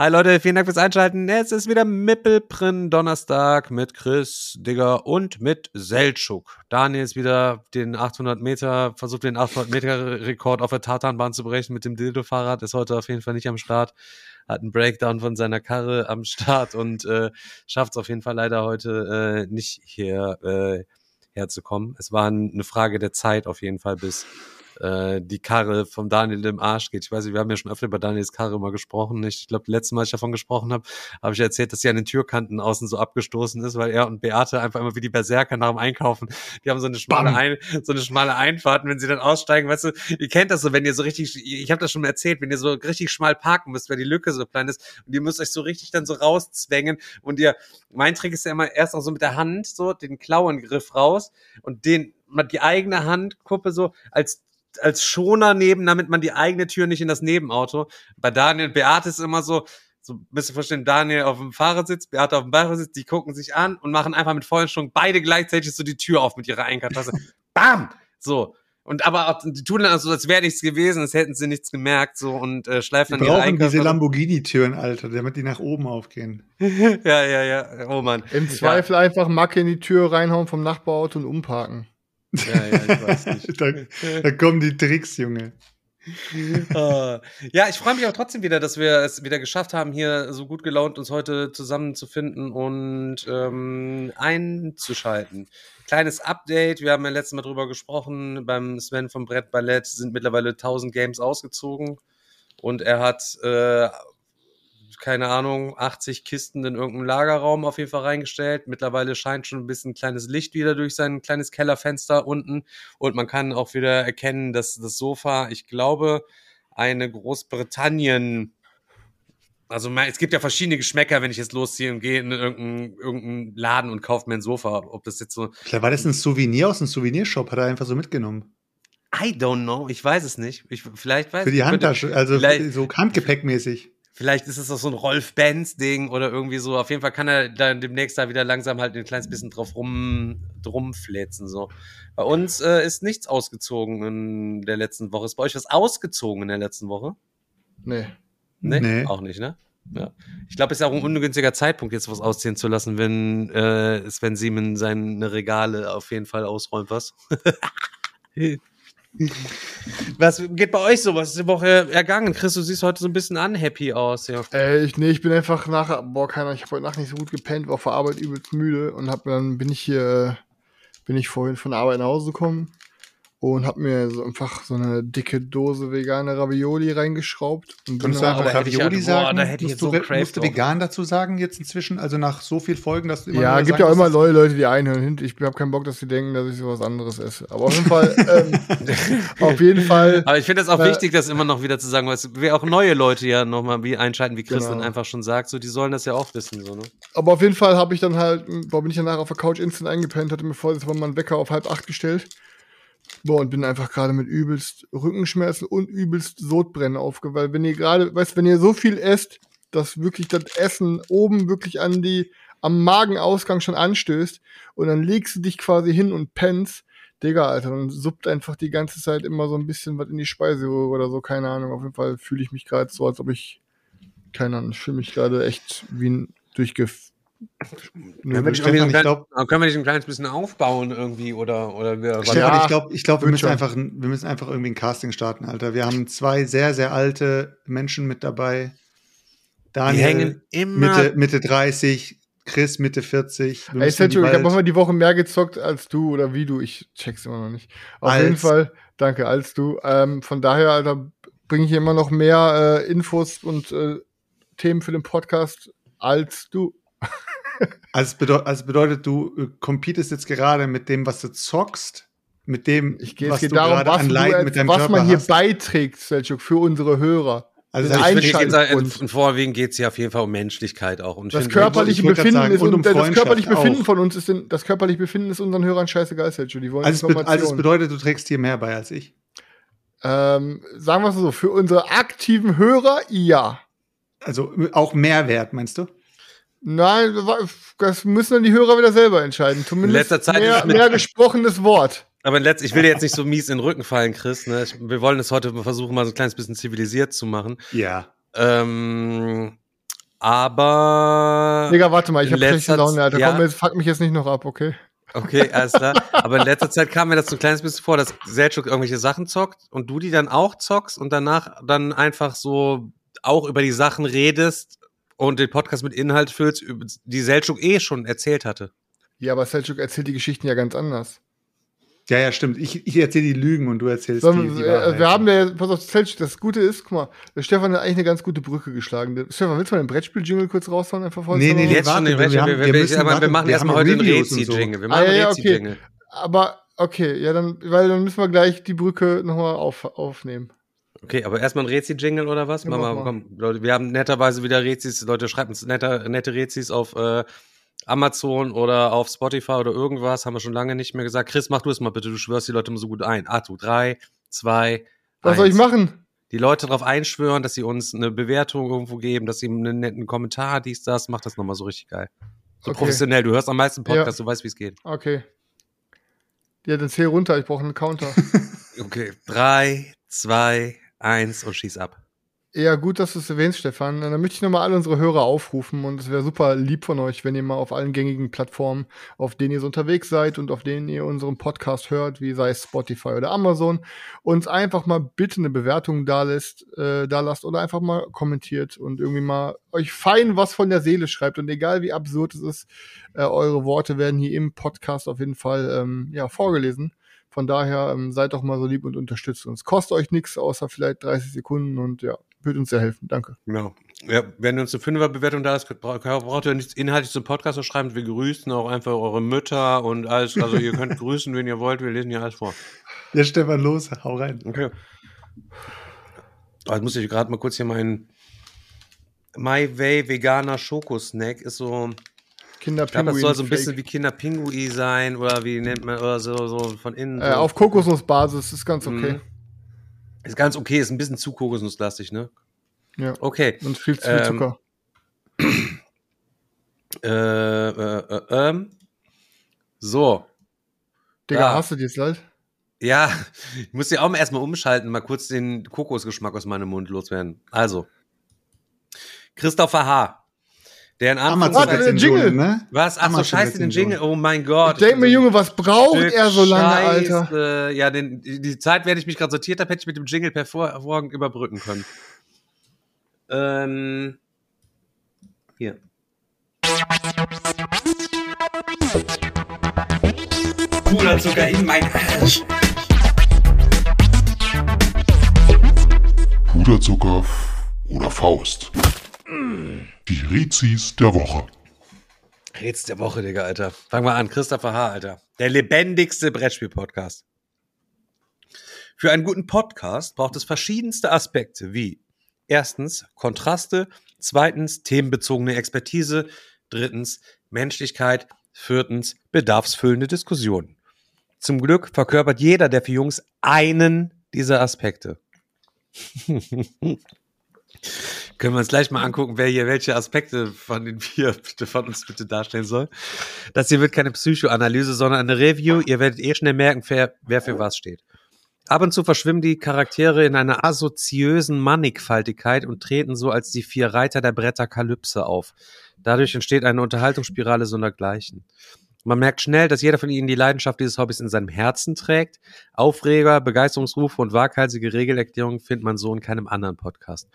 Hi Leute, vielen Dank fürs Einschalten. Es ist wieder Mippelprin Donnerstag mit Chris, Digger und mit Seltschuk. Daniel ist wieder den 800 Meter, versucht den 800 Meter Rekord auf der Tatanbahn zu brechen mit dem Dildo-Fahrrad, ist heute auf jeden Fall nicht am Start. Hat einen Breakdown von seiner Karre am Start und äh, schafft es auf jeden Fall leider heute äh, nicht hier äh, herzukommen. Es war eine Frage der Zeit auf jeden Fall bis äh, die Karre vom Daniel im Arsch geht. Ich weiß nicht, wir haben ja schon öfter über Daniels Karre mal gesprochen. Ich glaube, letztes Mal, als ich davon gesprochen habe, habe ich erzählt, dass sie an den Türkanten außen so abgestoßen ist, weil er und Beate einfach immer wie die Berserker nach dem Einkaufen, die haben so eine schmale, Ein, so eine schmale Einfahrt und wenn sie dann aussteigen, weißt du, ihr kennt das so, wenn ihr so richtig, ich habe das schon mal erzählt, wenn ihr so richtig schmal parken müsst, weil die Lücke so klein ist und ihr müsst euch so richtig dann so rauszwängen und ihr, mein Trick ist ja immer erst auch so mit der Hand so den Klauengriff raus und den die eigene Handkuppe so als als Schoner neben, damit man die eigene Tür nicht in das Nebenauto. Bei Daniel und Beate ist immer so, so ein bisschen verstehen, Daniel auf dem Fahrersitz, Beate auf dem Beifahrersitz, die gucken sich an und machen einfach mit vollen Schwung beide gleichzeitig so die Tür auf mit ihrer Einkartasse. Bam! So. Und aber auch, die tun dann so, als wäre nichts gewesen, als hätten sie nichts gemerkt, so und äh, schleifen die dann ihre brauchen diese Lamborghini-Türen, Alter, damit die nach oben aufgehen. ja, ja, ja. Oh Mann. Im Zweifel ja. einfach Macke in die Tür reinhauen vom Nachbarauto und umparken. Ja, ja, ich weiß nicht. da, da kommen die Tricks, Junge. uh, ja, ich freue mich auch trotzdem wieder, dass wir es wieder geschafft haben, hier so gut gelaunt uns heute zusammenzufinden und ähm, einzuschalten. Kleines Update, wir haben ja letztes Mal drüber gesprochen, beim Sven vom Brett Ballett sind mittlerweile 1000 Games ausgezogen und er hat äh, keine Ahnung, 80 Kisten in irgendeinem Lagerraum auf jeden Fall reingestellt. Mittlerweile scheint schon ein bisschen kleines Licht wieder durch sein kleines Kellerfenster unten. Und man kann auch wieder erkennen, dass das Sofa, ich glaube, eine Großbritannien also es gibt ja verschiedene Geschmäcker, wenn ich jetzt losziehe und gehe in irgendeinen, irgendeinen Laden und kaufe mir ein Sofa. Ob das jetzt so. Vielleicht war das ein Souvenir aus einem Souvenirshop, hat er einfach so mitgenommen. I don't know, ich weiß es nicht. Ich, vielleicht weiß Für die Handtasche, also so Handgepäckmäßig. Vielleicht ist es auch so ein Rolf Benz-Ding oder irgendwie so. Auf jeden Fall kann er dann demnächst da wieder langsam halt ein kleines bisschen drauf rum, rumfläzen. So. Bei uns äh, ist nichts ausgezogen in der letzten Woche. Ist bei euch was ausgezogen in der letzten Woche? Nee. Nee? nee. Auch nicht, ne? Ja. Ich glaube, es ist auch ein ungünstiger Zeitpunkt, jetzt was ausziehen zu lassen, wenn äh, Sven Siemen seine Regale auf jeden Fall ausräumt, was? Was geht bei euch so? Was ist die Woche ergangen? Chris, du siehst heute so ein bisschen unhappy aus, ja. Äh, ich, nee, ich bin einfach nachher, boah, keiner, ich habe heute Nacht nicht so gut gepennt, war vor Arbeit übelst müde und hab, dann bin ich hier, bin ich vorhin von der Arbeit nach Hause gekommen und hab mir so einfach so eine dicke Dose vegane Ravioli reingeschraubt. Und Kannst du einfach Ravioli sagen? Boah, da hätte musst, ich du, so musst du vegan dazu sagen jetzt inzwischen? Also nach so viel Folgen, dass du immer Ja, gibt ja auch immer neue Leute, die einhören. Ich habe keinen Bock, dass sie denken, dass ich sowas anderes esse. Aber auf jeden Fall, ähm, auf jeden Fall. Aber ich finde es auch äh, wichtig, das immer noch wieder zu sagen, weil wir auch neue Leute ja nochmal wie einschalten, wie Chris genau. dann einfach schon sagt, so die sollen das ja auch wissen, so, ne? Aber auf jeden Fall habe ich dann halt, boah, bin ich danach auf der Couch instant eingepennt, hatte mir vorher jetzt mal meinen Wecker auf halb acht gestellt. Boah, und bin einfach gerade mit übelst Rückenschmerzen und übelst Sodbrennen aufgeweilt. Wenn ihr gerade, weißt, wenn ihr so viel esst, dass wirklich das Essen oben wirklich an die, am Magenausgang schon anstößt und dann legst du dich quasi hin und pennst, Digga, Alter, dann suppt einfach die ganze Zeit immer so ein bisschen was in die Speiseröhre oder so, keine Ahnung. Auf jeden Fall fühle ich mich gerade so, als ob ich, keine Ahnung, ich fühle mich gerade echt wie ein durchgef können, wir klein, glaub, können wir nicht ein kleines bisschen aufbauen irgendwie oder oder wir, Stefan, ja, ich glaube, ich glaube, wir müssen einfach, wir müssen einfach irgendwie ein Casting starten, Alter. Wir haben zwei sehr sehr alte Menschen mit dabei. Daniel, Mitte, Mitte 30, Chris Mitte 40. Ey, Sergio, ich habe mal die Woche mehr gezockt als du oder wie du. Ich check's immer noch nicht. Auf als. jeden Fall, danke, als du. Ähm, von daher, Alter, bringe ich immer noch mehr äh, Infos und äh, Themen für den Podcast als du. Also, bedeutet, also bedeutet, du äh, competest jetzt gerade mit dem, was du zockst, mit dem, ich gehe, was es geht darum, was, an Leid mit deinem was Körper man hier hast. beiträgt, Selchuk, für unsere Hörer. Also in vorwiegend geht es hier auf jeden Fall um Menschlichkeit auch. Und das körperliche Befinden sagen, ist und um das körperliche Befinden von uns ist in, das körperliche Befinden ist unseren Hörern scheißegal, Selchuk. Die wollen also, Informationen. also es bedeutet, du trägst hier mehr bei als ich. Ähm, sagen wir es so, für unsere aktiven Hörer ja. Also auch Mehrwert, meinst du? Nein, das müssen dann die Hörer wieder selber entscheiden. Zumindest in letzter Zeit mehr, mehr gesprochenes Wort. Aber in letzt, ich will jetzt nicht so mies in den Rücken fallen, Chris. Ne? Ich, wir wollen es heute versuchen, mal so ein kleines bisschen zivilisiert zu machen. Ja. Ähm, aber. Digga, warte mal, ich hab schlechte Laune, Alter. Ja. Komm, jetzt fuck mich jetzt nicht noch ab, okay? Okay, alles klar. Aber in letzter Zeit kam mir das so ein kleines bisschen vor, dass Selchuk irgendwelche Sachen zockt und du die dann auch zockst und danach dann einfach so auch über die Sachen redest und den Podcast mit Inhalt füllst, die Selchuk eh schon erzählt hatte. Ja, aber Selchuk erzählt die Geschichten ja ganz anders. Ja, ja, stimmt. Ich, ich erzähle die Lügen und du erzählst so, die, die äh, Wir haben ja, pass auf, das Gute ist, guck mal, der Stefan hat eigentlich eine ganz gute Brücke geschlagen. Stefan, willst du mal den Brettspiel-Jingle kurz raushauen? Einfach nee, nee, nee, jetzt schon den Brettspiel. Wir, wir, wir, wir, wir machen erstmal heute den Rezi-Jingle. Wir machen ah, ja, Rezi-Jingle. Okay. Aber, okay, ja, dann, weil dann müssen wir gleich die Brücke nochmal auf, aufnehmen. Okay, aber erstmal ein Rezi-Jingle oder was? Ja, Mama, komm, Leute, wir haben netterweise wieder Rezis. Leute, schreibt uns netter, nette Rezis auf äh, Amazon oder auf Spotify oder irgendwas, haben wir schon lange nicht mehr gesagt. Chris, mach du es mal bitte, du schwörst die Leute immer so gut ein. Ah, du, drei, zwei, Was eins. soll ich machen? Die Leute darauf einschwören, dass sie uns eine Bewertung irgendwo geben, dass sie einen netten Kommentar, dies, das, mach das nochmal so richtig geil. So okay. professionell, du hörst am meisten Podcast, ja. du weißt, wie es geht. Okay. Ja, dann zähl runter, ich brauche einen Counter. okay, drei, zwei, eins und schieß ab. Ja, gut, dass du es erwähnst, Stefan. Dann möchte ich nochmal alle unsere Hörer aufrufen und es wäre super lieb von euch, wenn ihr mal auf allen gängigen Plattformen, auf denen ihr so unterwegs seid und auf denen ihr unseren Podcast hört, wie sei es Spotify oder Amazon, uns einfach mal bitte eine Bewertung da lässt, äh, da lasst oder einfach mal kommentiert und irgendwie mal euch fein was von der Seele schreibt und egal wie absurd es ist, äh, eure Worte werden hier im Podcast auf jeden Fall ähm, ja vorgelesen. Von daher ähm, seid doch mal so lieb und unterstützt uns. Kostet euch nichts, außer vielleicht 30 Sekunden und ja, würde uns sehr helfen. Danke. Genau. Ja, wenn ihr uns eine Fünferbewertung da ist, braucht ihr nichts inhaltlich zum Podcast schreiben. Wir grüßen auch einfach eure Mütter und alles. Also ihr könnt grüßen, wenn ihr wollt. Wir lesen ja alles vor. Ja, Stefan, los, hau rein. Okay. Oh, jetzt muss ich gerade mal kurz hier meinen My Way veganer Schokosnack ist so. Kinderpinguin. Das soll so ein bisschen wie Kinderpingui sein oder wie nennt man oder so, so von innen. Äh, auf Kokosnussbasis ist ganz okay. Mhm. Ist ganz okay, ist ein bisschen zu kokosnusslastig, ne? Ja. Okay. Und viel zu viel ähm, Zucker. Äh, äh, äh, ähm. So. Digga, hast du dir leid? Ja, ich muss dir auch mal erstmal umschalten, mal kurz den Kokosgeschmack aus meinem Mund loswerden. Also. Christopher H. Der in Amazon Warte, den Jingle, ne? Was? Ach so, scheiße, den Jingle. Oh mein Gott. Ich denke mir, Junge, was braucht Stück er so lange, Scheiße. Alter? Ja, den, die Zeit, während ich mich gerade sortiert habe, hätte ich mit dem Jingle hervorragend überbrücken können. Ähm. Hier. Puderzucker in mein Arsch. Puderzucker oder Faust. Die Rezis der Woche. Rez der Woche, Digga, Alter. Fangen wir an. Christopher H., Alter. Der lebendigste Brettspiel-Podcast. Für einen guten Podcast braucht es verschiedenste Aspekte wie erstens Kontraste, zweitens themenbezogene Expertise, drittens Menschlichkeit, viertens bedarfsfüllende Diskussionen. Zum Glück verkörpert jeder der vier Jungs einen dieser Aspekte. Können wir uns gleich mal angucken, wer hier welche Aspekte von den vier bitte von uns bitte darstellen soll. Das hier wird keine Psychoanalyse, sondern eine Review. Ihr werdet eh schnell merken, wer, wer für was steht. Ab und zu verschwimmen die Charaktere in einer asoziösen Mannigfaltigkeit und treten so als die vier Reiter der Bretter Kalypse auf. Dadurch entsteht eine Unterhaltungsspirale sondergleichen. Man merkt schnell, dass jeder von ihnen die Leidenschaft dieses Hobbys in seinem Herzen trägt. Aufreger, Begeisterungsrufe und waghalsige Regelerklärungen findet man so in keinem anderen Podcast.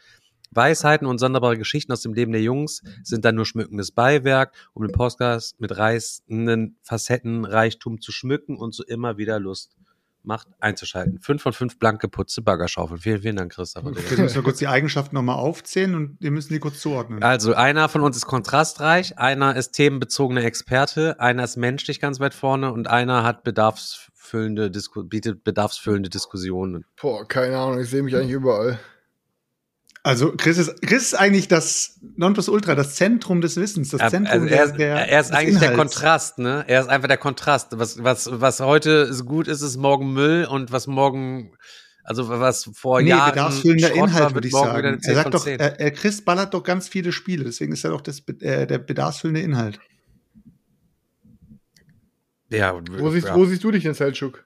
Weisheiten und sonderbare Geschichten aus dem Leben der Jungs sind dann nur schmückendes Beiwerk, um den Podcast mit reißenden Facettenreichtum zu schmücken und so immer wieder Lust macht, einzuschalten. Fünf von fünf blank geputzte Baggerschaufeln. Vielen, vielen Dank, Christoph. Okay, müssen wir kurz die Eigenschaften nochmal aufzählen und wir müssen die kurz zuordnen. Also einer von uns ist kontrastreich, einer ist themenbezogener Experte, einer ist menschlich ganz weit vorne und einer hat bedarfsfüllende Disku bietet bedarfsfüllende Diskussionen. Boah, keine Ahnung, ich sehe mich eigentlich überall. Also Chris ist, Chris ist eigentlich das Nonplusultra, das Zentrum des Wissens, das Er, Zentrum also der, er, ist, der, er ist des eigentlich der Inhalts. Kontrast, ne? Er ist einfach der Kontrast. Was, was, was heute gut ist, ist morgen Müll und was morgen, also was vor Nee, Jahren bedarfsfüllender Inhalt, wird würde ich morgen wieder sagen. eine Er 10 sagt von doch, 10. er, er, Chris ballert doch ganz viele Spiele, deswegen ist er doch das, äh, der bedarfsfüllende Inhalt. ja, Wo siehst, ja. wo siehst du dich denn, Selchuk?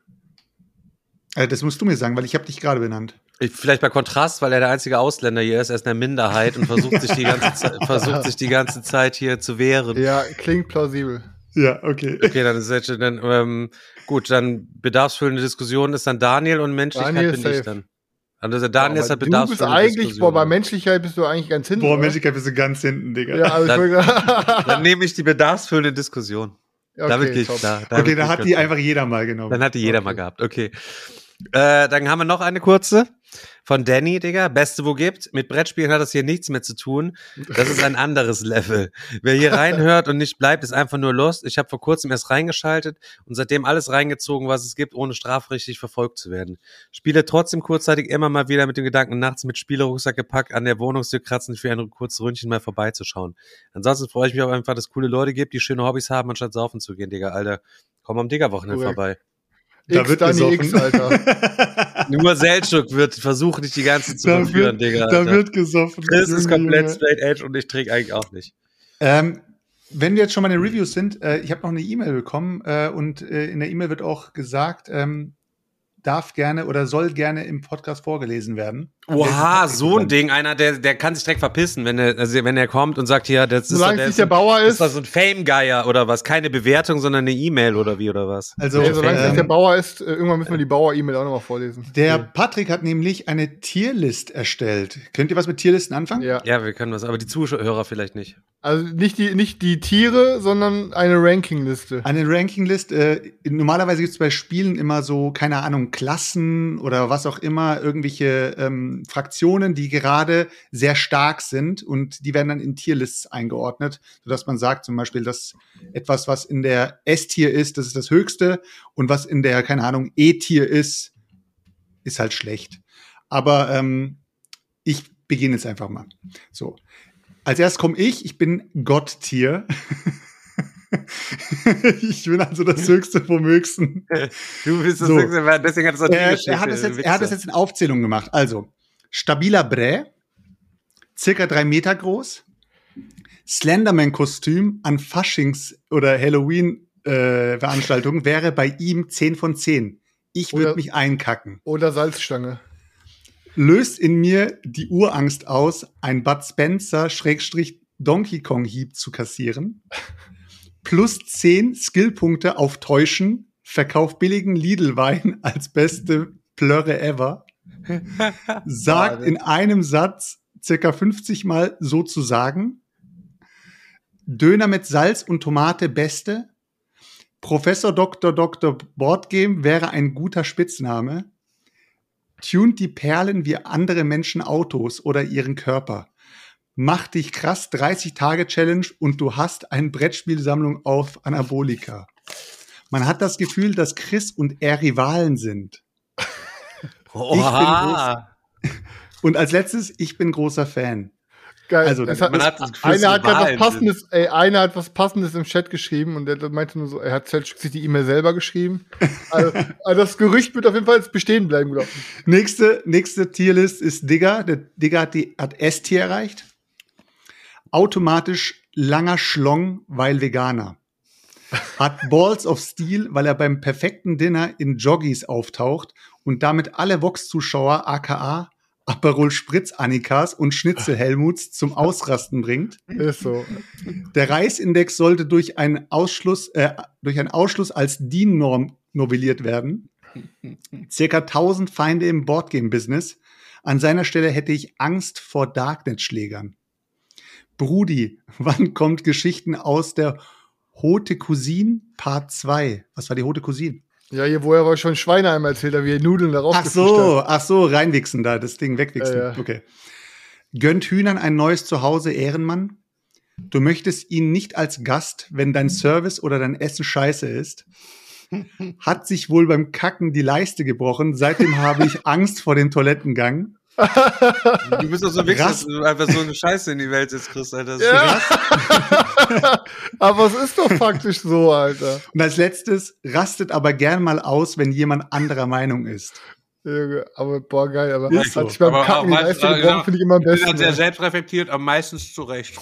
Äh, das musst du mir sagen, weil ich habe dich gerade benannt. Ich, vielleicht bei Kontrast, weil er der einzige Ausländer hier ist, er ist eine Minderheit und versucht sich die ganze Zeit, versucht sich die ganze Zeit hier zu wehren. Ja, klingt plausibel. Ja, okay. Okay, dann ist jetzt dann ähm, gut, dann bedarfsfüllende Diskussion ist dann Daniel und Menschlichkeit Daniel bin safe. ich dann. Also Daniel ist Aber halt du bist eigentlich, Diskussion. boah, bei Menschlichkeit bist du eigentlich ganz hinten. Boah, oder? Menschlichkeit bist du ganz hinten, Digga. Ja, also Dann- Dann nehme ich die bedarfsfüllende Diskussion. okay, damit gehe ich da. okay, damit da gehe hat die einfach jeder mal genommen. Dann hat die jeder Okay. mal gehabt. Okay. Äh, dann haben wir noch eine kurze von Danny, Digga. Beste, wo gibt. Mit Brettspielen hat das hier nichts mehr zu tun. Das ist ein anderes Level. Wer hier reinhört und nicht bleibt, ist einfach nur lost. Ich habe vor kurzem erst reingeschaltet und seitdem alles reingezogen, was es gibt, ohne strafrechtlich verfolgt zu werden. Spiele trotzdem kurzzeitig immer mal wieder mit dem Gedanken, nachts mit Spielerucksack gepackt an der Wohnungstür kratzen, für ein kurzes Ründchen mal vorbeizuschauen. Ansonsten freue ich mich auch einfach, dass es coole Leute gibt, die schöne Hobbys haben, anstatt saufen zu gehen, Digga. Alter, komm am Digger-Wochenende Korrekt. vorbei. Da X, wird Dani gesoffen. X, Alter. Nur Seltschuk wird versuchen, dich die ganze Zeit zu Da verführen, wird, Digga. da Alter. wird gesoffen. Chris ist komplett straight edge und ich trinke eigentlich auch nicht. Ähm, wenn wir jetzt schon mal in den Reviews sind, äh, ich habe noch eine E-Mail bekommen äh, und äh, in der E-Mail wird auch gesagt, ähm, darf gerne oder soll gerne im Podcast vorgelesen werden. Oha, so ein Ding. Einer, der, der kann sich direkt verpissen, wenn er, also wenn er kommt und sagt, hier, das ist, Solange der es ist, nicht der Bauer ist ist, das so ein Fame-Geier oder was? Keine Bewertung, sondern eine E-Mail oder wie oder was? Also, ey, solange es nicht der Bauer ist, äh, irgendwann müssen wir die Bauer-E-Mail auch nochmal vorlesen. der Patrick hat nämlich eine Tierlist erstellt. Könnt ihr was mit Tierlisten anfangen? Ja. Ja, wir können was, aber die Zuhörer vielleicht nicht. Also nicht die, nicht die Tiere, sondern eine Rankingliste. Eine Rankinglist. Äh, normalerweise gibt es bei Spielen immer so, keine Ahnung, Klassen oder was auch immer, irgendwelche ähm, Fraktionen, die gerade sehr stark sind und die werden dann in Tierlists eingeordnet, sodass man sagt zum Beispiel, dass etwas, was in der S-Tier ist, das ist das Höchste und was in der, keine Ahnung, E-Tier ist, ist halt schlecht. Aber ähm, ich beginne jetzt einfach mal. So. Als erstes komme ich, ich bin Gott-Tier. ich bin also das Höchste vom Höchsten. Du bist das So. Höchste, deswegen hat es auch die Er, hat es jetzt, er hat es jetzt in Aufzählung gemacht. Also, stabiler Brä, circa drei Meter groß, Slenderman-Kostüm an Faschings- oder Halloween-Veranstaltungen wäre bei ihm 10 von 10. Ich würde mich einkacken. Oder Salzstange. Löst in mir die Urangst aus, ein Bud Spencer Schrägstrich Donkey Kong Hieb zu kassieren. Plus 10 Skillpunkte auf Täuschen, verkauft billigen Lidl-Wein als beste Plörre ever. Sagt in einem Satz circa 50 Mal sozusagen. Döner mit Salz und Tomate beste. Professor Dr. Dr. Boardgame wäre ein guter Spitzname. Tunt die Perlen wie andere Menschen Autos oder ihren Körper. Mach dich krass 30 Tage Challenge und du hast eine Brettspielsammlung auf Anabolika. Man hat das Gefühl, dass Chris und er Rivalen sind. Oha. Und als letztes, ich bin großer Fan. Geil. Also, hat, man hat das Gefühl, einer hat was Passendes, ey, einer hat was Passendes im Chat geschrieben und der meinte nur so, er hat sich die E-Mail selber geschrieben. Also, also das Gerücht wird auf jeden Fall jetzt bestehen bleiben, glaube ich. Nächste, nächste Tierlist ist Digger. Der Digger hat, die, hat S-Tier erreicht. Automatisch langer Schlong, weil Veganer. Hat Balls of Steel, weil er beim perfekten Dinner in Joggies auftaucht und damit alle Vox-Zuschauer, aka Aperol Spritz Annikas und Schnitzel Helmuts zum Ausrasten bringt. Ist so. Der Reisindex sollte durch einen Ausschluss, äh, durch einen Ausschluss als DIN-Norm novelliert werden. Circa 1000 Feinde im Boardgame-Business. An seiner Stelle hätte ich Angst vor Darknet-Schlägern. Brudi, wann kommt Geschichten aus der Haute Cousine Part 2? Was war die Haute Cousine? Ja, hier, wo er aber schon Schweine einmal erzählt hat, wie er Nudeln da Ach so, ach so, reinwichsen da, das Ding wegwichsen. Ja, ja. Okay. Gönnt Hühnern ein neues Zuhause, Ehrenmann? Du möchtest ihn nicht als Gast, wenn dein Service oder dein Essen scheiße ist. Hat sich wohl beim Kacken die Leiste gebrochen. Seitdem habe ich Angst vor dem Toilettengang. Du bist doch so ein Wichser, dass du einfach so eine Scheiße in die Welt jetzt kriegst, Alter. Das Ja. aber es ist doch faktisch so, Alter. Und als letztes, rastet aber gern mal aus, wenn jemand anderer Meinung ist. Junge, aber boah, geil, aber Ist so. hat sich beim Aber- Kacken die aber- ja. finde ich immer am bin besten. dann sehr ey. selbstreflektiert, aber meistens zu Recht.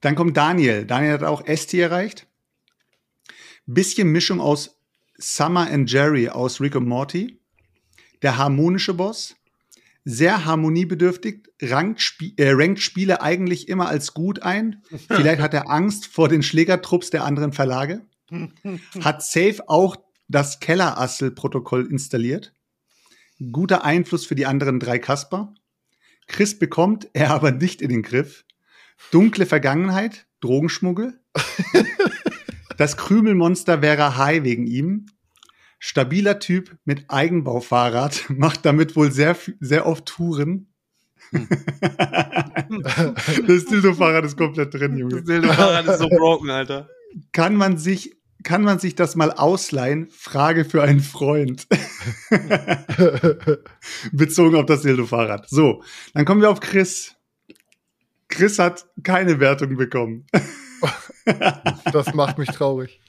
Dann kommt Daniel. Daniel hat auch ST erreicht. Bisschen Mischung aus Summer and Jerry aus Rick und Morty. Der harmonische Boss. Sehr harmoniebedürftig, rankt, Spie äh, rankt Spiele eigentlich immer als gut ein. Vielleicht hat er Angst vor den Schlägertrupps der anderen Verlage. Hat Safe auch das Kellerassel-Protokoll installiert. Guter Einfluss für die anderen drei Kasper. Chris bekommt er aber nicht in den Griff. Dunkle Vergangenheit, Drogenschmuggel. Das Krümelmonster wäre high wegen ihm. Stabiler Typ mit Eigenbaufahrrad, macht damit wohl sehr, sehr oft Touren. das Dildo-Fahrrad ist komplett drin, Junge. Das Fahrrad ist so broken, Alter. Kann man sich, kann man sich das mal ausleihen? Frage für einen Freund. Bezogen auf das Dildo-Fahrrad. So, dann kommen wir auf Chris. Chris hat keine Wertung bekommen. Das macht mich traurig.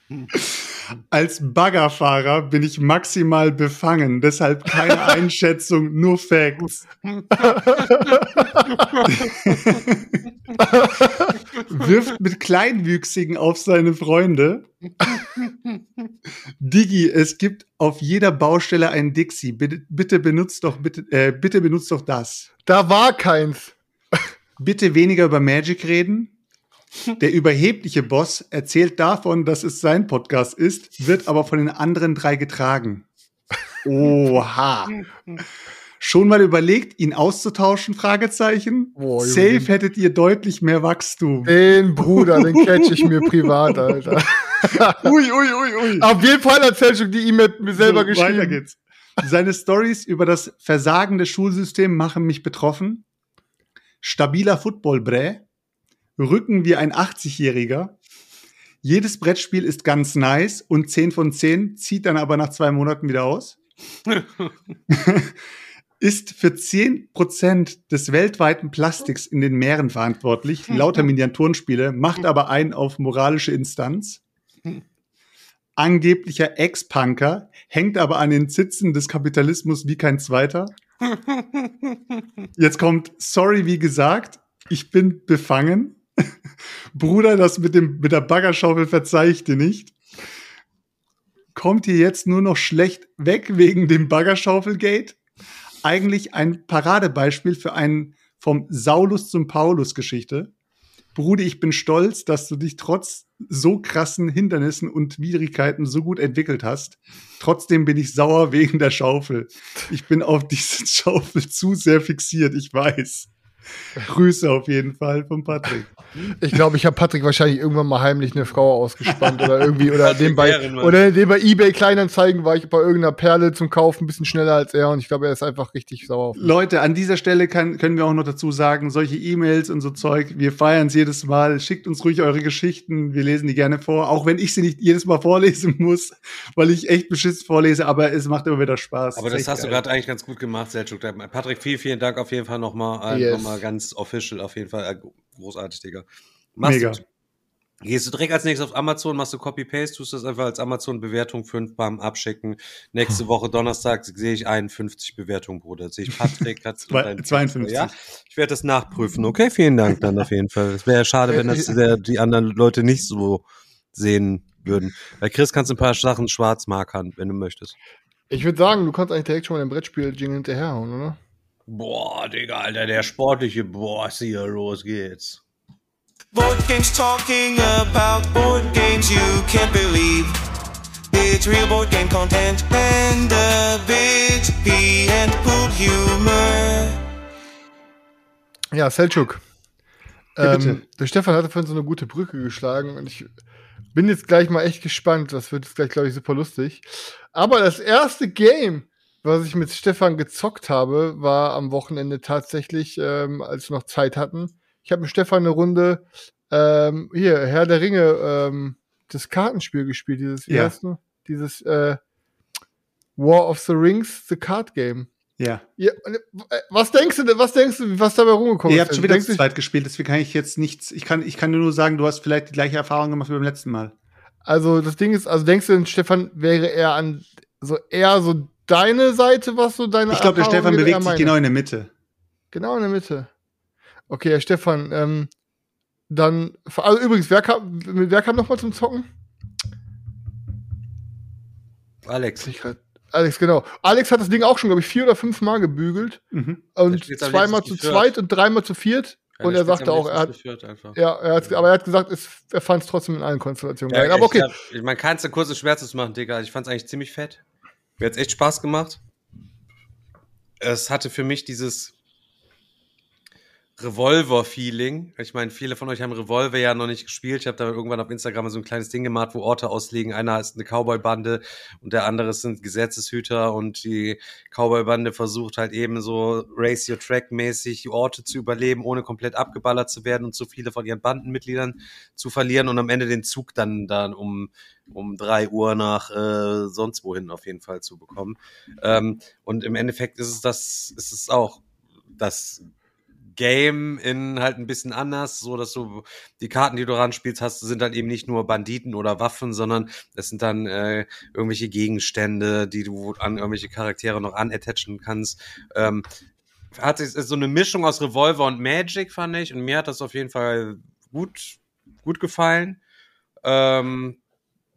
Als Baggerfahrer bin ich maximal befangen, deshalb keine Einschätzung, nur Facts. Wirft mit Kleinwüchsigen auf seine Freunde. Digi, es gibt auf jeder Baustelle ein Dixie. Bitte, bitte benutzt doch bitte, äh, bitte benutzt doch das. Da war keins. Bitte weniger über Magic reden. Der überhebliche Boss erzählt davon, dass es sein Podcast ist, wird aber von den anderen drei getragen. Oha. Schon mal überlegt, ihn auszutauschen? Fragezeichen. Junge. Safe hättet ihr deutlich mehr Wachstum. Den Bruder, den catch ich mir privat, Alter. Ui, ui, ui, ui. Auf jeden Fall hat Selchuk die E-Mail mir selber So, geschrieben. Weiter geht's. Seine Stories über das Versagen des Schulsystems machen mich betroffen. Stabiler Football-Brä. Rücken wie ein 80-Jähriger. Jedes Brettspiel ist ganz nice und 10 von 10 zieht dann aber nach zwei Monaten wieder aus. ist für 10% des weltweiten Plastiks in den Meeren verantwortlich, lauter Miniaturenspiele, macht aber einen auf moralische Instanz. Angeblicher Ex-Punker, hängt aber an den Zitzen des Kapitalismus wie kein zweiter. Jetzt kommt, sorry, wie gesagt, ich bin befangen. Bruder, das mit, dem, mit der Baggerschaufel verzeih ich dir nicht. Kommt hier jetzt nur noch schlecht weg wegen dem Baggerschaufelgate? Eigentlich ein Paradebeispiel für einen vom Saulus zum Paulus Geschichte. Brudi, ich bin stolz, dass du dich trotz so krassen Hindernissen und Widrigkeiten so gut entwickelt hast. Trotzdem bin ich sauer wegen der Schaufel. Ich bin auf diese Schaufel zu sehr fixiert, ich weiß. Grüße auf jeden Fall von Patrick. Ich glaube, ich habe Patrick wahrscheinlich irgendwann mal heimlich eine Frau ausgespannt oder irgendwie oder dem bei Ehrenmann. oder dem bei eBay Kleinanzeigen war ich bei irgendeiner Perle zum Kaufen ein bisschen schneller als er und ich glaube, er ist einfach richtig sauer. Auf mich. Leute, an dieser Stelle kann, können wir auch noch dazu sagen, solche E-Mails und so Zeug, wir feiern es jedes Mal. Schickt uns ruhig eure Geschichten, wir lesen die gerne vor, auch wenn ich sie nicht jedes Mal vorlesen muss, weil ich echt beschissen vorlese, aber es macht immer wieder Spaß. Aber das echt hast du geil. gerade eigentlich ganz gut gemacht, Selchuk. Patrick, vielen, vielen Dank auf jeden Fall nochmal. Yes. Nochmal ganz official, auf jeden Fall. Äh, großartig, Digga. Machst Mega. Du, gehst du direkt als nächstes auf Amazon, machst du Copy-Paste, tust das einfach als Amazon-Bewertung 5 beim Abschicken. Nächste Woche Donnerstag sehe ich 51 Bewertungen, Bruder. Sehe ich Patrick, hat Zwei- 52. Ja, ich werde das nachprüfen. Okay, vielen Dank dann auf jeden Fall. Es wäre schade, wenn das der, die anderen Leute nicht so sehen würden. Bei Chris kannst du ein paar Sachen schwarz markern, wenn du möchtest. Ich würde sagen, du kannst eigentlich direkt schon mal den Brettspiel-Jingle hinterherhauen, oder? Boah, Digga, Alter, der sportliche Boss hier, los geht's. Board games talking about board games you can't believe. It's real board game content and a bit pee and poop humor. Ja, Selchuk. Ähm, der Stefan hatte vorhin so eine gute Brücke geschlagen und ich bin jetzt gleich mal echt gespannt. Das wird jetzt gleich, glaube ich, super lustig. Aber das erste Game, was ich mit Stefan gezockt habe, war am Wochenende tatsächlich, ähm, als wir noch Zeit hatten. Ich habe mit Stefan eine Runde ähm, hier, Herr der Ringe, ähm, das Kartenspiel gespielt, dieses Ja. erste, dieses äh, War of the Rings, the Card Game. Ja. Ja, äh, was denkst du, was denkst du, was dabei rumgekommen Ihr ist? habt schon wieder Denkst zu zweit gespielt, deswegen kann ich jetzt nichts. Ich kann, ich kann nur sagen, du hast vielleicht die gleiche Erfahrung gemacht wie beim letzten Mal. Also das Ding ist, also denkst du, Stefan wäre eher an so eher so deine Seite, was so deine Ich glaube, der Stefan bewegt sich meine? genau in der Mitte. Genau in der Mitte. Okay, Herr Stefan, ähm, dann, also übrigens, wer kam, wer kam nochmal zum Zocken? Alex. Ich grad- Alex, genau. Alex hat das Ding auch schon, glaube ich, vier oder fünf Mal gebügelt Mhm. und zweimal zu zweit und dreimal zu viert. Ja, und er sagte auch, er hat, ja, er hat, aber er hat gesagt, es, er fand es trotzdem in allen Konstellationen Ja, geil. Aber ich okay. glaub, man kann es kurz und schmerzlos machen, Digga. Ich fand es eigentlich ziemlich fett. Mir hat's echt Spaß gemacht. Es hatte für mich dieses Revolver-Feeling. Ich meine, viele von euch haben Revolver ja noch nicht gespielt. Ich habe da irgendwann auf Instagram so ein kleines Ding gemacht, wo Orte auslegen. Einer ist eine Cowboy-Bande und der andere sind Gesetzeshüter und die Cowboy-Bande versucht halt eben so Race Your Track-mäßig Orte zu überleben, ohne komplett abgeballert zu werden und zu viele von ihren Bandenmitgliedern zu verlieren und am Ende den Zug dann, dann um, um drei Uhr nach äh, sonst wohin auf jeden Fall zu bekommen. Ähm, und im Endeffekt ist es das, ist es auch das Game in halt ein bisschen anders, so dass du die Karten, die du ranspielst, hast, sind dann eben nicht nur Banditen oder Waffen, sondern es sind dann äh, irgendwelche Gegenstände, die du an irgendwelche Charaktere noch anettachen kannst. Ähm, hat sich so eine Mischung aus Revolver und Magic, fand ich, und mir hat das auf jeden Fall gut, gut gefallen. Ähm,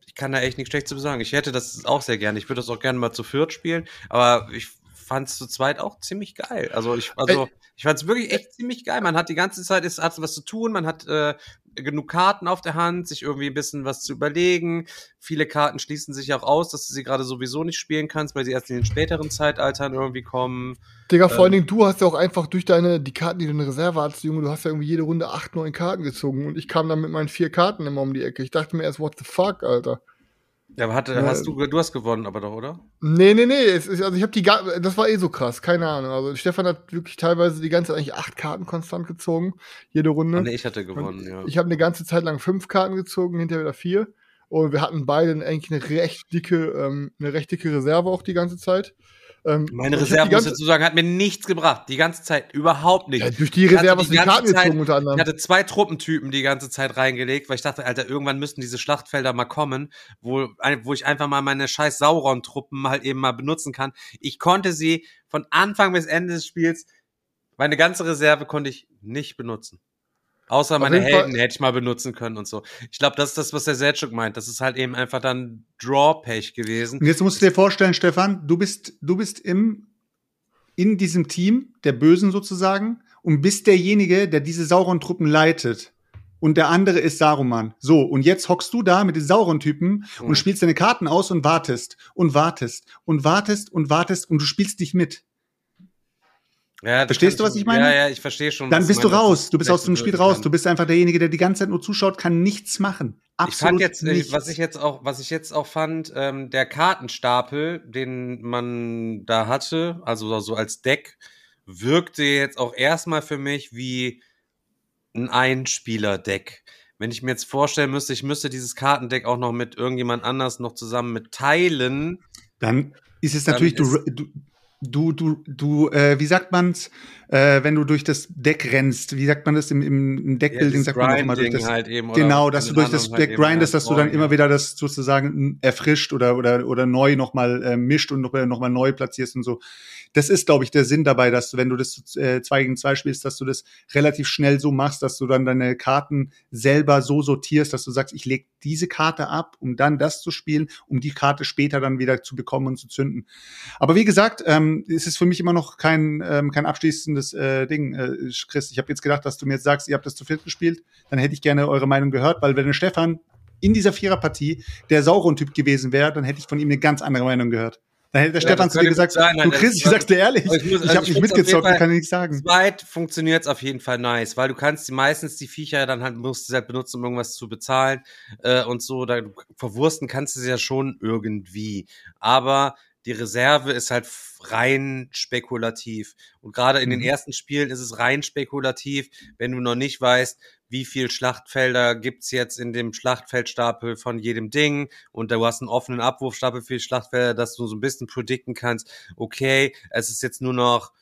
ich kann da echt nichts Schlechtes zu sagen. Ich hätte das auch sehr gerne. Ich würde das auch gerne mal zu viert spielen, aber ich fand es zu zweit auch ziemlich geil. Also ich, also ich fand es wirklich echt ziemlich geil. Man hat die ganze Zeit ist, hat was zu tun, man hat äh, genug Karten auf der Hand, sich irgendwie ein bisschen was zu überlegen. Viele Karten schließen sich auch aus, dass du sie gerade sowieso nicht spielen kannst, weil sie erst in den späteren Zeitaltern irgendwie kommen. Digga, vor allen Ähm. Dingen, du hast ja auch einfach durch deine, die Karten, die du in der Reserve hattest, Junge, du hast ja irgendwie jede Runde acht, neun Karten gezogen und ich kam dann mit meinen vier Karten immer um die Ecke. Ich dachte mir erst, what the fuck, Alter. Ja, aber hatte, Ja. hast du, du hast gewonnen, aber doch, oder? Nee, nee, nee, es ist, also ich habe die, das war eh so krass, keine Ahnung. Also Stefan hat wirklich teilweise die ganze Zeit eigentlich acht Karten konstant gezogen, jede Runde. Oh, nee, ich hatte gewonnen, Und ja. Ich habe eine ganze Zeit lang fünf Karten gezogen, hinterher wieder vier. Und wir hatten beide eigentlich eine recht dicke, ähm, eine recht dicke Reserve auch die ganze Zeit. Ähm, Meine Reserve, muss ich dazu sagen, hat mir nichts gebracht. Die ganze Zeit. Überhaupt nichts. ja, durch die Ich hatte Reserve hast du die Karten Zeit- gezogen unter anderem. Ich hatte zwei Truppentypen die ganze Zeit reingelegt, weil ich dachte, Alter, irgendwann müssten diese Schlachtfelder mal kommen, wo, wo ich einfach mal meine scheiß Sauron-Truppen halt eben mal benutzen kann. Ich konnte sie von Anfang bis Ende des Spiels, meine ganze Reserve konnte ich nicht benutzen. Außer meine jeden Fall- Helden hätte ich mal benutzen können und so. Ich glaube, das ist das, was der Selchuk meint. Das ist halt eben einfach dann Draw-Pech gewesen. Und jetzt musst du dir vorstellen, Stefan, du bist, du bist im, in diesem Team, der Bösen sozusagen, und bist derjenige, der diese Sauron-Truppen leitet. Und der andere ist Saruman. So, und jetzt hockst du da mit den Sauron-Typen Mhm. und spielst deine Karten aus und wartest und wartest und wartest und wartest und du spielst dich mit. Ja, Verstehst du, was ich meine? Ja, ja, ich verstehe schon. Dann bist du raus. Du bist aus dem Spiel raus. kann. Du bist einfach derjenige, der die ganze Zeit nur zuschaut, kann nichts machen. Ich Absolut fand jetzt, äh, nichts. was ich jetzt auch, was ich jetzt auch fand, ähm, der Kartenstapel, den man da hatte, also so als Deck, wirkte jetzt auch erstmal für mich wie ein Einspieler-Deck. Wenn ich mir jetzt vorstellen müsste, ich müsste dieses Kartendeck auch noch mit irgendjemand anders noch zusammen mit teilen. Dann ist es natürlich, du, du, du, du, du äh, wie sagt man's, äh, wenn du durch das Deck rennst, wie sagt man das im, im, Deckbuilding, dieses sagt man auch immer durch das, halt eben, genau, dass du durch das halt Deck eben grindest, dass du dann immer ja. wieder das sozusagen erfrischt oder, oder, oder neu nochmal äh, mischt und nochmal noch mal neu platzierst und so. Das ist, glaube ich, der Sinn dabei, dass du, wenn du das äh, zwei gegen zwei spielst, dass du das relativ schnell so machst, dass du dann deine Karten selber so sortierst, dass du sagst, ich lege diese Karte ab, um dann das zu spielen, um die Karte später dann wieder zu bekommen und zu zünden. Aber wie gesagt, ähm, es ist für mich immer noch kein, ähm, kein abschließendes äh, Ding, äh, Chris. Ich habe jetzt gedacht, dass du mir jetzt sagst, ihr habt das zu viert gespielt. Dann hätte ich gerne eure Meinung gehört, weil wenn Stefan in dieser Viererpartie der Sauron-Typ gewesen wäre, dann hätte ich von ihm eine ganz andere Meinung gehört. Dann hätte der Ja, Stefan zu dir gesagt, sein, du Alter. Chris, ich sag's dir ehrlich, Aber ich muss- ich also habe ich nicht auf jeden mitgezockt, Fall- kann ich nicht sagen. Zweit funktioniert es auf jeden Fall nice, weil du kannst die meistens die Viecher dann halt musst du sie halt benutzen, um irgendwas zu bezahlen äh, und so. Da verwursten kannst du sie ja schon irgendwie, aber die Reserve ist halt rein spekulativ und gerade in den Mhm. ersten Spielen ist es rein spekulativ, wenn du noch nicht weißt, wie viel Schlachtfelder gibt's jetzt in dem Schlachtfeldstapel von jedem Ding und du hast einen offenen Abwurfstapel für die Schlachtfelder, dass du so ein bisschen predikten kannst, okay, es ist jetzt nur noch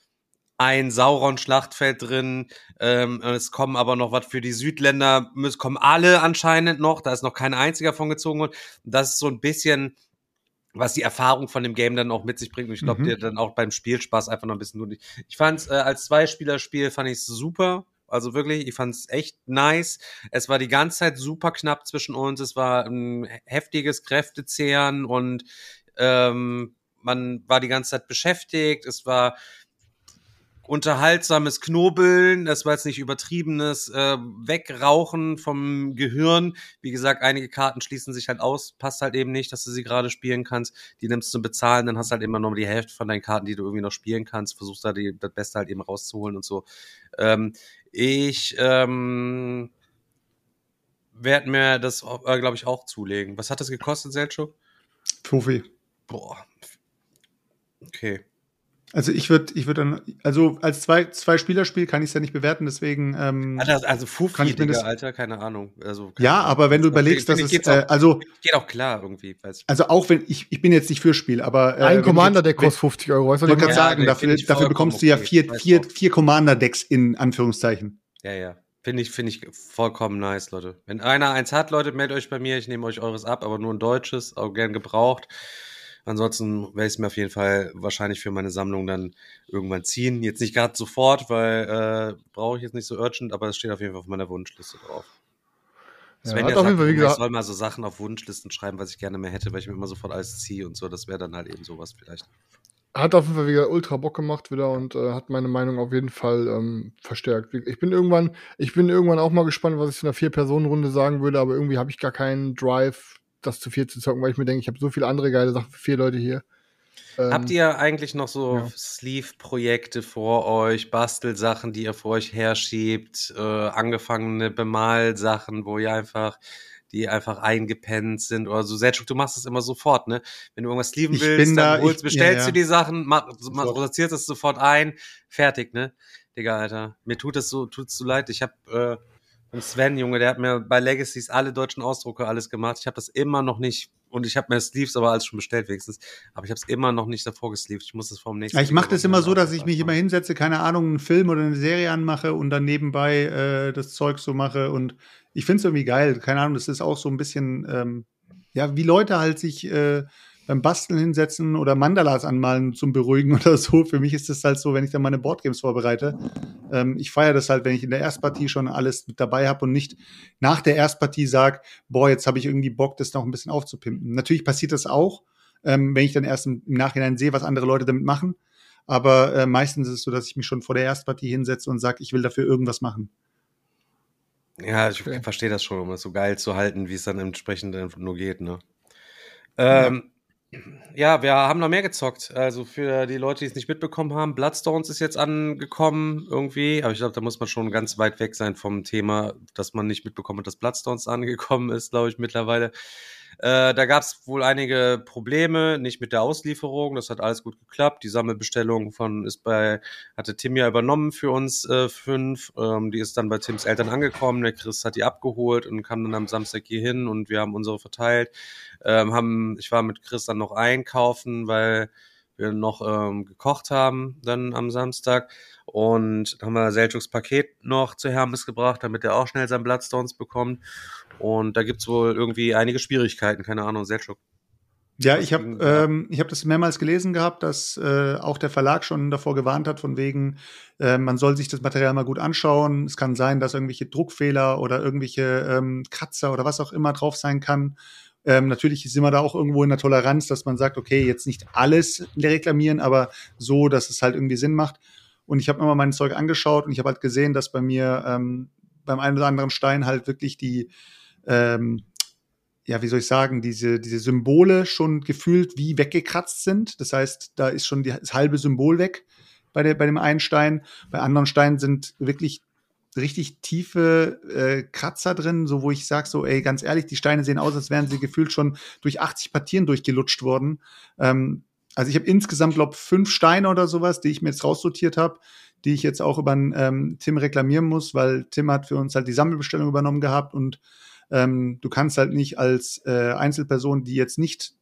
ein Sauron-Schlachtfeld drin. Ähm, es kommen aber noch was für die Südländer, es kommen alle anscheinend noch, da ist noch kein einziger von gezogen worden. Das ist so ein bisschen, was die Erfahrung von dem Game dann auch mit sich bringt. Und ich glaube, Mhm. dir dann auch beim Spielspaß einfach noch ein bisschen nur Ich fand äh, als Zweispielerspiel fand ich super. Also wirklich, ich fand es echt nice. Es war die ganze Zeit super knapp zwischen uns. Es war ein heftiges Kräftezehren und ähm, man war die ganze Zeit beschäftigt. Es war unterhaltsames Knobeln, das war jetzt nicht übertriebenes äh, Wegrauchen vom Gehirn. Wie gesagt, einige Karten schließen sich halt aus, passt halt eben nicht, dass du sie gerade spielen kannst. Die nimmst du zum Bezahlen, dann hast du halt immer noch die Hälfte von deinen Karten, die du irgendwie noch spielen kannst, versuchst da die, das Beste halt eben rauszuholen und so. Ähm, ich ähm, werde mir das, äh, glaube ich, auch zulegen. Was hat das gekostet, Selchuk? Profi. Boah. Okay. Also ich würde, ich würde dann, also als zwei, zwei Spielerspiel kann ich es ja nicht bewerten, deswegen. Ähm, Alter, also Kann Fufi, Digga, das- Alter, keine Ahnung. Also, keine ja, Ahnung. aber wenn du Das überlegst, dass es, äh, auch- also, geht auch klar irgendwie, weiß ich. also auch wenn ich, ich bin jetzt nicht für Spiel, aber äh, Ein Commander, der kostet 50 Euro. Weißt du, Ich wollte was gerade Ja, sagen, dafür, dafür bekommst du ja okay. vier, vier, vier Commander-Decks in Anführungszeichen. Ja, ja. Finde ich, finde ich vollkommen nice, Leute. Wenn einer eins hat, Leute, meldet euch bei mir. Ich nehme euch eures ab, aber nur ein deutsches, auch gern gebraucht. Ansonsten werde ich es mir auf jeden Fall wahrscheinlich für meine Sammlung dann irgendwann ziehen. Jetzt nicht gerade sofort, weil äh, brauche ich jetzt nicht so urgent, aber es steht auf jeden Fall auf meiner Wunschliste drauf. Sven ja sagt, Fall, ich soll mal so Sachen auf Wunschlisten schreiben, was ich gerne mehr hätte, weil ich mir immer sofort alles ziehe und so. Das wäre dann halt eben sowas vielleicht. Hat auf jeden Fall wieder ultra Bock gemacht wieder und äh, hat meine Meinung auf jeden Fall ähm, verstärkt. Ich bin irgendwann, ich bin irgendwann auch mal gespannt, was ich zu einer Vier-Personen-Runde sagen würde, aber irgendwie habe ich gar keinen Drive, das zu vier zu zocken, weil ich mir denke, ich habe so viele andere geile Sachen für vier Leute hier. Ähm, Habt ihr eigentlich noch so ja. Sleeve-Projekte vor euch, Bastelsachen, die ihr vor euch herschiebt, äh, angefangene Bemalsachen, wo ihr einfach, die einfach eingepennt sind oder so. Selchuk, du machst das immer sofort, ne? Wenn du irgendwas sleeven Ich willst, da- holst, ich- bestellst ja, ja. du die Sachen, mach, mach, Sofort. produzierst es sofort ein, fertig, ne? Digga, Alter. Mir tut es so, tut's so leid. Ich hab, äh, und Sven, Junge, der hat mir bei Legacies alle deutschen Ausdrucke alles gemacht. Ich habe das immer noch nicht und ich habe mir Sleeves aber alles schon bestellt wenigstens, aber ich habe es immer noch nicht davor gesleeved. Ich muss vor dem nächsten. Ja, ich mache das immer so, dass ich mich immer hinsetze, keine Ahnung, einen Film oder eine Serie anmache und dann nebenbei äh, das Zeug so mache. Und ich finde es irgendwie geil. Keine Ahnung, das ist auch so ein bisschen, ähm, ja, wie Leute halt sich äh, beim Basteln hinsetzen oder Mandalas anmalen zum Beruhigen oder so. Für mich ist das halt so, wenn ich dann meine Boardgames vorbereite. Ähm, ich feiere das halt, wenn ich in der Erstpartie schon alles mit dabei habe und nicht nach der Erstpartie sage, boah, jetzt habe ich irgendwie Bock, das noch ein bisschen aufzupimpen. Natürlich passiert das auch, ähm, wenn ich dann erst im, im Nachhinein sehe, was andere Leute damit machen. Aber äh, meistens ist es so, dass ich mich schon vor der Erstpartie hinsetze und sage, ich will dafür irgendwas machen. Ja, ich Okay. verstehe das schon, um es so geil zu halten, wie es dann entsprechend nur geht, ne? Ähm, ja, wir haben noch mehr gezockt. Also für die Leute, die es nicht mitbekommen haben, Bloodstones ist jetzt angekommen irgendwie. Aber ich glaube, da muss man schon ganz weit weg sein vom Thema, dass man nicht mitbekommen hat, dass Bloodstones angekommen ist, glaube ich, mittlerweile. Äh, da gab es wohl einige Probleme, nicht mit der Auslieferung. Das hat alles gut geklappt. Die Sammelbestellung von ist bei, hatte Tim ja übernommen für uns äh, fünf. Ähm, die ist dann bei Tims Eltern angekommen. Der Chris hat die abgeholt und kam dann am Samstag hier hin und wir haben unsere verteilt. Ähm, haben, ich war mit Chris dann noch einkaufen, weil noch ähm, gekocht haben dann am Samstag und haben wir Seljuks Paket noch zu Hermes gebracht, damit er auch schnell sein Bloodstones bekommt und da gibt's wohl irgendwie einige Schwierigkeiten, keine Ahnung, Seljuk. Ja, ich habe ähm, ich hab das mehrmals gelesen gehabt, dass äh, auch der Verlag schon davor gewarnt hat, von wegen, äh, man soll sich das Material mal gut anschauen. Es kann sein, dass irgendwelche Druckfehler oder irgendwelche ähm, Kratzer oder was auch immer drauf sein kann. Ähm, natürlich sind wir da auch irgendwo in der Toleranz, dass man sagt, okay, jetzt nicht alles reklamieren, aber so, dass es halt irgendwie Sinn macht. Und ich habe mir mal mein Zeug angeschaut und ich habe halt gesehen, dass bei mir ähm, beim einen oder anderen Stein halt wirklich die ähm, ja, wie soll ich sagen, diese, diese Symbole schon gefühlt wie weggekratzt sind. Das heißt, da ist schon die, das halbe Symbol weg bei, der, bei dem einen Stein. Bei anderen Steinen sind wirklich richtig tiefe äh, Kratzer drin, so wo ich sag so, ey, ganz ehrlich, die Steine sehen aus, als wären sie gefühlt schon durch 80 Partien durchgelutscht worden. Ähm, also ich habe insgesamt, glaube fünf Steine oder sowas, die ich mir jetzt raussortiert habe, die ich jetzt auch über ähm, Tim reklamieren muss, weil Tim hat für uns halt die Sammelbestellung übernommen gehabt und ähm, du kannst halt nicht als äh, Einzelperson, die jetzt nicht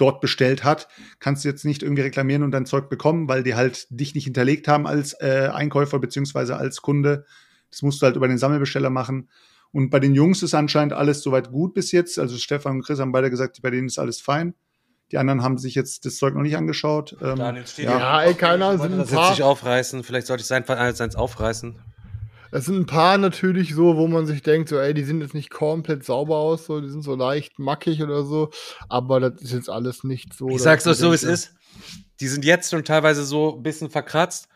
dort bestellt hat, kannst du jetzt nicht irgendwie reklamieren und dein Zeug bekommen, weil die halt dich nicht hinterlegt haben als äh, Einkäufer beziehungsweise als Kunde. Das musst du halt über den Sammelbesteller machen. Und bei den Jungs ist anscheinend alles soweit gut bis jetzt. Also Stefan und Chris haben beide gesagt, bei denen ist alles fein. Die anderen haben sich jetzt das Zeug noch nicht angeschaut. Ähm, Daniel steht ja. Ja, ey, keine Ahnung, sind ein paar, sich aufreißen. Vielleicht sollte ich sein seins aufreißen. Es sind ein paar natürlich so, wo man sich denkt, so, ey, die sind jetzt nicht komplett sauber aus, so, die sind so leicht mackig oder so, aber das ist jetzt alles nicht so. Ich sag's euch so, wie es ist. Die sind jetzt schon teilweise so ein bisschen verkratzt.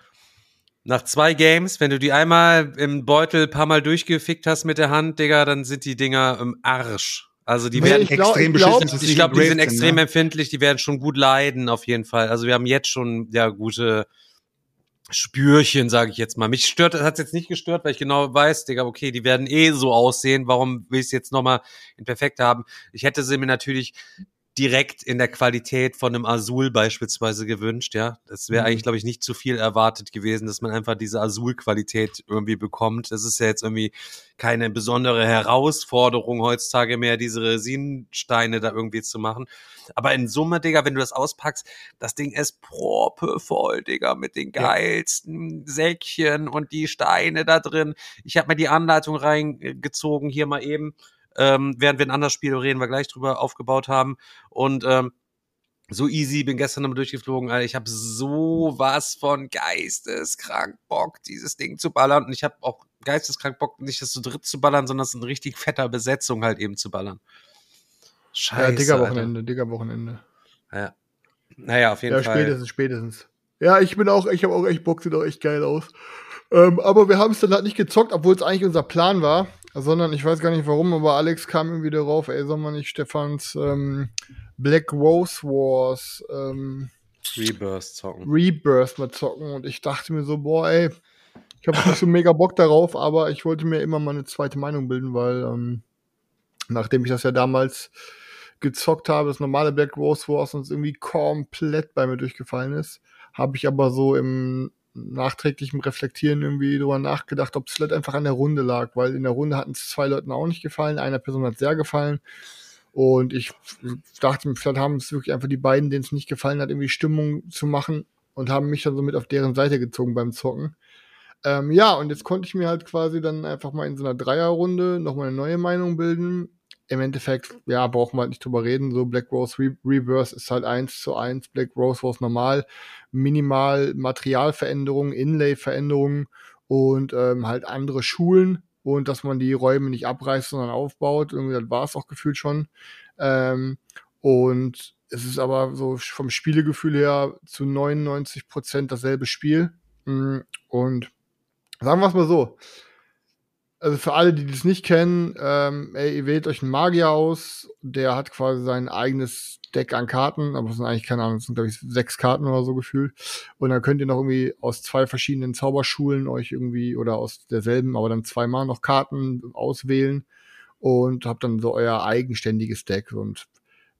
Nach zwei Games, wenn du die einmal im Beutel ein paar Mal durchgefickt hast mit der Hand, Digga, dann sind die Dinger im Arsch. Also die Nee, werden ich glaub- extrem ich glaub- beschissen. dass ich glaube, die sind extrem ne? empfindlich, die werden schon gut leiden, auf jeden Fall. Also wir haben jetzt schon ja gute Spürchen, sage ich jetzt mal. Mich stört, hat's jetzt nicht gestört, weil ich genau weiß, Digga, okay, die werden eh so aussehen. Warum will ich es jetzt nochmal in perfekt haben? Ich hätte sie mir natürlich direkt in der Qualität von einem Azul beispielsweise gewünscht, ja. Das wäre Mhm. eigentlich, glaube ich, nicht zu viel erwartet gewesen, dass man einfach diese Azul-Qualität irgendwie bekommt. Das ist ja jetzt irgendwie keine besondere Herausforderung heutzutage mehr, diese Resinsteine da irgendwie zu machen. Aber in Summe, Digga, wenn du das auspackst, das Ding ist proppevoll, Digga, mit den geilsten Säckchen und die Steine da drin. Ich habe mir die Anleitung reingezogen, hier mal eben, ähm, während wir ein anderes Spiel, reden wir gleich drüber, aufgebaut haben. Und ähm, so easy, bin gestern nochmal durchgeflogen, Alter. Ich habe so was von geisteskrank Bock, dieses Ding zu ballern. Und ich habe auch geisteskrank Bock, nicht das zu dritt zu ballern, sondern es in richtig fetter Besetzung halt eben zu ballern. Scheiße. Ja, Alter. Wochenende, Digga Wochenende. Ja. Naja, auf jeden Ja, Fall. spätestens, spätestens. Ja, ich bin auch, ich habe auch echt Bock, sieht auch echt geil aus. Ähm, aber wir haben es dann halt nicht gezockt, obwohl es eigentlich unser Plan war, sondern ich weiß gar nicht warum, aber Alex kam irgendwie darauf, ey, soll man nicht Stefans ähm, Black Rose Wars ähm, Rebirth zocken. Rebirth mal zocken und ich dachte mir so, boah, ey, ich habe nicht so mega Bock darauf, aber ich wollte mir immer mal eine zweite Meinung bilden, weil ähm, nachdem ich das ja damals gezockt habe, das normale Black Rose Wars uns irgendwie komplett bei mir durchgefallen ist, habe ich aber so im nachträglichen Reflektieren irgendwie drüber nachgedacht, ob es vielleicht einfach an der Runde lag, weil in der Runde hatten es zwei Leuten auch nicht gefallen, einer Person hat sehr gefallen und ich dachte mir, vielleicht haben es wirklich einfach die beiden, denen es nicht gefallen hat, irgendwie Stimmung zu machen und haben mich dann so mit auf deren Seite gezogen beim Zocken. Ähm, ja, und jetzt konnte ich mir halt quasi dann einfach mal in so einer Dreierrunde nochmal eine neue Meinung bilden. Im Endeffekt, ja, brauchen wir halt nicht drüber reden. So Black Rose Re Reverse ist halt eins zu eins Black Rose Wars normal. Minimal Materialveränderungen, Inlay-Veränderungen und ähm, halt andere Schulen und dass man die Räume nicht abreißt, sondern aufbaut. Irgendwie, das war es auch gefühlt schon. Ähm, und es ist aber so vom Spielegefühl her zu 99 Prozent dasselbe Spiel. Mm, Und sagen wir es mal so. Also für alle, die das nicht kennen, ähm, ey, ihr wählt euch einen Magier aus, der hat quasi sein eigenes Deck an Karten, aber es sind eigentlich keine Ahnung, es sind glaube ich sechs Karten oder so gefühlt. Und dann könnt ihr noch irgendwie aus zwei verschiedenen Zauberschulen euch irgendwie oder aus derselben, aber dann zweimal noch Karten auswählen und habt dann so euer eigenständiges Deck. Und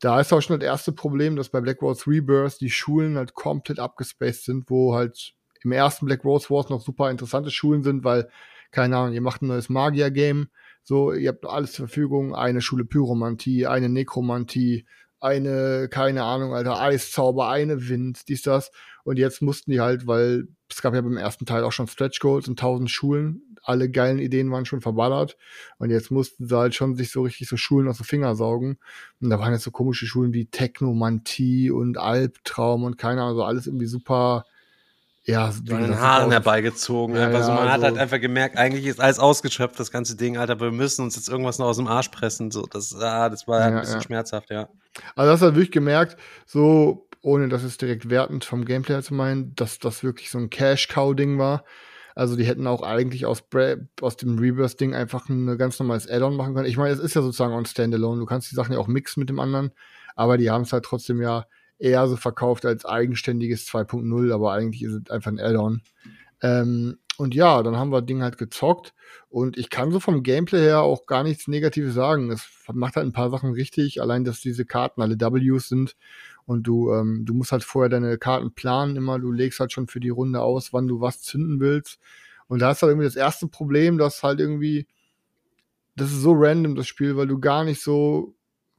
da ist auch schon das erste Problem, dass bei Black Rose Rebirth die Schulen halt komplett abgespaced sind, wo halt im ersten Black Rose Wars noch super interessante Schulen sind, weil, keine Ahnung, ihr macht ein neues Magier-Game, so, ihr habt alles zur Verfügung, eine Schule Pyromantie, eine Nekromantie, eine, keine Ahnung, Alter, Eiszauber, eine Wind, dies, das. Und jetzt mussten die halt, weil es gab ja beim ersten Teil auch schon Stretch Goals und tausend Schulen, alle geilen Ideen waren schon verballert. Und jetzt mussten sie halt schon sich so richtig so Schulen aus den Finger saugen. Und da waren jetzt so komische Schulen wie Technomantie und Albtraum und keine Ahnung, so alles irgendwie super, ja, wie An den Haaren herbeigezogen. Ja, einfach so, ja, man hat also- halt einfach gemerkt, eigentlich ist alles ausgeschöpft, das ganze Ding, Alter, aber wir müssen uns jetzt irgendwas noch aus dem Arsch pressen. So, das, ah, das war halt Ja, ein bisschen schmerzhaft, ja. Also das hat wirklich gemerkt, so, ohne das jetzt direkt wertend vom Gameplay zu meinen, dass das wirklich so ein Cash-Cow-Ding war. Also die hätten auch eigentlich aus, Bra aus dem Rebirth-Ding einfach ein ganz normales Add-on machen können. Ich meine, es ist ja sozusagen on Standalone. Du kannst die Sachen ja auch mixen mit dem anderen, aber die haben es halt trotzdem ja eher so verkauft als eigenständiges 2.0, aber eigentlich ist es einfach ein Add-on. Ähm, und ja, dann haben wir Ding halt gezockt und ich kann so vom Gameplay her auch gar nichts Negatives sagen. Es macht halt ein paar Sachen richtig, allein dass diese Karten alle Ws sind und du, ähm, du musst halt vorher deine Karten planen immer, du legst halt schon für die Runde aus, wann du was zünden willst. Und da ist halt irgendwie das erste Problem, dass halt irgendwie, das ist so random, das Spiel, weil du gar nicht so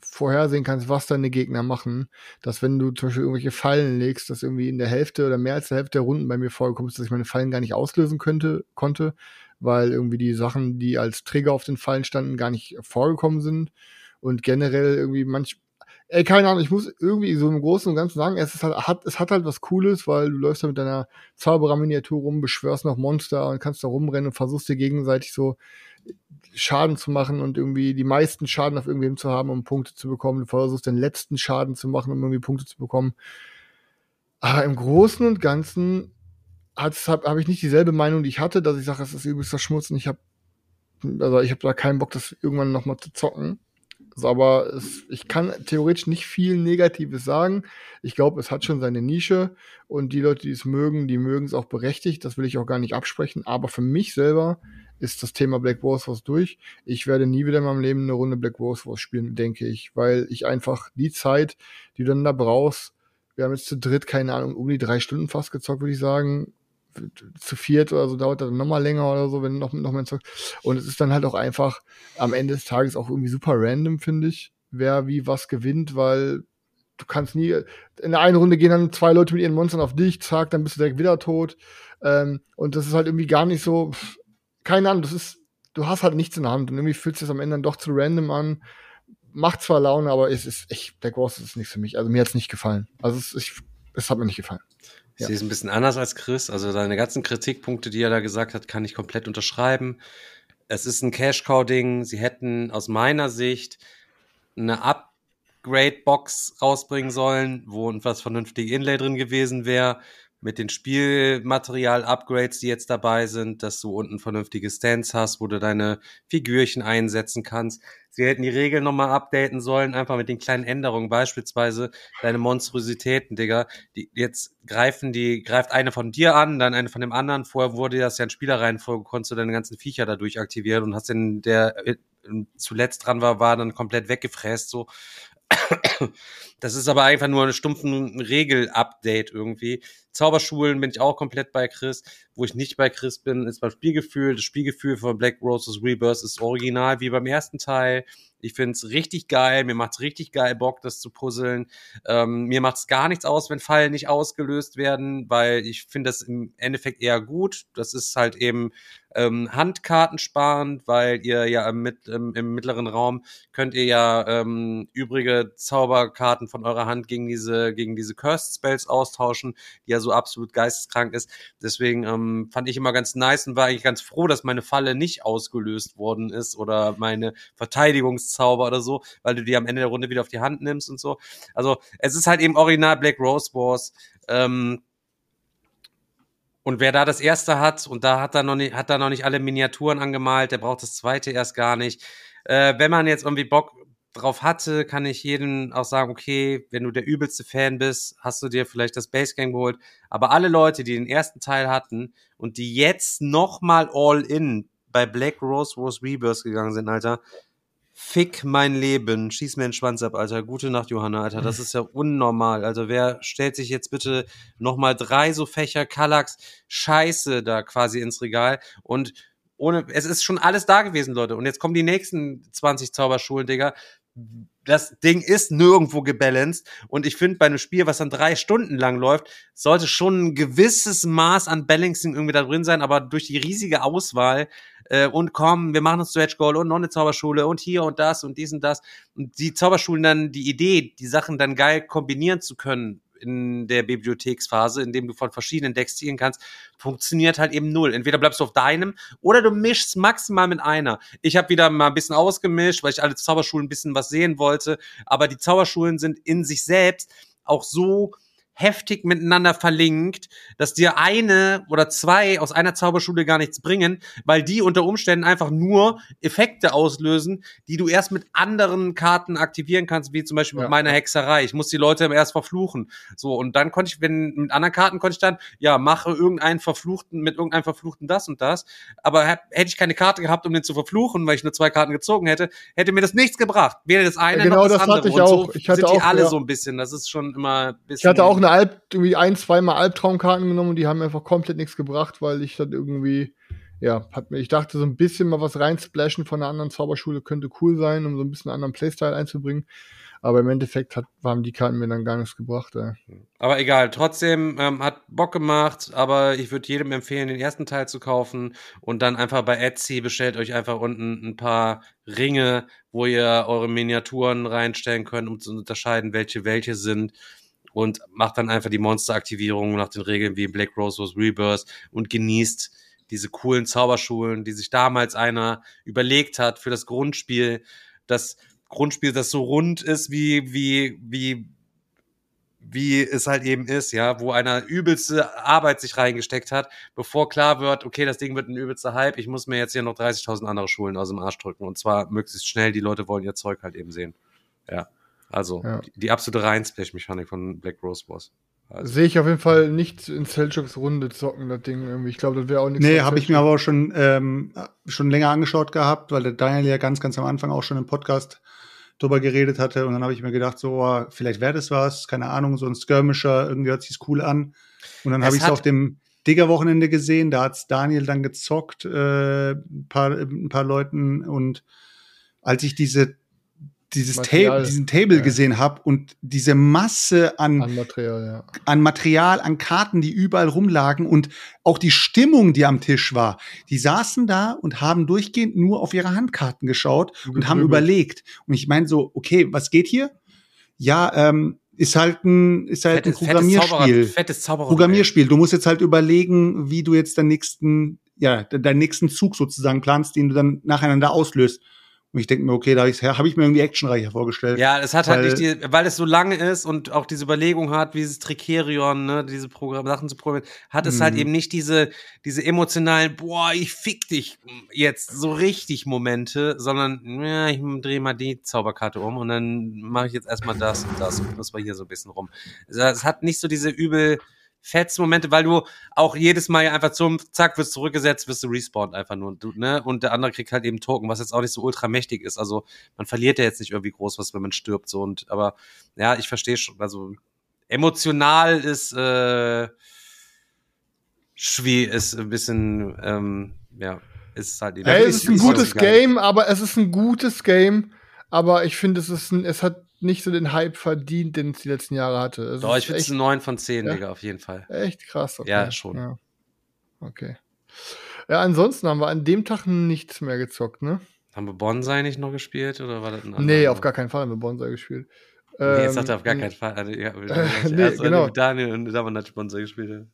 vorhersehen kannst, was deine Gegner machen, dass wenn du zum Beispiel irgendwelche Fallen legst, dass irgendwie in der Hälfte oder mehr als der Hälfte der Runden bei mir vorgekommen ist, dass ich meine Fallen gar nicht auslösen könnte, konnte, weil irgendwie die Sachen, die als Trigger auf den Fallen standen, gar nicht vorgekommen sind. Und generell irgendwie manch, ey, keine Ahnung, ich muss irgendwie so im Großen und Ganzen sagen, es, halt, hat, es hat halt was Cooles, weil du läufst da mit deiner Zauberer-Miniatur rum, beschwörst noch Monster und kannst da rumrennen und versuchst dir gegenseitig so Schaden zu machen und irgendwie die meisten Schaden auf irgendwem zu haben, um Punkte zu bekommen. Du versuchst den letzten Schaden zu machen, um irgendwie Punkte zu bekommen. Aber im Großen und Ganzen habe hab ich nicht dieselbe Meinung, die ich hatte, dass ich sage, es ist übelster Schmutz und ich habe also ich habe da keinen Bock, das irgendwann nochmal zu zocken. Aber es, ich kann theoretisch nicht viel Negatives sagen. Ich glaube, es hat schon seine Nische und die Leute, die es mögen, die mögen es auch berechtigt. Das will ich auch gar nicht absprechen. Aber für mich selber ist das Thema Black Wars Wars durch. Ich werde nie wieder in meinem Leben eine Runde Black Wars Wars spielen, denke ich, weil ich einfach die Zeit, die du dann da brauchst, wir haben jetzt zu dritt, keine Ahnung, um die drei Stunden fast gezockt, würde ich sagen. Zu viert oder so dauert das nochmal länger oder so, wenn noch, noch mehr zockst. Und es ist dann halt auch einfach am Ende des Tages auch irgendwie super random, finde ich, wer wie was gewinnt, weil du kannst nie, in der einen Runde gehen dann zwei Leute mit ihren Monstern auf dich, zack, dann bist du direkt wieder tot. Ähm, und das ist halt irgendwie gar nicht so, keine Ahnung, das ist, du hast halt nichts in der Hand und irgendwie fühlt sich das am Ende dann doch zu random an. Macht zwar Laune, aber es ist echt, der Ghost ist nichts für mich. Also mir hat es nicht gefallen. Also es, ich, es hat mir nicht gefallen. Ich ja. sehe es ein bisschen anders als Chris. Also seine ganzen Kritikpunkte, die er da gesagt hat, kann ich komplett unterschreiben. Es ist ein Cash-Cow-Ding. Sie hätten aus meiner Sicht eine Upgrade-Box rausbringen sollen, wo was vernünftige Inlay drin gewesen wäre mit den Spielmaterial-Upgrades, die jetzt dabei sind, dass du unten vernünftige Stands hast, wo du deine Figürchen einsetzen kannst. Sie hätten die Regeln nochmal updaten sollen, einfach mit den kleinen Änderungen, beispielsweise deine Monstrositäten, Digga. Die, jetzt greifen die, greift eine von dir an, dann eine von dem anderen. Vorher wurde das ja in Spielerreihenfolge, konntest du deine ganzen Viecher dadurch aktivieren und hast den, der äh, zuletzt dran war, war dann komplett weggefräst, so. Das ist aber einfach nur ein stumpfen Regel-Update irgendwie. Zauberschulen bin ich auch komplett bei Chris. Wo ich nicht bei Chris bin, ist beim Spielgefühl. Das Spielgefühl von Black Roses Rebirth ist original wie beim ersten Teil. Ich finde es richtig geil. Mir macht es richtig geil Bock, das zu puzzeln. Ähm, mir macht es gar nichts aus, wenn Fallen nicht ausgelöst werden, weil ich finde das im Endeffekt eher gut. Das ist halt eben ähm, Handkarten sparen, weil ihr ja im, im, im mittleren Raum könnt ihr ja ähm, übrige Zauberkarten von eurer Hand gegen diese, gegen diese Cursed Spells austauschen, die ja so absolut geisteskrank ist. Deswegen ähm, fand ich immer ganz nice und war eigentlich ganz froh, dass meine Falle nicht ausgelöst worden ist oder meine Verteidigungszauber oder so, weil du die am Ende der Runde wieder auf die Hand nimmst und so. Also es ist halt eben original Black Rose Wars. Ähm, und wer da das erste hat und da hat er noch nicht, hat da noch nicht alle Miniaturen angemalt, der braucht das zweite erst gar nicht. Äh, wenn man jetzt irgendwie Bock drauf hatte, kann ich jedem auch sagen, okay, wenn du der übelste Fan bist, hast du dir vielleicht das Base Game geholt. Aber alle Leute, die den ersten Teil hatten und die jetzt nochmal all in bei Black Rose Wars Rebirth gegangen sind, Alter, Fick mein Leben. Schieß mir den Schwanz ab, Alter. Gute Nacht, Johanna, Alter. Das ist ja unnormal. Also wer stellt sich jetzt bitte nochmal drei so Fächer Kallax Scheiße da quasi ins Regal und ohne, es ist schon alles da gewesen, Leute. Und jetzt kommen die nächsten 20 Zauberschulen, Digga das Ding ist nirgendwo gebalanced. Und ich finde bei einem Spiel, was dann drei Stunden lang läuft, sollte schon ein gewisses Maß an Balancing irgendwie da drin sein, aber durch die riesige Auswahl äh, und komm, wir machen ein Stretch Goal und noch eine Zauberschule und hier und das und dies und das. Und die Zauberschulen dann die Idee, die Sachen dann geil kombinieren zu können, in der Bibliotheksphase, in dem du von verschiedenen Decks ziehen kannst, funktioniert halt eben null. Entweder bleibst du auf deinem oder du mischst maximal mit einer. Ich habe wieder mal ein bisschen ausgemischt, weil ich alle Zauberschulen ein bisschen was sehen wollte, aber die Zauberschulen sind in sich selbst auch so heftig miteinander verlinkt, dass dir eine oder zwei aus einer Zauberschule gar nichts bringen, weil die unter Umständen einfach nur Effekte auslösen, die du erst mit anderen Karten aktivieren kannst, wie zum Beispiel Ja. mit meiner Hexerei. Ich muss die Leute erst verfluchen. So, und dann konnte ich, wenn mit anderen Karten konnte ich dann, ja, mache irgendeinen Verfluchten, mit irgendeinem Verfluchten das und das. Aber hab, hätte ich keine Karte gehabt, um den zu verfluchen, weil ich nur zwei Karten gezogen hätte, hätte mir das nichts gebracht. Weder das eine Ja, genau noch das, das andere. hatte ich auch. so Ich hatte sind die auch, alle ja. so ein bisschen. Das ist schon immer ein bisschen. Ich hatte auch eine Alb, irgendwie ein, zweimal Albtraumkarten genommen und die haben einfach komplett nichts gebracht, weil ich dann irgendwie, ja, hat mir, ich dachte, so ein bisschen mal was reinsplashen von einer anderen Zauberschule könnte cool sein, um so ein bisschen einen anderen Playstyle einzubringen. Aber im Endeffekt hat, haben die Karten mir dann gar nichts gebracht. Ey. Aber egal, trotzdem ähm, hat Bock gemacht, aber ich würde jedem empfehlen, den ersten Teil zu kaufen und dann einfach bei Etsy bestellt euch einfach unten ein paar Ringe, wo ihr eure Miniaturen reinstellen könnt, um zu unterscheiden, welche welche sind. Und macht dann einfach die Monsteraktivierung nach den Regeln wie Black Rose was Rebirth und genießt diese coolen Zauberschulen, die sich damals einer überlegt hat für das Grundspiel. Das Grundspiel, das so rund ist wie, wie, wie, wie es halt eben ist, ja, wo einer übelste Arbeit sich reingesteckt hat, bevor klar wird, okay, das Ding wird ein übelster Hype, ich muss mir jetzt hier noch 30.000 andere Schulen aus dem Arsch drücken und zwar möglichst schnell, die Leute wollen ihr Zeug halt eben sehen. Ja, also Ja. die, die absolute Reinsplash-Mechanik von Black Rose Boss. Also, Sehe ich auf jeden Fall nicht in Selchuks Runde zocken, das Ding irgendwie. Ich glaube, das wäre auch nichts. Nee, habe ich mir aber auch schon, ähm, schon länger angeschaut gehabt, weil der Daniel ja ganz, ganz am Anfang auch schon im Podcast drüber geredet hatte. Und dann habe ich mir gedacht, so, oh, vielleicht wäre das was, keine Ahnung, so ein Skirmisher, irgendwie hört sich's cool an. Und dann habe ich es auf dem Digger-Wochenende gesehen, da hat's Daniel dann gezockt, äh, ein, paar, ein paar Leuten. Und als ich diese, dieses Material. Table, diesen Table Ja. gesehen habe und diese Masse an, An Material, ja. an Material, an Karten, die überall rumlagen und auch die Stimmung, die am Tisch war. Die saßen da und haben durchgehend nur auf ihre Handkarten geschaut und haben gegrübelt. überlegt. Und ich meine so, okay, was geht hier? Ja, ähm, ist halt ein, ist halt ein fettes, Zauberer, Programmierspiel. fettes Zauberer. Programmierspiel. Du musst jetzt halt überlegen, wie du jetzt deinen nächsten, ja, de- deinen nächsten Zug sozusagen planst, den du dann nacheinander auslöst. Und ich denke mir, okay, da habe ich, hab ich mir irgendwie actionreicher vorgestellt. Ja, es hat halt nicht die, weil es so lange ist und auch diese Überlegung hat, wie dieses Tricerion, ne, diese Programm, Sachen zu programmieren, hat es halt Mhm. eben nicht diese, diese emotionalen, boah, ich fick dich jetzt so richtig Momente, sondern, ja, ich drehe mal die Zauberkarte um und dann mache ich jetzt erstmal das und das und das war hier so ein bisschen rum. Es hat nicht so diese übel Fetzen-Momente, weil du auch jedes Mal ja einfach zum, zack, wirst zurückgesetzt, wirst du respawned einfach nur, du, ne, und der andere kriegt halt eben Token, was jetzt auch nicht so ultra mächtig ist, also, man verliert ja jetzt nicht irgendwie groß was, wenn man stirbt, so. Und aber ja, ich verstehe schon, also emotional ist äh, schwierig, ist ein bisschen, ähm, ja, ist halt Ey, es ist ein gutes. Game, aber es ist ein gutes Game, aber ich finde, es ist ein, es hat nicht so den Hype verdient, den es die letzten Jahre hatte. Es Doch, ich finde es echt, ein 9 von 10, Ja? Digga, auf jeden Fall. echt krass. Ja, schon. Ja. Okay. Ja, ansonsten haben wir an dem Tag nichts mehr gezockt, ne? Haben wir Bonsai nicht noch gespielt oder war das ein Nee, anderer? auf gar keinen Fall haben wir Bonsai gespielt. Nee, jetzt sagt er auf gar keinen Fall. Also, ja, Äh, nee, erst genau. Daniel und Daman hat Bonsai gespielt.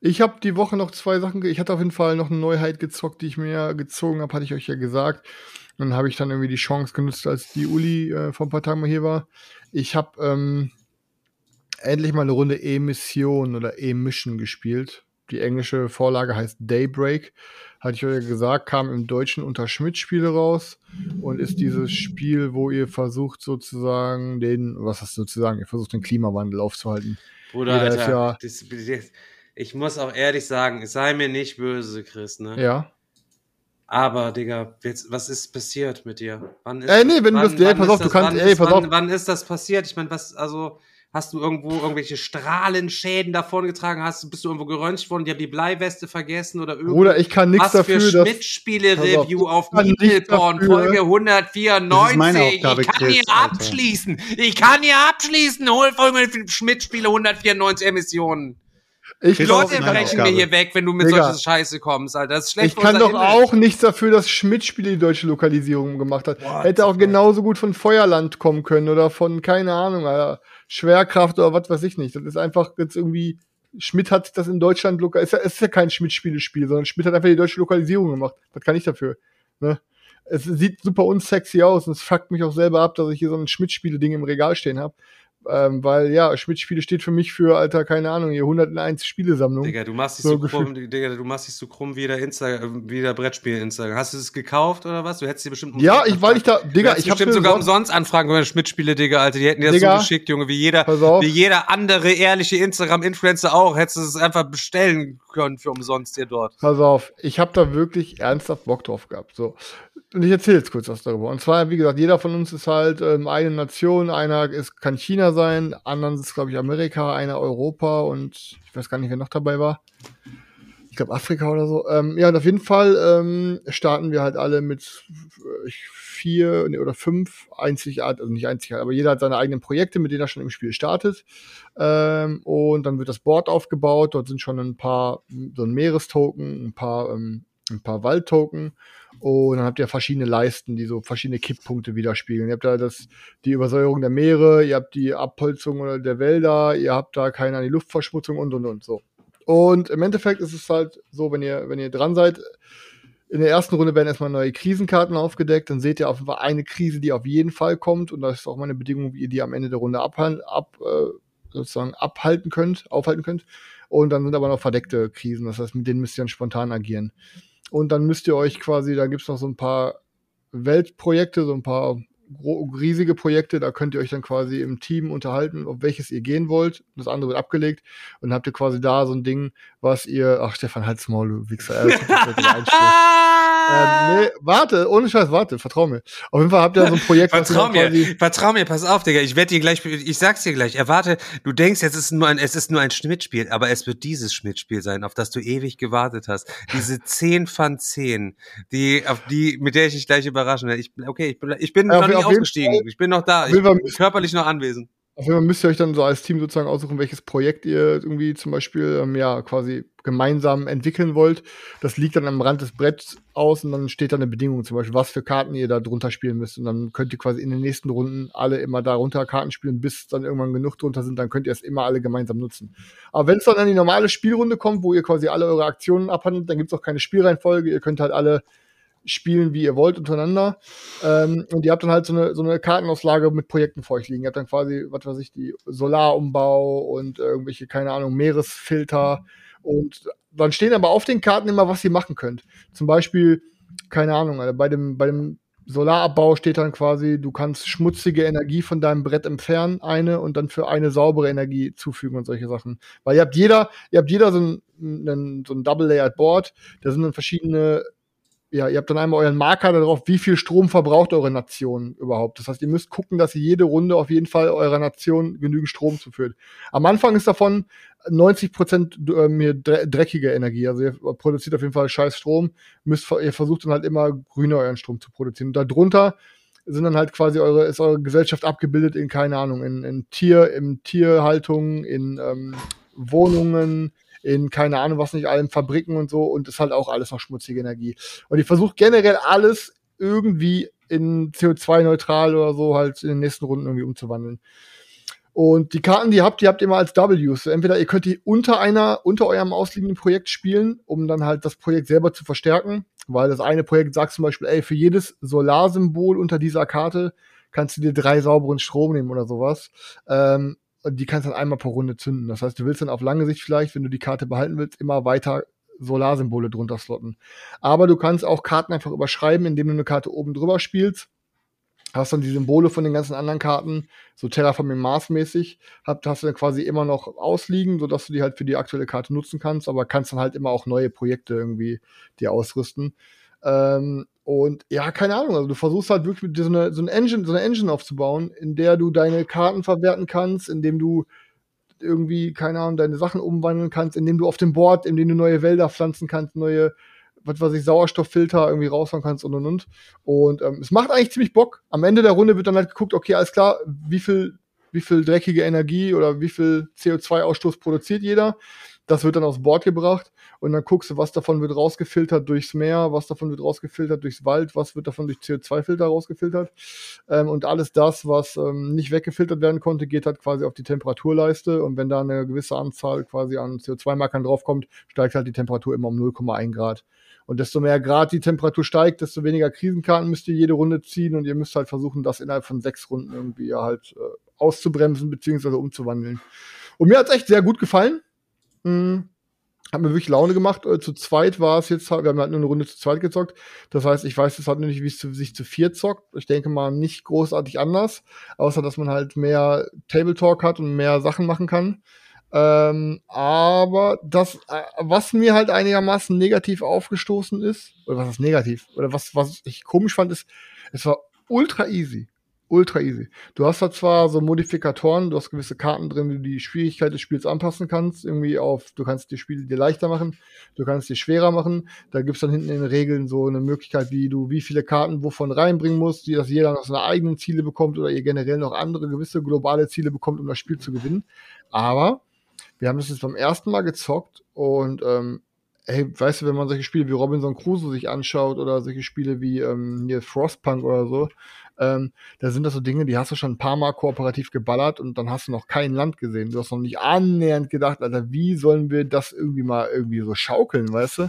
Ich habe die Woche noch zwei Sachen. Ich hatte auf jeden Fall noch eine Neuheit gezockt, die ich mir gezogen habe, hatte ich euch ja gesagt. Und dann habe ich dann irgendwie die Chance genutzt, als die Uli äh, vor ein paar Tagen mal hier war. Ich habe ähm, endlich mal eine Runde E-Mission oder E-Mission gespielt. Die englische Vorlage heißt Daybreak. Hatte ich euch ja gesagt, kam im Deutschen unter Schmidt-Spiele raus und ist dieses Spiel, wo ihr versucht sozusagen den, was heißt sozusagen, ihr versucht den Klimawandel aufzuhalten. Bruder, Alter, ja- das, das, ich muss auch ehrlich sagen, sei mir nicht böse, Chris, ne? Ja. Aber, Digga, jetzt, was ist passiert mit dir? Wann ist Ey, nee, wenn du das- ey, pass auf, du kannst- wann ey, ist, pass wann, auf. wann ist das passiert? Ich meine, was, also, hast du irgendwo irgendwelche Strahlenschäden davon getragen? Hast, bist du irgendwo geröntgt worden? Die haben die Bleiweste vergessen oder irgendwo? Bruder, ich kann nichts was dafür, für dass- Schmidt-Spiele-Review Pass auf dafür. Folge 194. Das ist meine Aufgabe, ich kann Chris, hier Alter. abschließen. Ich kann hier abschließen. Hol Folge Schmidt-Spiele 194 Emissionen. Ich Die Leute brechen mir Aufgabe. hier weg, wenn du mit Digga. solcher Scheiße kommst, Alter. Das ist schlecht Ich kann doch Image. auch nichts dafür, dass Schmidt-Spiele die deutsche Lokalisierung gemacht hat. What Hätte auch genauso gut von Feuerland kommen können oder von, keine Ahnung, Alter, Schwerkraft oder was weiß ich nicht. Das ist einfach jetzt irgendwie, Schmidt hat das in Deutschland lokal, ist ja, es ist ja kein Schmidt-Spiele-Spiel, sondern Schmidt hat einfach die deutsche Lokalisierung gemacht. Was kann ich dafür? Ne? Es sieht super unsexy aus und es fuckt mich auch selber ab, dass ich hier so ein Schmidt-Spiele-Ding im Regal stehen habe. Ähm, weil ja, Schmidt-Spiele steht für mich für, Alter, keine Ahnung, hier 101 Spielesammlung. Digga, du machst dich So so, krumm, Digga, du machst dich so krumm wie der Insta, wie der Brettspiel Instagram. Hast du es gekauft oder was? Du hättest dir bestimmt Ja, ich, weil ich da, Digga, ich hab's bestimmt sogar sonst- umsonst anfragen können, Schmidt-Spiele, Digga, Alter. Die hätten dir das Digga, so geschickt, Junge, wie jeder, wie jeder andere ehrliche Instagram-Influencer auch. Hättest du es einfach bestellen können für umsonst dir dort. Pass auf, ich habe da wirklich ernsthaft Bock drauf gehabt. So. Und ich erzähle jetzt kurz was darüber. Und zwar, wie gesagt, jeder von uns ist halt ähm, eine Nation. Einer ist, kann China sein, anderen ist, glaube ich, Amerika, einer Europa und ich weiß gar nicht, wer noch dabei war. Ich glaube, Afrika oder so. Ähm, ja, und auf jeden Fall ähm, starten wir halt alle mit äh, vier nee, oder fünf einzigartig, also nicht einzigartig, aber jeder hat seine eigenen Projekte, mit denen er schon im Spiel startet. Ähm, und dann wird das Board aufgebaut. Dort sind schon ein paar, so ein Meerestoken, ein paar, ähm, ein paar Waldtoken. Und dann habt ihr verschiedene Leisten, die so verschiedene Kipppunkte widerspiegeln. Ihr habt da das, die Übersäuerung der Meere, ihr habt die Abholzung der Wälder, ihr habt da keine Ahnung, die Luftverschmutzung und und und so. Und im Endeffekt ist es halt so, wenn ihr, wenn ihr dran seid, in der ersten Runde werden erstmal neue Krisenkarten aufgedeckt, dann seht ihr auf jeden Fall eine Krise, die auf jeden Fall kommt und das ist auch meine Bedingung, wie ihr die am Ende der Runde abhalten, ab, äh, sozusagen abhalten könnt, aufhalten könnt. Und dann sind aber noch verdeckte Krisen, das heißt, mit denen müsst ihr dann spontan agieren. Und dann müsst ihr euch quasi, da gibt's noch so ein paar Weltprojekte, so ein paar riesige Projekte, da könnt ihr euch dann quasi im Team unterhalten, auf welches ihr gehen wollt. Das andere wird abgelegt. Und dann habt ihr quasi da so ein Ding, was ihr, ach Stefan, halt's Maul, du Wichser, äh, ähm, nee, warte, ohne Scheiß, warte, vertrau mir. Auf jeden Fall habt ihr so ein Projekt, Vertrau mir, vertrau mir, pass auf, Digga. Ich werde dir gleich, ich sag's dir gleich. Erwarte, du denkst, jetzt ist nur ein, es ist nur ein Schmidt-Spiel, aber es wird dieses Schmidt-Spiel sein, auf das du ewig gewartet hast. Diese 10 von 10, die, auf die, mit der ich dich gleich überraschen werde. Ich, okay, ich bin, ich bin Ja, auf- noch nicht ausgestiegen. Ich bin noch da. Ich Fall bin körperlich noch anwesend. Auf jeden Fall müsst ihr euch dann so als Team sozusagen aussuchen, welches Projekt ihr irgendwie zum Beispiel ähm, ja quasi gemeinsam entwickeln wollt. Das liegt dann am Rand des Bretts aus und dann steht da eine Bedingung, zum Beispiel, was für Karten ihr da drunter spielen müsst. Und dann könnt ihr quasi in den nächsten Runden alle immer darunter Karten spielen, bis dann irgendwann genug drunter sind, dann könnt ihr es immer alle gemeinsam nutzen. Aber wenn es dann an die normale Spielrunde kommt, wo ihr quasi alle eure Aktionen abhandelt, dann gibt es auch keine Spielreihenfolge. Ihr könnt halt alle spielen, wie ihr wollt, untereinander. Ähm, und ihr habt dann halt so eine, so eine Kartenauslage mit Projekten vor euch liegen. Ihr habt dann quasi, was weiß ich, die Solarumbau und irgendwelche, keine Ahnung, Meeresfilter. Und dann stehen aber auf den Karten immer, was ihr machen könnt. Zum Beispiel, keine Ahnung, bei dem, bei dem Solarabbau steht dann quasi, du kannst schmutzige Energie von deinem Brett entfernen, eine, und dann für eine saubere Energie zufügen und solche Sachen. Weil ihr habt jeder, ihr habt jeder so ein, ein, so ein Double-Layered Board, da sind dann verschiedene ja, ihr habt dann einmal euren Marker darauf, wie viel Strom verbraucht eure Nation überhaupt. Das heißt, ihr müsst gucken, dass ihr jede Runde auf jeden Fall eurer Nation genügend Strom zuführt. Am Anfang ist davon 90 Prozent hier dre- dreckige Energie. Also ihr produziert auf jeden Fall scheiß Strom. Müsst, ihr versucht dann halt immer grüner euren Strom zu produzieren. Und darunter sind dann halt quasi eure, ist eure Gesellschaft abgebildet in, keine Ahnung, in, in Tier, in Tierhaltung, in ähm, Wohnungen, in keine Ahnung was nicht, allen Fabriken und so und ist halt auch alles noch schmutzige Energie. Und ich versuche generell alles irgendwie in CO2-neutral oder so halt in den nächsten Runden irgendwie umzuwandeln. Und die Karten, die ihr habt, die habt ihr immer als Ws. Entweder ihr könnt die unter einer, unter eurem ausliegenden Projekt spielen, um dann halt das Projekt selber zu verstärken. Weil das eine Projekt sagt zum Beispiel, ey, für jedes Solarsymbol unter dieser Karte kannst du dir drei sauberen Strom nehmen oder sowas. Ähm, und die kannst du dann einmal pro Runde zünden. Das heißt, du willst dann auf lange Sicht vielleicht, wenn du die Karte behalten willst, immer weiter Solarsymbole drunter slotten. Aber du kannst auch Karten einfach überschreiben, indem du eine Karte oben drüber spielst. Hast dann die Symbole von den ganzen anderen Karten, so Terraforming Mars mäßig, hast, hast du dann quasi immer noch ausliegen, sodass du die halt für die aktuelle Karte nutzen kannst, aber kannst dann halt immer auch neue Projekte irgendwie dir ausrüsten. Ähm, und ja, keine Ahnung, also du versuchst halt wirklich so eine, so eine Engine, so eine Engine aufzubauen, in der du deine Karten verwerten kannst, indem du irgendwie, keine Ahnung, deine Sachen umwandeln kannst, indem du auf dem Board, indem du neue Wälder pflanzen kannst, neue, was weiß ich, Sauerstofffilter irgendwie raushauen kannst und und und. Und ähm, es macht eigentlich ziemlich Bock. Am Ende der Runde wird dann halt geguckt, okay, alles klar, wie viel, wie viel dreckige Energie oder wie viel CO2-Ausstoß produziert jeder. Das wird dann aufs Board gebracht und dann guckst du, was davon wird rausgefiltert durchs Meer, was davon wird rausgefiltert durchs Wald, was wird davon durch CO2-Filter rausgefiltert. Ähm, und alles das, was ähm, nicht weggefiltert werden konnte, geht halt quasi auf die Temperaturleiste und wenn da eine gewisse Anzahl quasi an CO2-Markern draufkommt, steigt halt die Temperatur immer um 0,1 Grad. Und desto mehr Grad die Temperatur steigt, desto weniger Krisenkarten müsst ihr jede Runde ziehen und ihr müsst halt versuchen, das innerhalb von sechs Runden irgendwie halt äh, auszubremsen bzw. umzuwandeln. Und mir hat's echt sehr gut gefallen. Mhm. Hat mir wirklich Laune gemacht. Äh, Zu zweit war es jetzt, wir haben halt nur eine Runde zu zweit gezockt. Das heißt, ich weiß jetzt halt nicht, wie es zu, sich zu vier zockt. Ich denke mal nicht großartig anders, außer dass man halt mehr Table Talk hat und mehr Sachen machen kann. Ähm, aber das, äh, was mir halt einigermaßen negativ aufgestoßen ist, oder was ist negativ, oder was, was ich komisch fand, ist, es war ultra easy. Ultra easy. Du hast da zwar so Modifikatoren, du hast gewisse Karten drin, wie du die Schwierigkeit des Spiels anpassen kannst, irgendwie auf, du kannst die Spiele dir leichter machen, du kannst die schwerer machen. Da gibt's dann hinten in den Regeln so eine Möglichkeit, wie du wie viele Karten wovon reinbringen musst, die dass jeder noch seine eigenen Ziele bekommt oder ihr generell noch andere gewisse globale Ziele bekommt, um das Spiel zu gewinnen. Aber wir haben das jetzt beim ersten Mal gezockt und ähm, hey, weißt du, wenn man solche Spiele wie Robinson Crusoe sich anschaut oder solche Spiele wie ähm, hier Frostpunk oder so, ähm, da sind das so Dinge, die hast du schon ein paar Mal kooperativ geballert und dann hast du noch kein Land gesehen. Du hast noch nicht annähernd gedacht, Alter, wie sollen wir das irgendwie mal irgendwie so schaukeln, weißt du?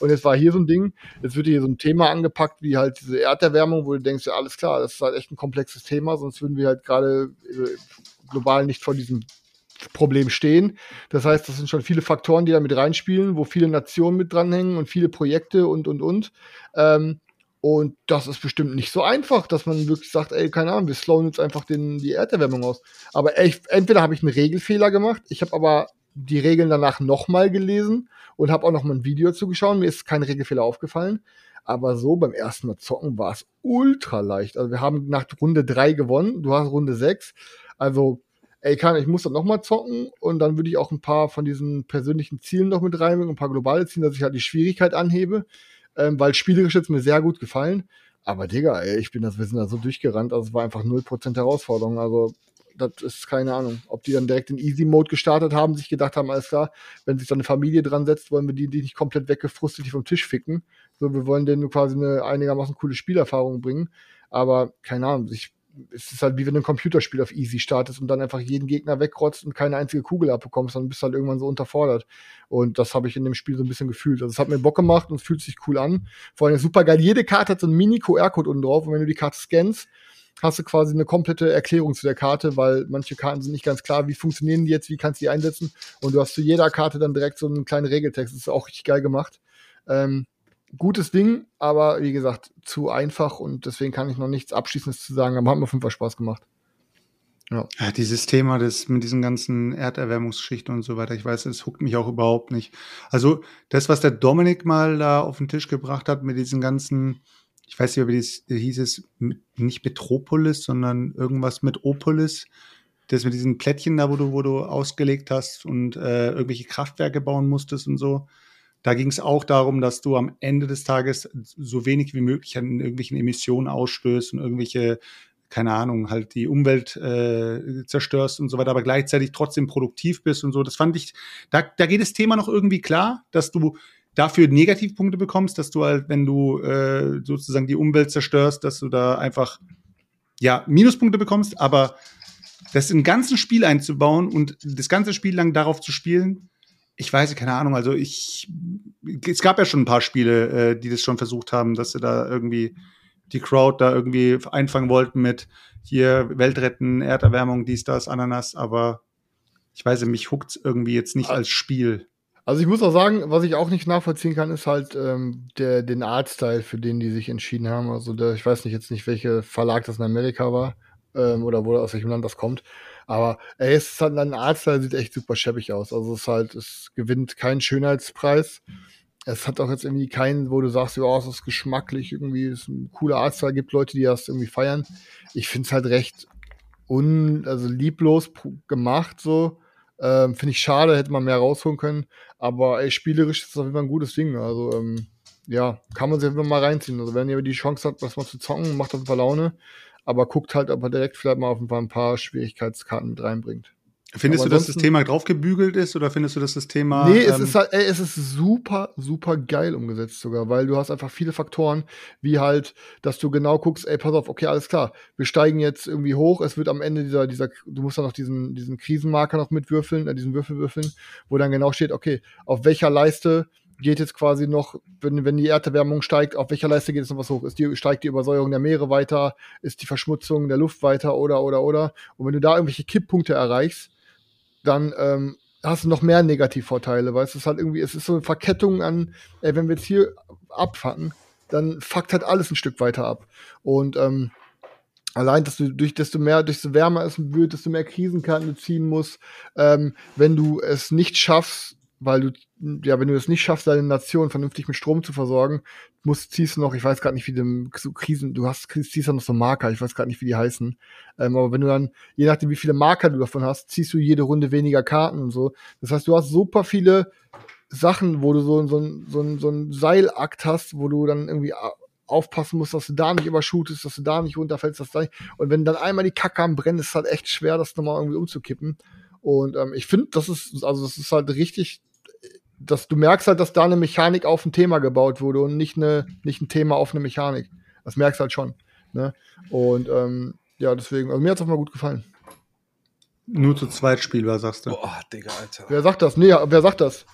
Und jetzt war hier so ein Ding, jetzt wird hier so ein Thema angepackt, wie halt diese Erderwärmung, wo du denkst, ja, alles klar, das ist halt echt ein komplexes Thema, sonst würden wir halt gerade äh, global nicht vor diesem Problem stehen. Das heißt, das sind schon viele Faktoren, die da mit reinspielen, wo viele Nationen mit dranhängen und viele Projekte und, und, und. Ähm, und das ist bestimmt nicht so einfach, dass man wirklich sagt, ey, keine Ahnung, wir slowen jetzt einfach den, die Erderwärmung aus. Aber echt, entweder habe ich einen Regelfehler gemacht, ich habe aber die Regeln danach nochmal gelesen und habe auch noch mal ein Video zugeschaut. Mir ist kein Regelfehler aufgefallen. Aber so beim ersten Mal zocken war es ultra leicht. Also wir haben nach Runde drei gewonnen, du hast Runde sechs. Also ey, kann, ich muss dann noch mal zocken und dann würde ich auch ein paar von diesen persönlichen Zielen noch mit reinbringen, ein paar globale Ziele, dass ich halt die Schwierigkeit anhebe, ähm, weil spielerisch jetzt mir sehr gut gefallen. Aber Digga, ey, ich bin das, wir sind da so durchgerannt, also es war einfach 0% Herausforderung. Also, das ist keine Ahnung. Ob die dann direkt in Easy Mode gestartet haben, sich gedacht haben, alles klar, wenn sich da eine Familie dran setzt, wollen wir die, die nicht komplett weggefrustet, die vom Tisch ficken. So, wir wollen denen quasi eine einigermaßen coole Spielerfahrung bringen. Aber keine Ahnung, ich es ist halt wie wenn du ein Computerspiel auf Easy startest und dann einfach jeden Gegner wegrotzt und keine einzige Kugel abbekommst, dann bist du halt irgendwann so unterfordert. Und das habe ich in dem Spiel so ein bisschen gefühlt. Also es hat mir Bock gemacht und es fühlt sich cool an. Vor allem super geil. Jede Karte hat so einen Mini-QR-Code unten drauf und wenn du die Karte scannst, hast du quasi eine komplette Erklärung zu der Karte, weil manche Karten sind nicht ganz klar, wie funktionieren die jetzt, wie kannst du die einsetzen. Und du hast zu jeder Karte dann direkt so einen kleinen Regeltext. Das ist auch richtig geil gemacht. Ähm, gutes Ding, aber wie gesagt, zu einfach und deswegen kann ich noch nichts Abschließendes zu sagen, aber hat mir auf jeden Fall Spaß gemacht. Ja. ja, dieses Thema des, mit diesen ganzen Erderwärmungsgeschichten und so weiter, ich weiß, es huckt mich auch überhaupt nicht. Also, das, was der Dominik mal da auf den Tisch gebracht hat mit diesen ganzen, ich weiß nicht, wie das hieß es, nicht Metropolis, sondern irgendwas mit Opolis. Das mit diesen Plättchen da, wo du, wo du ausgelegt hast und äh, irgendwelche Kraftwerke bauen musstest und so. Da ging es auch darum, dass du am Ende des Tages so wenig wie möglich an irgendwelchen Emissionen ausstößt und irgendwelche, keine Ahnung, halt die Umwelt äh, zerstörst und so weiter, aber gleichzeitig trotzdem produktiv bist und so. Das fand ich, da, da geht das Thema noch irgendwie klar, dass du dafür Negativpunkte bekommst, dass du halt, wenn du äh, sozusagen die Umwelt zerstörst, dass du da einfach ja Minuspunkte bekommst, aber das im ganzen Spiel einzubauen und das ganze Spiel lang darauf zu spielen, ich weiß, keine Ahnung, also ich, es gab ja schon ein paar Spiele, äh, die das schon versucht haben, dass sie da irgendwie die Crowd da irgendwie einfangen wollten mit hier Weltretten, Erderwärmung, dies, das, Ananas, aber ich weiß, mich huckt irgendwie jetzt nicht als Spiel. Also ich muss auch sagen, was ich auch nicht nachvollziehen kann, ist halt ähm, der, den Artstyle, für den die sich entschieden haben. Also der, ich weiß nicht jetzt nicht, welcher Verlag das in Amerika war ähm, oder wo aus welchem Land das kommt. Aber es ist halt ein Arzt, der sieht echt super schäbig aus. Also es halt, es gewinnt keinen Schönheitspreis. Es hat auch jetzt irgendwie keinen, wo du sagst, ja, es ist geschmacklich, irgendwie ist ein cooler Arzt, da gibt Leute, die das irgendwie feiern. Ich finde es halt recht un, also lieblos gemacht, so. Ähm, finde ich schade, hätte man mehr rausholen können. Aber ey, spielerisch ist das auf jeden Fall ein gutes Ding. Also, ähm, ja, kann man sich einfach mal reinziehen. Also, wenn ihr die Chance habt, das mal zu zocken, macht auf jeden Fall Laune aber guckt halt, ob er direkt vielleicht mal auf ein paar Schwierigkeitskarten mit reinbringt. Findest aber du, dass das Thema draufgebügelt ist oder findest du, dass das Thema. Nee, es ähm ist halt, ey, es ist super, super geil umgesetzt sogar, weil du hast einfach viele Faktoren, wie halt, dass du genau guckst, ey, pass auf, okay, alles klar, wir steigen jetzt irgendwie hoch, es wird am Ende dieser, dieser, du musst dann noch diesen, diesen Krisenmarker noch mitwürfeln, äh, diesen Würfel würfeln, wo dann genau steht, okay, auf welcher Leiste geht jetzt quasi noch, wenn, wenn die Erderwärmung steigt, auf welcher Leiste geht es noch was hoch? Ist die, steigt die Übersäuerung der Meere weiter? Ist die Verschmutzung der Luft weiter? Oder, oder, oder? Und wenn du da irgendwelche Kipppunkte erreichst, dann ähm, hast du noch mehr Negativvorteile, weil es ist halt irgendwie, es ist so eine Verkettung an, ey, wenn wir jetzt hier abfacken, dann fuckt halt alles ein Stück weiter ab. Und ähm, allein, dass du durch desto mehr, desto wärmer es wird, desto mehr Krisenkarten du ziehen musst, ähm, wenn du es nicht schaffst, weil du, ja, wenn du es nicht schaffst, deine Nation vernünftig mit Strom zu versorgen, musst, ziehst du noch, ich weiß gerade nicht, wie dem so Krisen, du hast, ziehst ja noch so Marker, ich weiß gerade nicht, wie die heißen. Ähm, aber wenn du dann, je nachdem, wie viele Marker du davon hast, ziehst du jede Runde weniger Karten und so. Das heißt, du hast super viele Sachen, wo du so, so, so, so ein Seilakt hast, wo du dann irgendwie aufpassen musst, dass du da nicht übershootest, dass du da nicht runterfällst, dass da nicht. Und wenn dann einmal die Kacke am Brennen ist, ist halt echt schwer, das nochmal irgendwie umzukippen. Und ähm, ich finde, das ist, also das ist halt richtig dass du merkst halt, dass da eine Mechanik auf ein Thema gebaut wurde und nicht, eine, nicht ein Thema auf eine Mechanik. Das merkst du halt schon. Ne? Und ähm, ja, deswegen, also mir hat es auch mal gut gefallen. Nur zu zweit spielbar, sagst du. Boah, Digga, Alter. Wer sagt das? Nee, wer sagt das?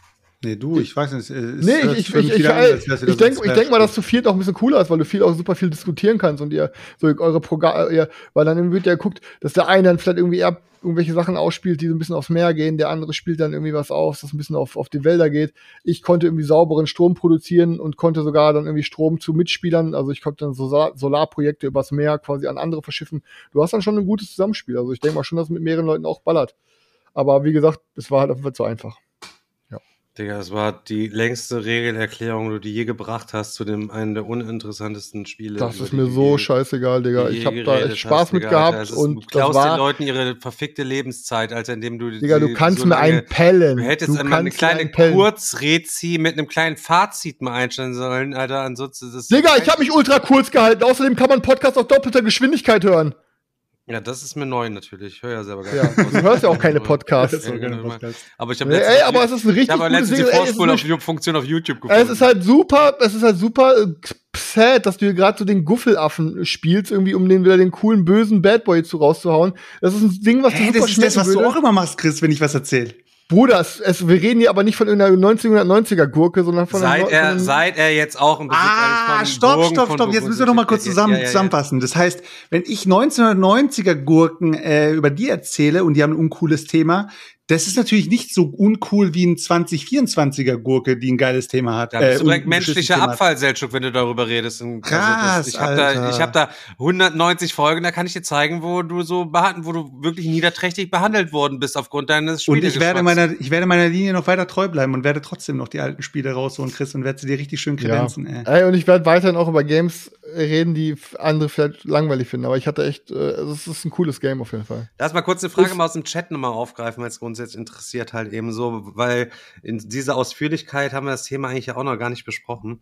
Nee, du, ich weiß nicht. nee, ich, ich, ich, ich, ich denke ich denk mal, dass zu viel auch ein bisschen cooler ist, weil du viel auch super viel diskutieren kannst und ihr so eure Programme, weil dann wird ja guckt, dass der eine dann vielleicht irgendwie eher irgendwelche Sachen ausspielt, die so ein bisschen aufs Meer gehen, der andere spielt dann irgendwie was aus, das ein bisschen auf, auf die Wälder geht. Ich konnte irgendwie sauberen Strom produzieren und konnte sogar dann irgendwie Strom zu Mitspielern, also ich konnte dann Solar Solarprojekte übers Meer quasi an andere verschiffen. Du hast dann schon ein gutes Zusammenspiel. Also ich denke mal schon, dass es mit mehreren Leuten auch ballert. Aber wie gesagt, es war halt auf jeden Fall zu einfach. Digga, das war die längste Regelerklärung, die du je gebracht hast zu dem einen der uninteressantesten Spiele. Das ist mir so scheißegal, Digga. Ich habe da echt Spaß hast, mit Digga, gehabt ist, und du klaust das war, den Leuten ihre verfickte Lebenszeit, als indem du Digga, du kannst so mir lange, einen pellen. Du hättest du einmal eine kleine. Kurzrezi mit einem kleinen Fazit mal einstellen sollen, Alter. Ansonsten ist es Digga, ich habe mich ultra kurz gehalten. Außerdem kann man Podcast auf doppelter Geschwindigkeit hören. Ja, das ist mir neu natürlich. Ich höre ja selber gar Ja, nicht. du hörst ja auch keine Podcasts. Ja, genau. Aber ich habe letztens, ey, aber es ist ein richtig ich habe gutes letztens die Ding. Ey, es ist Vorspul auf auf YouTube gefunden. Es ist halt super, es ist halt super äh, sad, dass du hier gerade so den Guffelaffen spielst, irgendwie, um den wieder den coolen, bösen Bad Boy zu rauszuhauen. Das ist ein Ding, was Hey, super das ist das, was du würde. auch immer machst, Chris, wenn ich was erzähle. Bruder, es, es, wir reden hier aber nicht von irgendeiner 1990er Gurke, sondern von seit einer, er, von seit er jetzt auch ein Besitz Ah, stopp, Burgen stopp, stopp. Jetzt müssen wir noch mal kurz zusammen, Ja, ja, ja. zusammenfassen. Das heißt, wenn ich 1990er Gurken äh, über die erzähle und die haben ein uncooles Thema, das ist natürlich nicht so uncool wie ein 2024er Gurke, die ein geiles Thema hat. Da bist äh, du direkt menschlicher. Abfall, wenn du darüber redest. Und also Krass, das, ich habe da, ich hab da 190 Folgen, da kann ich dir zeigen, wo du so behandelt, wo du wirklich niederträchtig behandelt worden bist aufgrund deines Und ich werde meiner, ich werde meiner Linie noch weiter treu bleiben und werde trotzdem noch die alten Spiele rausholen, Chris, und werde sie dir richtig schön kredenzen. Ey. Ey, und ich werde weiterhin auch über Games reden, die andere vielleicht langweilig finden. Aber ich hatte echt, äh, es ist ein cooles Game auf jeden Fall. Lass mal kurz eine Frage mal aus dem Chat nochmal aufgreifen, weil es grundsätzlich interessiert halt eben so, weil in dieser Ausführlichkeit haben wir das Thema eigentlich ja auch noch gar nicht besprochen.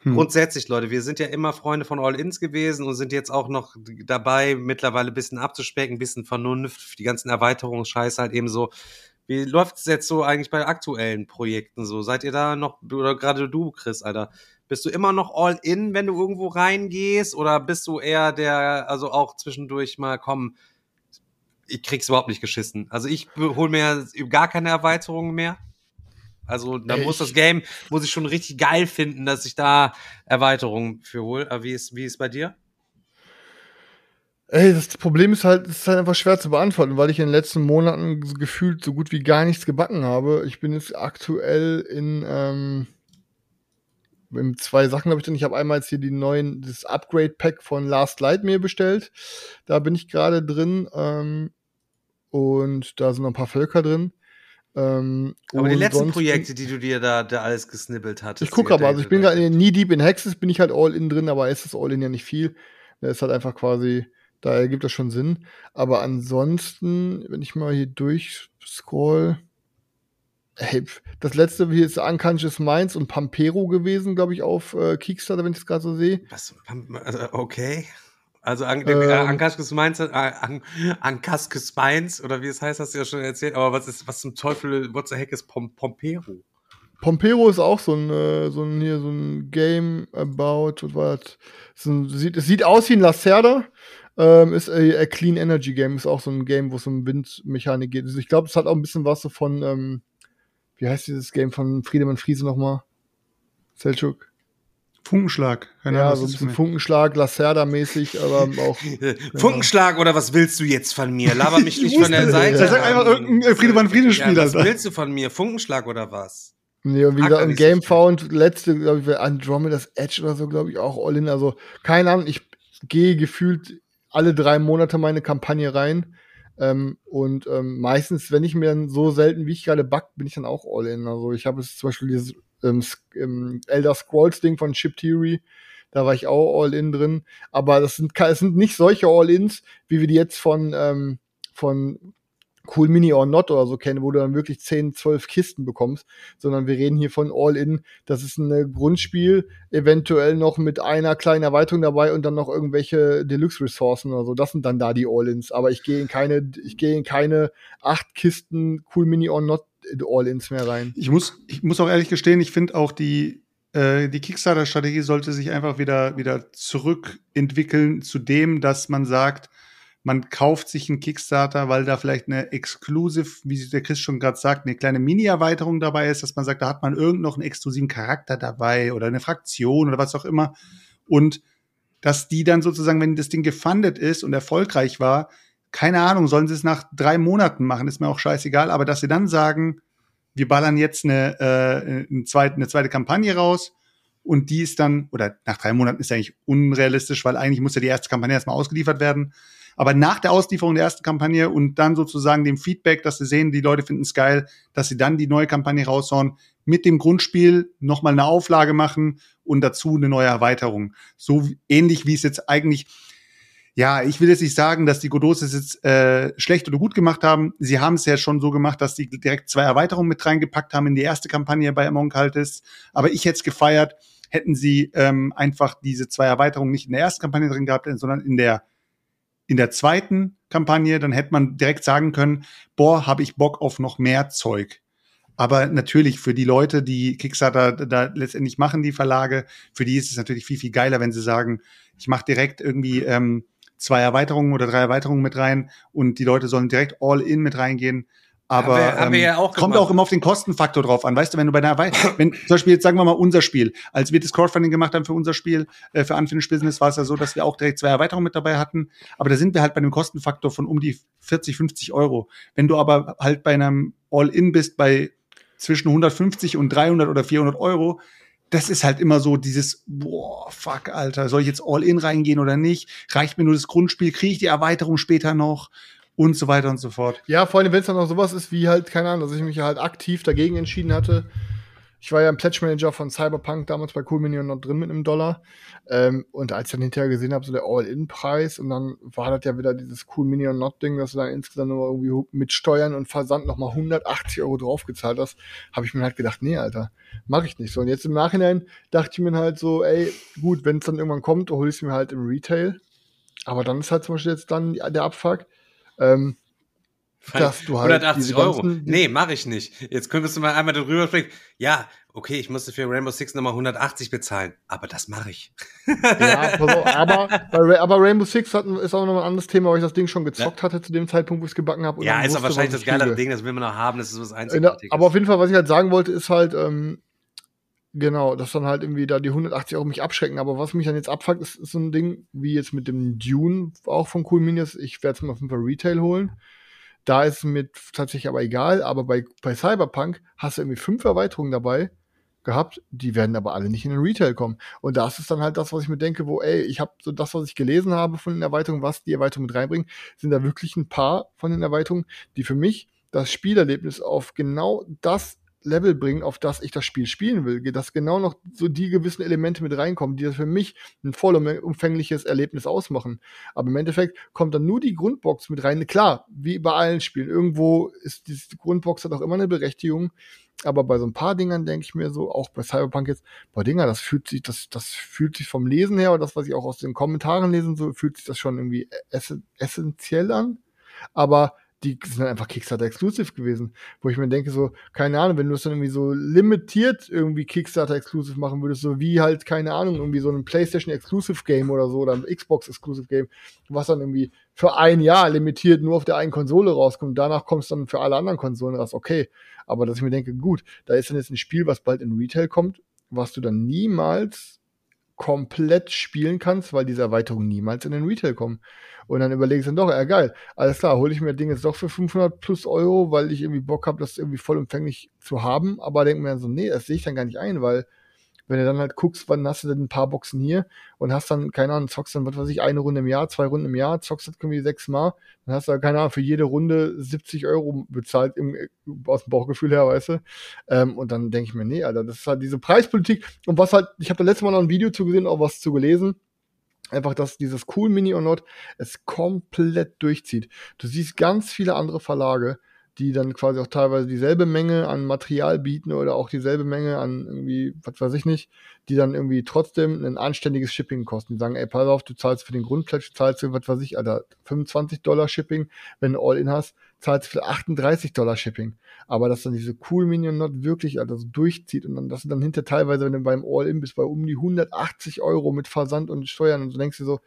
Hm. Grundsätzlich, Leute, wir sind ja immer Freunde von All-Ins gewesen und sind jetzt auch noch dabei, mittlerweile ein bisschen abzuspecken, ein bisschen Vernunft, die ganzen Erweiterungsscheiße halt eben so. Wie läuft es jetzt so eigentlich bei aktuellen Projekten so? Seid ihr da noch, oder gerade du, Chris, Alter, bist du immer noch all in, wenn du irgendwo reingehst? Oder bist du eher der, also auch zwischendurch mal, komm, ich krieg's überhaupt nicht geschissen. Also ich hole mir gar keine Erweiterungen mehr. Also da muss das Game, muss ich schon richtig geil finden, dass ich da Erweiterungen für hole. Aber wie ist, wie ist bei dir? Ey, das Problem ist halt, es ist halt einfach schwer zu beantworten, weil ich in den letzten Monaten gefühlt so gut wie gar nichts gebacken habe. Ich bin jetzt aktuell in, ähm, in zwei Sachen habe ich drin. Ich habe einmal jetzt hier die neuen, das Upgrade-Pack von Last Light mir bestellt. Da bin ich gerade drin. Ähm, und da sind noch ein paar Völker drin. Ähm, Aber die letzten Projekte, die du dir da, da alles gesnibbelt hattest. ich gucke aber, also ich bin gerade Knee Deep in Hexes, bin ich halt all in drin, aber ist das all in ja nicht viel. Da ist halt einfach quasi, da ergibt das schon Sinn. Aber ansonsten, wenn ich mal hier durchscroll, hey, das letzte hier ist Unconscious Minds und Pampero gewesen, glaube ich, auf äh, Kickstarter, wenn ich es gerade so sehe. Was, also, okay. Also an, Ähm. äh, Ankaskes Mainz, äh, an, Ankaskes Mainz, oder wie es heißt, hast du ja schon erzählt. Aber was ist, was zum Teufel, what the heck ist Pom Pompero? Pompero ist auch so ein, äh, so ein, hier, so ein Game about, was war das? Es, ist ein, sieht, es sieht aus wie ein Lacerda. Ähm, ist a, a Clean Energy Game, ist auch so ein Game, wo es um Windmechanik geht. Also ich glaube, es hat auch ein bisschen was so von, ähm, wie heißt dieses Game von Friedemann Friese nochmal? Selchuk. Funkenschlag. Keine Ja, so ein bisschen. Funkenschlag, Lacerda-mäßig, aber auch. Funkenschlag oder was willst du jetzt von mir? Laber mich nicht von der Seite. sagt an. einfach irgendein Friedemann Friede-Spieler, Ja, was willst du von mir? Funkenschlag oder was? Nee, und wie Mag gesagt, im so Game viel. Found, letzte, glaube ich, Andromeda's Edge oder so, glaube ich, auch All-In. Also, keine Ahnung, ich gehe gefühlt alle drei Monate meine Kampagne rein. Ähm, und ähm, meistens, wenn ich mir so selten, wie ich gerade back, bin ich dann auch All-In. Also, ich habe jetzt zum Beispiel dieses ähm, ähm, Elder Scrolls-Ding von Chip Theory. Da war ich auch All-In drin. Aber das sind, es sind nicht solche All-Ins, wie wir die jetzt von, ähm, von Cool Mini or Not oder so kennen, wo du dann wirklich 10, 12 Kisten bekommst, sondern wir reden hier von All-In. Das ist ein Grundspiel, eventuell noch mit einer kleinen Erweiterung dabei und dann noch irgendwelche Deluxe-Ressourcen oder so. Das sind dann da die All-Ins. Aber ich gehe in keine, ich gehe in keine acht Kisten Cool Mini or Not All-Ins mehr rein. Ich muss, ich muss auch ehrlich gestehen, ich finde auch die, äh, die Kickstarter-Strategie sollte sich einfach wieder, wieder zurückentwickeln zu dem, dass man sagt, man kauft sich einen Kickstarter, weil da vielleicht eine Exclusive, wie der Chris schon gerade sagt, eine kleine Mini-Erweiterung dabei ist, dass man sagt, da hat man irgend noch einen exklusiven Charakter dabei oder eine Fraktion oder was auch immer. Und dass die dann sozusagen, wenn das Ding gefundet ist und erfolgreich war, keine Ahnung, sollen sie es nach drei Monaten machen, ist mir auch scheißegal, aber dass sie dann sagen, wir ballern jetzt eine, äh, eine, zweite, eine zweite Kampagne raus und die ist dann, oder nach drei Monaten ist eigentlich unrealistisch, weil eigentlich muss ja die erste Kampagne erstmal ausgeliefert werden. Aber nach der Auslieferung der ersten Kampagne und dann sozusagen dem Feedback, dass sie sehen, die Leute finden es geil, dass sie dann die neue Kampagne raushauen, mit dem Grundspiel nochmal eine Auflage machen und dazu eine neue Erweiterung. So ähnlich wie es jetzt eigentlich, ja, ich will jetzt nicht sagen, dass die Godos es jetzt äh, schlecht oder gut gemacht haben. Sie haben es ja schon so gemacht, dass die direkt zwei Erweiterungen mit reingepackt haben in die erste Kampagne bei Among Cultists. Aber ich hätte es gefeiert, hätten sie ähm, einfach diese zwei Erweiterungen nicht in der ersten Kampagne drin gehabt, sondern in der in der zweiten Kampagne, dann hätte man direkt sagen können, boah, habe ich Bock auf noch mehr Zeug. Aber natürlich für die Leute, die Kickstarter da letztendlich machen, die Verlage, für die ist es natürlich viel, viel geiler, wenn sie sagen, ich mache direkt irgendwie ähm, zwei Erweiterungen oder drei Erweiterungen mit rein und die Leute sollen direkt all in mit reingehen. Aber Haben wir- haben wir ähm, ja auch kommt auch immer auf den Kostenfaktor drauf an. Weißt du, wenn du bei einer, wenn zum Beispiel jetzt sagen wir mal unser Spiel, als wir das Crowdfunding gemacht haben für unser Spiel, äh, für Unfinished Business, war es ja so, dass wir auch direkt zwei Erweiterungen mit dabei hatten. Aber da sind wir halt bei einem Kostenfaktor von um die 40, 50 Euro. Wenn du aber halt bei einem All-In bist bei zwischen 150 und 300 oder 400 Euro, das ist halt immer so dieses, boah, fuck, Alter, soll ich jetzt All-In reingehen oder nicht? Reicht mir nur das Grundspiel? Kriege ich die Erweiterung später noch? Und so weiter und so fort. Ja, vor allem, wenn es dann noch sowas ist wie halt, keine Ahnung, dass ich mich halt aktiv dagegen entschieden hatte. Ich war ja im Pledge Manager von Cyberpunk damals bei Cool Minion noch drin mit einem Dollar. Ähm, und als ich dann hinterher gesehen habe, so der All-In-Preis, und dann war das ja wieder dieses Cool Minion Not-Ding, dass du dann insgesamt nur irgendwie mit Steuern und Versand nochmal 180 Euro draufgezahlt hast, habe ich mir halt gedacht, nee, Alter, mache ich nicht so. Und jetzt im Nachhinein dachte ich mir halt so, ey, gut, wenn es dann irgendwann kommt, hole ich es mir halt im Retail. Aber dann ist halt zum Beispiel jetzt dann der Abfuck, ähm, dass du halt 180 diese Euro. nee, mache ich nicht. Jetzt könntest du mal einmal darüber sprechen. Ja, okay, ich musste für Rainbow Six nochmal 180 bezahlen, aber das mache ich. Ja, aber, aber Rainbow Six hat, ist auch noch ein anderes Thema, weil ich das Ding schon gezockt hatte zu dem Zeitpunkt, wo ich es gebacken habe. ja, ist wusste, wahrscheinlich das geilere. Ding, das will man noch haben, das ist was Äh, Einzigartiges. Aber auf jeden Fall, was ich halt sagen wollte, ist halt, ähm, genau, dass dann halt irgendwie da die 180 Euro mich abschrecken. Aber was mich dann jetzt abfuckt, ist, ist so ein Ding, wie jetzt mit dem Dune auch von Cool Minions. Ich werde es mir auf jeden Fall Retail holen. Da ist es mir tatsächlich aber egal. Aber bei, bei Cyberpunk hast du irgendwie fünf Erweiterungen dabei gehabt, die werden aber alle nicht in den Retail kommen. Und das ist dann halt das, was ich mir denke, wo, ey, ich habe so das, was ich gelesen habe von den Erweiterungen, was die Erweiterungen mit reinbringen, sind da wirklich ein paar von den Erweiterungen, die für mich das Spielerlebnis auf genau das Level bringen, auf das ich das Spiel spielen will, dass genau noch so die gewissen Elemente mit reinkommen, die das für mich ein vollumfängliches Erlebnis ausmachen. Aber im Endeffekt kommt dann nur die Grundbox mit rein. Klar, wie bei allen Spielen. Irgendwo ist die Grundbox hat auch immer eine Berechtigung. Aber bei so ein paar Dingern denke ich mir so, auch bei Cyberpunk jetzt, boah, Dinger, das fühlt sich, das, das fühlt sich vom Lesen her, oder das, was ich auch aus den Kommentaren lesen, so fühlt sich das schon irgendwie ess essentiell an. Aber die sind halt einfach Kickstarter Exclusive gewesen, wo ich mir denke, so, keine Ahnung, wenn du es dann irgendwie so limitiert irgendwie Kickstarter Exclusive machen würdest, so wie halt, keine Ahnung, irgendwie so ein PlayStation Exclusive Game oder so, oder ein Xbox Exclusive Game, was dann irgendwie für ein Jahr limitiert nur auf der einen Konsole rauskommt, danach kommt es dann für alle anderen Konsolen raus, okay. Aber dass ich mir denke, gut, da ist dann jetzt ein Spiel, was bald in Retail kommt, was du dann niemals komplett spielen kannst, weil diese Erweiterungen niemals in den Retail kommen. Und dann überlegst du dann doch, ja geil, alles klar, hole ich mir das Ding jetzt doch für 500 plus Euro, weil ich irgendwie Bock habe, das irgendwie vollumfänglich zu haben. Aber denk mir dann so, nee, das sehe ich dann gar nicht ein, weil wenn du dann halt guckst, wann hast du denn ein paar Boxen hier und hast dann, keine Ahnung, zockst dann, was weiß ich, eine Runde im Jahr, zwei Runden im Jahr, zockst das irgendwie sechsmal, dann hast du, keine Ahnung, für jede Runde 70 Euro bezahlt, im, aus dem Bauchgefühl her, weißt du. Ähm, und dann denke ich mir, nee, Alter, das ist halt diese Preispolitik. Und was halt, ich habe da letztes Mal noch ein Video zu gesehen, auch was zu gelesen, einfach, dass dieses Cool Mini or Not es komplett durchzieht. Du siehst ganz viele andere Verlage, die dann quasi auch teilweise dieselbe Menge an Material bieten oder auch dieselbe Menge an irgendwie, was weiß ich nicht, die dann irgendwie trotzdem ein anständiges Shipping kosten. Die sagen, ey, pass auf, du zahlst für den Grundplätsch, zahlst du, was weiß ich, Alter, 25 Dollar Shipping, wenn du All-In hast, zahlst du für 38 Dollar Shipping. Aber dass dann diese Cool Minion Not wirklich, Alter, so durchzieht und dann, dass du dann hinter teilweise, wenn du beim All-In bist, bei um die 180 Euro mit Versand und Steuern und so denkst du so,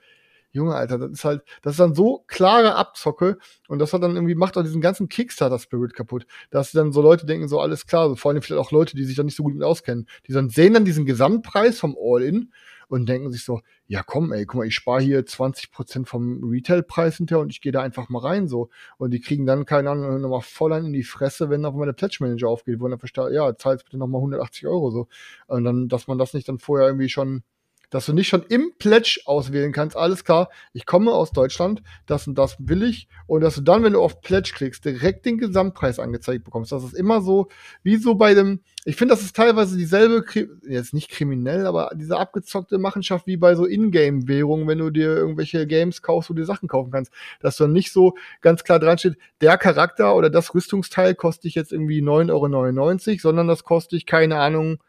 Junge, Alter, das ist halt, das ist dann so klare Abzocke und das hat dann irgendwie, macht auch diesen ganzen Kickstarter-Spirit kaputt, dass dann so Leute denken, so alles klar, so vor allem vielleicht auch Leute, die sich da nicht so gut mit auskennen, die dann sehen dann diesen Gesamtpreis vom All-In und denken sich so, ja komm, ey, guck mal, ich spare hier 20% vom Retailpreis hinterher und ich gehe da einfach mal rein so. Und die kriegen dann, keine Ahnung, nochmal voll in die Fresse, wenn auf der Pledge Manager aufgeht, wo dann versteht, ja, zahlst bitte nochmal 180 Euro so. Und dann, dass man das nicht dann vorher irgendwie schon dass du nicht schon im Pledge auswählen kannst, alles klar, ich komme aus Deutschland, das und das will ich, und dass du dann, wenn du auf Pledge klickst, direkt den Gesamtpreis angezeigt bekommst. Das ist immer so, wie so bei dem, ich finde, das ist teilweise dieselbe, jetzt nicht kriminell, aber diese abgezockte Machenschaft wie bei so Ingame-Währungen, wenn du dir irgendwelche Games kaufst, wo du dir Sachen kaufen kannst, dass du nicht so ganz klar dran steht, der Charakter oder das Rüstungsteil kostet dich jetzt irgendwie 9,99 Euro, sondern das kostet dich, keine Ahnung,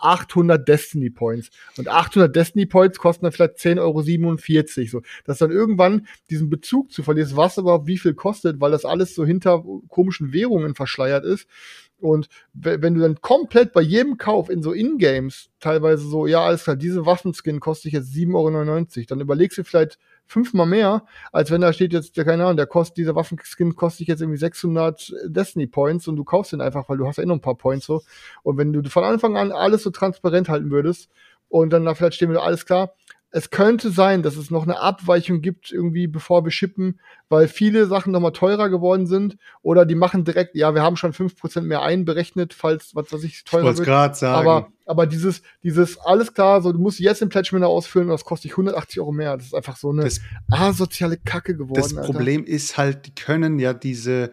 800 Destiny Points. Und 800 Destiny Points kosten dann vielleicht 10,47 Euro. So, dass dann irgendwann diesen Bezug zu verlierst, was überhaupt wie viel kostet, weil das alles so hinter komischen Währungen verschleiert ist. Und wenn du dann komplett bei jedem Kauf in so In-Games teilweise so, ja, alles klar, diese Waffenskin kostet jetzt 7,99 Euro, dann überlegst du vielleicht fünfmal mehr, als wenn da steht jetzt, keine Ahnung, der kostet, dieser Waffenskin kostet jetzt irgendwie 600 Destiny Points und du kaufst den einfach, weil du hast ja eh noch ein paar Points so. Und wenn du von Anfang an alles so transparent halten würdest und dann da vielleicht stehen wir, alles klar, es könnte sein, dass es noch eine Abweichung gibt, irgendwie bevor wir shippen, weil viele Sachen nochmal teurer geworden sind oder die machen direkt, ja, wir haben schon fünf Prozent mehr einberechnet, falls, was weiß ich, teurer ich wird. sagen. Aber, aber dieses, dieses, alles klar, so, du musst jetzt den Pledge Manager ausfüllen und das kostet dich 180 Euro mehr. Das ist einfach so eine das, asoziale Kacke geworden. Das Problem Alter. ist halt, die können ja diese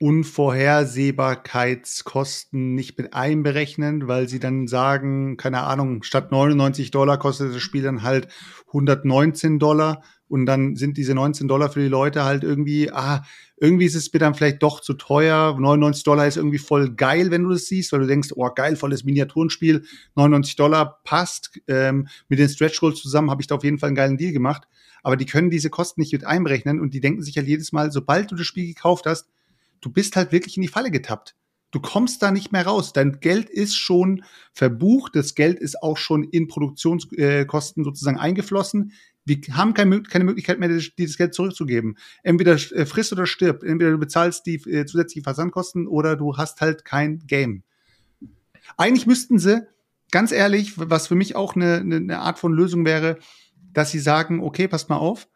Unvorhersehbarkeitskosten nicht mit einberechnen, weil sie dann sagen, keine Ahnung, statt 99 Dollar kostet das Spiel dann halt 119 Dollar und dann sind diese 19 Dollar für die Leute halt irgendwie, ah, irgendwie ist es mir dann vielleicht doch zu teuer. 99 Dollar ist irgendwie voll geil, wenn du das siehst, weil du denkst, oh geil, volles Miniaturenspiel, 99 Dollar passt. Ähm, mit den Stretch Goals zusammen habe ich da auf jeden Fall einen geilen Deal gemacht. Aber die können diese Kosten nicht mit einberechnen und die denken sich halt jedes Mal, sobald du das Spiel gekauft hast, du bist halt wirklich in die Falle getappt. Du kommst da nicht mehr raus. Dein Geld ist schon verbucht, das Geld ist auch schon in Produktionskosten sozusagen eingeflossen. Wir haben keine, Möglichkeit mehr, dieses Geld zurückzugeben. Entweder äh, frisst oder stirbt. Entweder du bezahlst die äh, zusätzlichen Versandkosten oder du hast halt kein Game. Eigentlich müssten sie, ganz ehrlich, was für mich auch eine, eine Art von Lösung wäre, dass sie sagen, okay, passt mal auf,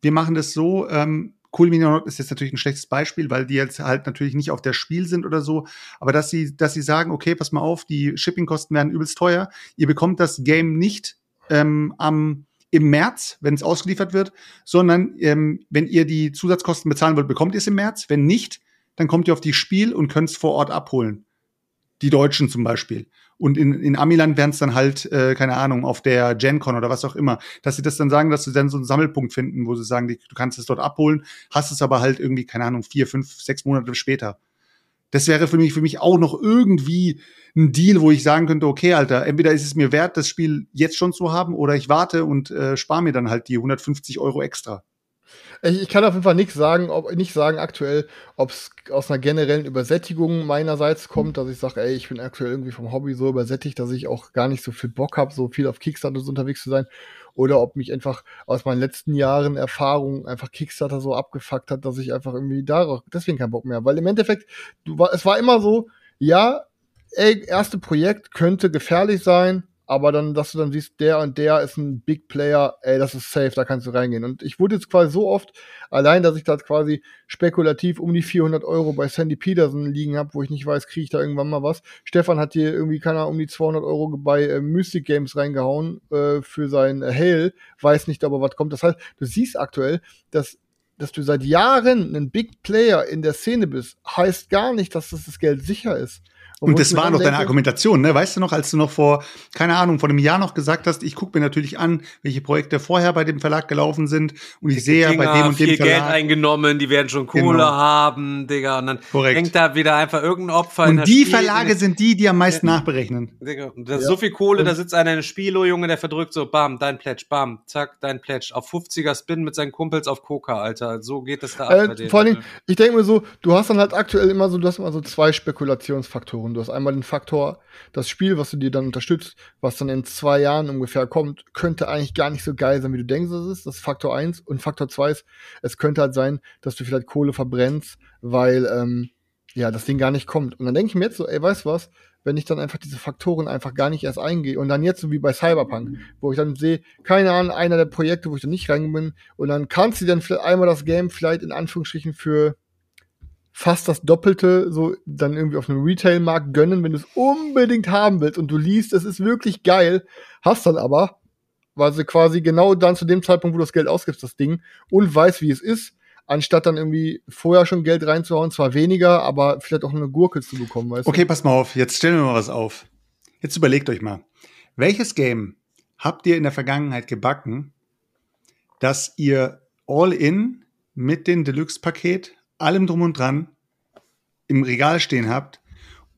wir machen das so, ähm, Cool Mini ist jetzt natürlich ein schlechtes Beispiel, weil die jetzt halt natürlich nicht auf der Spiel sind oder so. Aber dass sie, dass sie sagen, okay, pass mal auf, die Shippingkosten werden übelst teuer. Ihr bekommt das Game nicht ähm, am im März, wenn es ausgeliefert wird, sondern ähm, wenn ihr die Zusatzkosten bezahlen wollt, bekommt ihr es im März. Wenn nicht, dann kommt ihr auf die Spiel und könnt es vor Ort abholen. Die Deutschen zum Beispiel. Und in, in Amiland wären es dann halt, äh, keine Ahnung, auf der GenCon oder was auch immer, dass sie das dann sagen, dass sie dann so einen Sammelpunkt finden, wo sie sagen, die, du kannst es dort abholen, hast es aber halt irgendwie, keine Ahnung, vier, fünf, sechs Monate später. Das wäre für mich, für mich auch noch irgendwie ein Deal, wo ich sagen könnte, okay, Alter, entweder ist es mir wert, das Spiel jetzt schon zu haben, oder ich warte und äh, spare mir dann halt die 150 Euro extra. Ich, ich kann auf jeden Fall nichts sagen, ob, nicht sagen aktuell, ob es aus einer generellen Übersättigung meinerseits kommt, dass ich sage, ey, ich bin aktuell irgendwie vom Hobby so übersättigt, dass ich auch gar nicht so viel Bock habe, so viel auf Kickstarter unterwegs zu sein. Oder ob mich einfach aus meinen letzten Jahren Erfahrung einfach Kickstarter so abgefuckt hat, dass ich einfach irgendwie darauf deswegen keinen Bock mehr habe. Weil im Endeffekt, du, es war immer so, ja, ey, erste Projekt könnte gefährlich sein, aber dann, dass du dann siehst, der und der ist ein Big Player, ey, das ist safe, da kannst du reingehen. Und ich wurde jetzt quasi so oft, allein, dass ich da quasi spekulativ um die 400 Euro bei Sandy Peterson liegen habe, wo ich nicht weiß, kriege ich da irgendwann mal was. Stefan hat hier irgendwie, keine Ahnung, um die 200 Euro bei äh, Mystic Games reingehauen äh, für sein äh, Hail, weiß nicht, ob er was kommt. Das heißt, du siehst aktuell, dass dass du seit Jahren ein Big Player in der Szene bist, heißt gar nicht, dass das, das Geld sicher ist. Und das war noch deine Argumentation, ne? Weißt du noch, als du noch vor, keine Ahnung, vor einem Jahr noch gesagt hast, ich gucke mir natürlich an, welche Projekte vorher bei dem Verlag gelaufen sind und ich sehe ja bei dem und dem viel Verlag. Geld eingenommen, die werden schon Kohle Genau. haben, Digga. Und dann Korrekt. hängt da wieder einfach irgendein Opfer in Und der die Spiel- Verlage sind die, die am meisten nachberechnen. Digga, und da ist so viel Kohle, da sitzt einer in einem Spielo, Junge, der verdrückt so, bam, dein Pledge, bam, zack, dein Pledge. Auf 50er Spin mit seinen Kumpels auf Coca, Alter. So geht das da ab bei Äh, denen. vor allen Dingen, ich denke mir so, du hast dann halt aktuell immer so, du hast immer so zwei Spekulationsfaktoren. Du hast einmal den Faktor, das Spiel, was du dir dann unterstützt, was dann in zwei Jahren ungefähr kommt, könnte eigentlich gar nicht so geil sein, wie du denkst, es ist. Das ist Faktor eins Und Faktor zwei ist, es könnte halt sein, dass du vielleicht Kohle verbrennst, weil, ähm, ja, das Ding gar nicht kommt. Und dann denke ich mir jetzt so, ey, weißt du was? Wenn ich dann einfach diese Faktoren einfach gar nicht erst eingehe und dann jetzt so wie bei Cyberpunk, wo ich dann sehe, keine Ahnung, einer der Projekte, wo ich dann nicht rein bin und dann kannst du dann vielleicht einmal das Game vielleicht in Anführungsstrichen für fast das Doppelte so dann irgendwie auf einem Retail-Markt gönnen, wenn du es unbedingt haben willst und du liest, es ist wirklich geil, hast dann aber, weil sie quasi genau dann zu dem Zeitpunkt, wo du das Geld ausgibst, das Ding und weißt, wie es ist, anstatt dann irgendwie vorher schon Geld reinzuhauen, zwar weniger, aber vielleicht auch eine Gurke zu bekommen, weißt Okay, pass mal auf, jetzt stellen wir mal was auf. Jetzt überlegt euch mal, welches Game habt ihr in der Vergangenheit gebacken, dass ihr all in mit dem Deluxe-Paket, allem drum und dran, im Regal stehen habt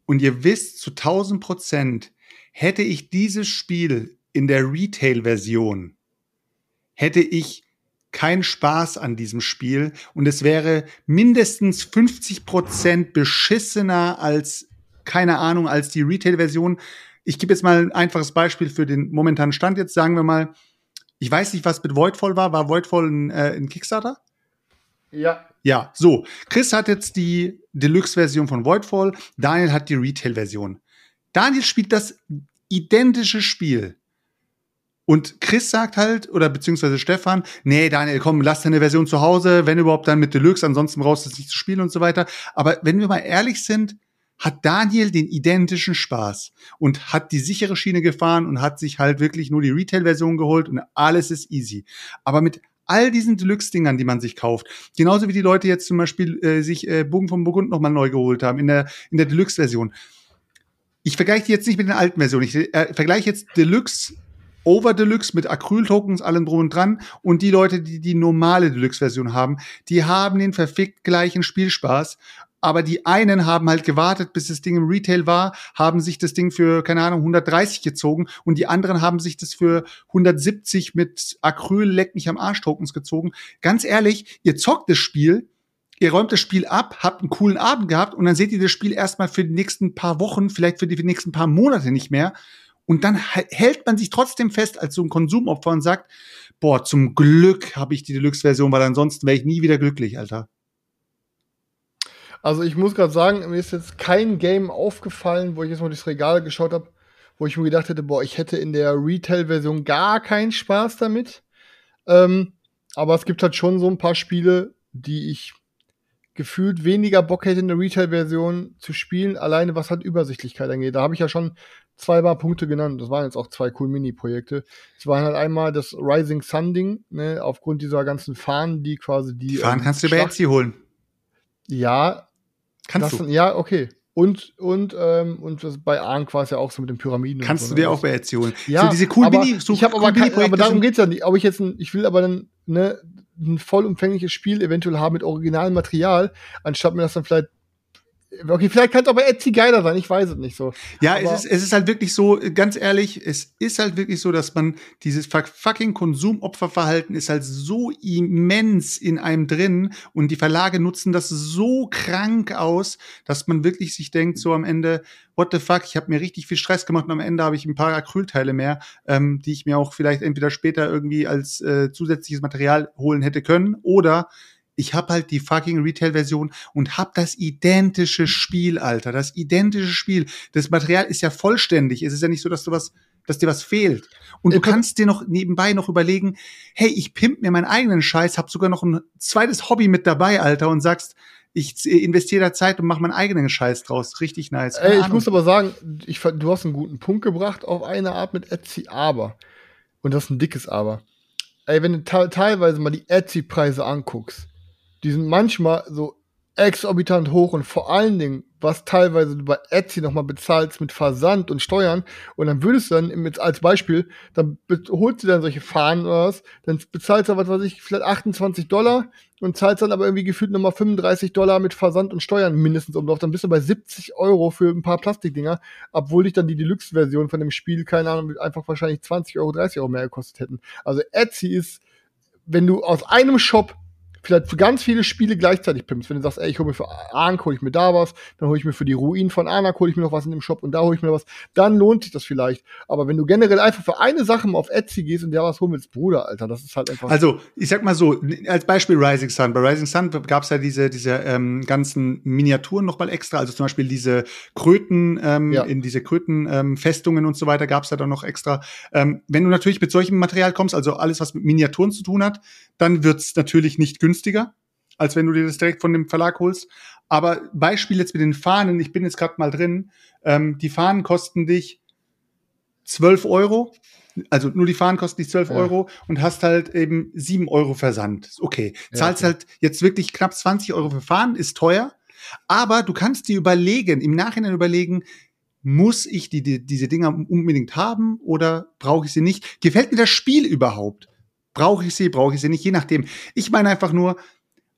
und ihr wisst zu 1000 Prozent, hätte ich dieses Spiel in der Retail-Version, hätte ich keinen Spaß an diesem Spiel und es wäre mindestens 50 Prozent beschissener als, keine Ahnung, als die Retail-Version. Ich gebe jetzt mal ein einfaches Beispiel für den momentanen Stand. Jetzt sagen wir mal, ich weiß nicht, was mit Voidfall war. War Voidfall ein, äh, ein Kickstarter? Ja. Ja, so. Chris hat jetzt die Deluxe-Version von Voidfall, Daniel hat die Retail-Version. Daniel spielt das identische Spiel. Und Chris sagt halt, oder beziehungsweise Stefan, nee, Daniel, komm, lass deine Version zu Hause, wenn überhaupt dann mit Deluxe, ansonsten brauchst du es nicht zu spielen und so weiter. Aber wenn wir mal ehrlich sind, hat Daniel den identischen Spaß und hat die sichere Schiene gefahren und hat sich halt wirklich nur die Retail-Version geholt und alles ist easy. Aber mit all diesen Deluxe-Dingern, die man sich kauft, genauso wie die Leute jetzt zum Beispiel äh, sich äh, Bogen vom Burgund nochmal neu geholt haben in der, in der Deluxe-Version. Ich vergleiche die jetzt nicht mit den alten Versionen. Ich äh, vergleiche jetzt Deluxe Over Deluxe mit Acryl-Tokens, allem drum und dran. Und die Leute, die die normale Deluxe-Version haben, die haben den verfickt gleichen Spielspaß. Aber die einen haben halt gewartet, bis das Ding im Retail war, haben sich das Ding für, keine Ahnung, 130 gezogen und die anderen haben sich das für 170 mit Acryl leck mich am Arsch Tokens gezogen. Ganz ehrlich, ihr zockt das Spiel, ihr räumt das Spiel ab, habt einen coolen Abend gehabt und dann seht ihr das Spiel erstmal für die nächsten paar Wochen, vielleicht für die, nächsten paar Monate nicht mehr. Und dann hält man sich trotzdem fest als so ein Konsumopfer und sagt, boah, zum Glück habe ich die Deluxe-Version, weil ansonsten wäre ich nie wieder glücklich, Alter. Also ich muss gerade sagen, mir ist jetzt kein Game aufgefallen, wo ich jetzt mal durchs Regal geschaut habe, wo ich mir gedacht hätte, boah, ich hätte in der Retail-Version gar keinen Spaß damit. Ähm, aber es gibt halt schon so ein paar Spiele, die ich gefühlt weniger Bock hätte in der Retail-Version zu spielen, alleine was halt Übersichtlichkeit angeht. Da habe ich ja schon zwei paar Punkte genannt. Das waren jetzt auch zwei cool Mini-Projekte. Es waren halt einmal das Rising Sun-Ding, ne, aufgrund dieser ganzen Fahnen, die quasi die. Die Fahren ähm, kannst du bei Schlacht- Etsy holen. Ja, Kannst das, du. Ja, okay. Und, und, ähm, und das, bei war es ja auch so mit den Pyramiden. und Kannst so, du ne? dir auch bei Etsy holen. Ja, so diese cool aber Mini, so ich habe cool aber, kein, aber darum geht's ja nicht. Ob ich jetzt ein, ich will aber dann ne, ein vollumfängliches Spiel eventuell haben mit originalem Material, anstatt mir das dann vielleicht. Okay, vielleicht kann es bei Etsy geiler sein, ich weiß es nicht so. Ja, Aber- es ist, es ist halt wirklich so, ganz ehrlich, es ist halt wirklich so, dass man dieses fuck- fucking Konsumopferverhalten ist halt so immens in einem drin und die Verlage nutzen das so krank aus, dass man wirklich sich denkt, so am Ende, what the fuck, ich habe mir richtig viel Stress gemacht und am Ende habe ich ein paar Acrylteile mehr, ähm, die ich mir auch vielleicht entweder später irgendwie als äh, zusätzliches Material holen hätte können oder ich habe halt die fucking Retail-Version und hab das identische Spiel, Alter. Das identische Spiel. Das Material ist ja vollständig. Es ist ja nicht so, dass du was, dass dir was fehlt. Und du Ich hab- kannst dir noch nebenbei noch überlegen, hey, ich pimp mir meinen eigenen Scheiß, hab sogar noch ein zweites Hobby mit dabei, Alter, und sagst, ich äh, investiere da Zeit und mache meinen eigenen Scheiß draus. Richtig nice. Ey, ich muss aber sagen, ich, du hast einen guten Punkt gebracht auf eine Art mit Etsy, aber, und das ist ein dickes Aber. Ey, wenn du te teilweise mal die Etsy-Preise anguckst, die sind manchmal so exorbitant hoch und vor allen Dingen, was teilweise du bei Etsy nochmal bezahlst mit Versand und Steuern und dann würdest du dann als Beispiel, dann holst du dann solche Fahnen oder was, dann bezahlst du, was weiß ich, vielleicht 28 Dollar und zahlst dann aber irgendwie gefühlt nochmal 35 Dollar mit Versand und Steuern mindestens umlauf, dann bist du bei 70 Euro für ein paar Plastikdinger, obwohl dich dann die Deluxe-Version von dem Spiel, keine Ahnung, einfach wahrscheinlich 20 Euro, 30 Euro mehr gekostet hätten. Also Etsy ist, wenn du aus einem Shop vielleicht für ganz viele Spiele gleichzeitig pimpst, wenn du sagst, ey, ich hole mir für Ark, hole ich mir da was, dann hole ich mir für die Ruinen von Anak, hole ich mir noch was in dem Shop und da hole ich mir was, dann lohnt sich das vielleicht. Aber wenn du generell einfach für eine Sache mal auf Etsy gehst und der was holen willst, Bruder, Alter, das ist halt einfach. Also, ich sag mal so, als Beispiel Rising Sun. Bei Rising Sun gab es ja diese, diese ähm, ganzen Miniaturen noch mal extra, also zum Beispiel diese Kröten, ähm, Ja. in diese Krötenfestungen ähm, und so weiter gab es ja dann noch extra. Ähm, wenn du natürlich mit solchem Material kommst, also alles, was mit Miniaturen zu tun hat, dann wird's natürlich nicht günstiger, als wenn du dir das direkt von dem Verlag holst. Aber Beispiel jetzt mit den Fahnen, ich bin jetzt gerade mal drin, ähm, die Fahnen kosten dich 12 Euro. Also nur die Fahnen kosten dich 12 Ja. Euro und hast halt eben 7 Euro Versand. Okay. Ja, Zahlst okay. halt jetzt wirklich knapp 20 Euro für Fahnen, ist teuer. Aber du kannst dir überlegen, im Nachhinein überlegen, muss ich die, die, diese Dinger unbedingt haben oder brauche ich sie nicht? Gefällt mir das Spiel überhaupt? Brauche ich sie, brauche ich sie nicht, je nachdem. Ich meine einfach nur,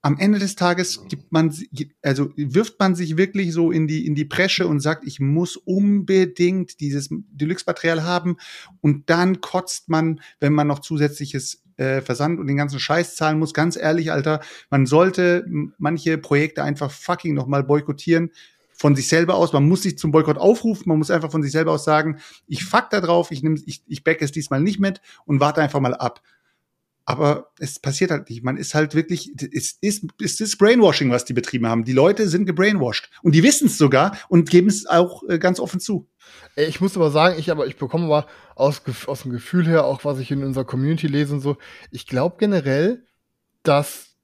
am Ende des Tages gibt man, also wirft man sich wirklich so in die, in die Presche und sagt, ich muss unbedingt dieses Deluxe-Material haben und dann kotzt man, wenn man noch zusätzliches äh, Versand und den ganzen Scheiß zahlen muss. Ganz ehrlich, Alter, man sollte manche Projekte einfach fucking nochmal boykottieren von sich selber aus. Man muss sich zum Boykott aufrufen, man muss einfach von sich selber aus sagen, ich fuck da drauf, ich, nehm, ich, ich back es diesmal nicht mit und warte einfach mal ab. Aber es passiert halt nicht. Man ist halt wirklich, es ist, es ist Brainwashing, was die betrieben haben. Die Leute sind gebrainwashed. Und die wissen es sogar und geben es auch äh, ganz offen zu. Ich muss aber sagen, ich aber ich bekomme aber aus, aus dem Gefühl her, auch was ich in unserer Community lese und so, ich glaube generell, dass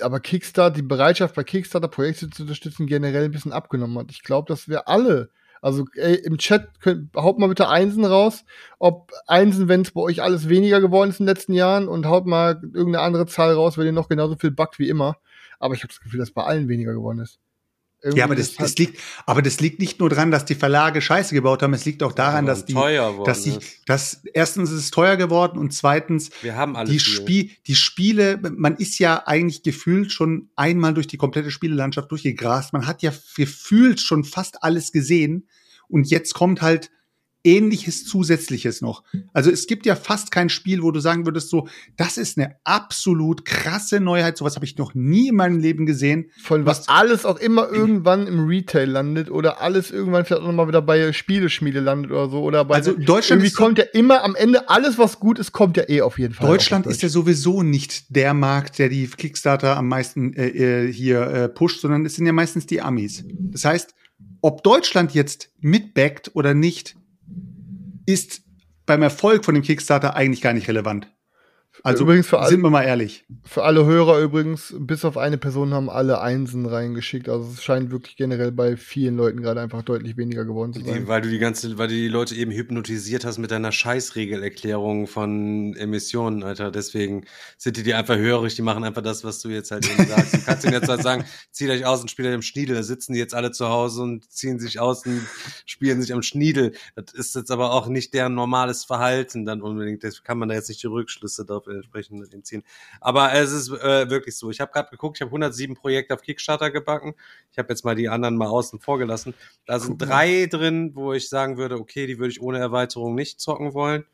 aber Kickstarter, die Bereitschaft bei Kickstarter Projekte zu unterstützen, generell ein bisschen abgenommen hat. Ich glaube, dass wir alle, also ey, im Chat, könnt, haut mal bitte Einsen raus, ob Einsen, wenn es bei euch alles weniger geworden ist in den letzten Jahren und haut mal irgendeine andere Zahl raus, wenn ihr noch genauso viel backt wie immer. Aber ich habe das Gefühl, dass bei allen weniger geworden ist. Irgendwie Ja, aber das, das liegt, aber das liegt nicht nur dran, dass die Verlage Scheiße gebaut haben. Es liegt auch daran, dass die, dass die, dass erstens ist es teuer geworden und zweitens Wir haben alles die. Spiel, die Spiele, man ist ja eigentlich gefühlt schon einmal durch die komplette Spielelandschaft durchgegrast. Man hat ja gefühlt schon fast alles gesehen und jetzt kommt halt ähnliches Zusätzliches noch. Also es gibt ja fast kein Spiel, wo du sagen würdest so, das ist eine absolut krasse Neuheit. Sowas habe ich noch nie in meinem Leben gesehen. Von was alles auch immer irgendwann im Retail landet oder alles irgendwann vielleicht auch nochmal wieder bei Spieleschmiede landet oder so. Oder bei Also Deutschland irgendwie kommt ja immer am Ende alles, was gut ist, kommt ja eh auf jeden Fall. Deutschland ist ja sowieso nicht der Markt, der die Kickstarter am meisten äh, äh, hier äh, pusht, sondern es sind ja meistens die Amis. Das heißt, ob Deutschland jetzt mitbackt oder nicht, ist beim Erfolg von dem Kickstarter eigentlich gar nicht relevant. Also Übrigens für alle- sind wir mal ehrlich. Für alle Hörer übrigens, bis auf eine Person haben alle Einsen reingeschickt. Also es scheint wirklich generell bei vielen Leuten gerade einfach deutlich weniger geworden zu sein. weil du die ganze, weil du die Leute eben hypnotisiert hast mit deiner Scheißregelerklärung von Emissionen, Alter. Deswegen sind die dir einfach hörig, die machen einfach das, was du jetzt halt eben sagst. Du kannst ihnen jetzt halt sagen, zieht euch aus und spielt euch am Schniedel. Da sitzen die jetzt alle zu Hause und ziehen sich aus und spielen sich am Schniedel. Das ist jetzt aber auch nicht deren normales Verhalten dann unbedingt. Das kann man da jetzt nicht die Rückschlüsse darauf entsprechend mit ihm ziehen. Aber es ist äh, wirklich so. Ich habe gerade geguckt, ich habe 107 Projekte auf Kickstarter gebacken. Ich habe jetzt mal die anderen mal außen vor gelassen. Da sind drei drin, wo ich sagen würde, okay, die würde ich ohne Erweiterung nicht zocken wollen.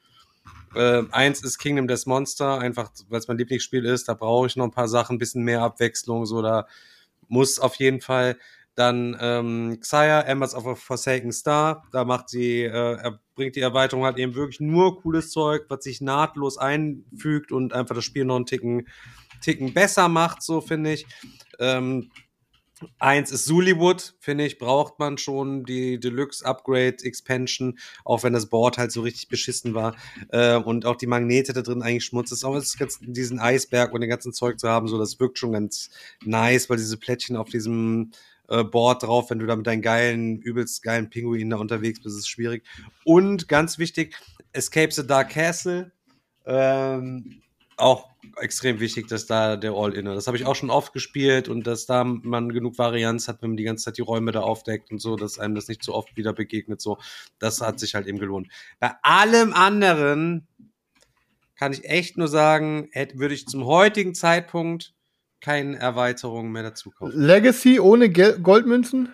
Äh, eins ist Kingdom Death Monster, einfach weil es mein Lieblingsspiel ist. Da brauche ich noch ein paar Sachen, ein bisschen mehr Abwechslung, so da muss auf jeden Fall. Dann ähm, Xayah, Embers of a Forsaken Star, da macht sie, äh, bringt die Erweiterung halt eben wirklich nur cooles Zeug, was sich nahtlos einfügt und einfach das Spiel noch einen Ticken Ticken besser macht, so finde ich. Ähm, Eins ist Suliwood, finde ich, braucht man schon die Deluxe Upgrade Expansion, auch wenn das Board halt so richtig beschissen war. Äh, und auch die Magnete da drin eigentlich schmutz ist. Aber es ist diesen Eisberg und den ganzen Zeug zu haben, so das wirkt schon ganz nice, weil diese Plättchen auf diesem äh, Board drauf, wenn du da mit deinen geilen, übelst geilen Pinguinen da unterwegs bist, ist schwierig. Und ganz wichtig, Escape the Dark Castle. Ähm, auch extrem wichtig, dass da der All-Inner. Das habe ich auch schon oft gespielt und dass da man genug Varianz hat, wenn man die ganze Zeit die Räume da aufdeckt und so, dass einem das nicht so oft wieder begegnet. So, das hat sich halt eben gelohnt. Bei allem anderen kann ich echt nur sagen, hätte, würde ich zum heutigen Zeitpunkt keine Erweiterungen mehr dazu kaufen. Legacy ohne Gel Goldmünzen?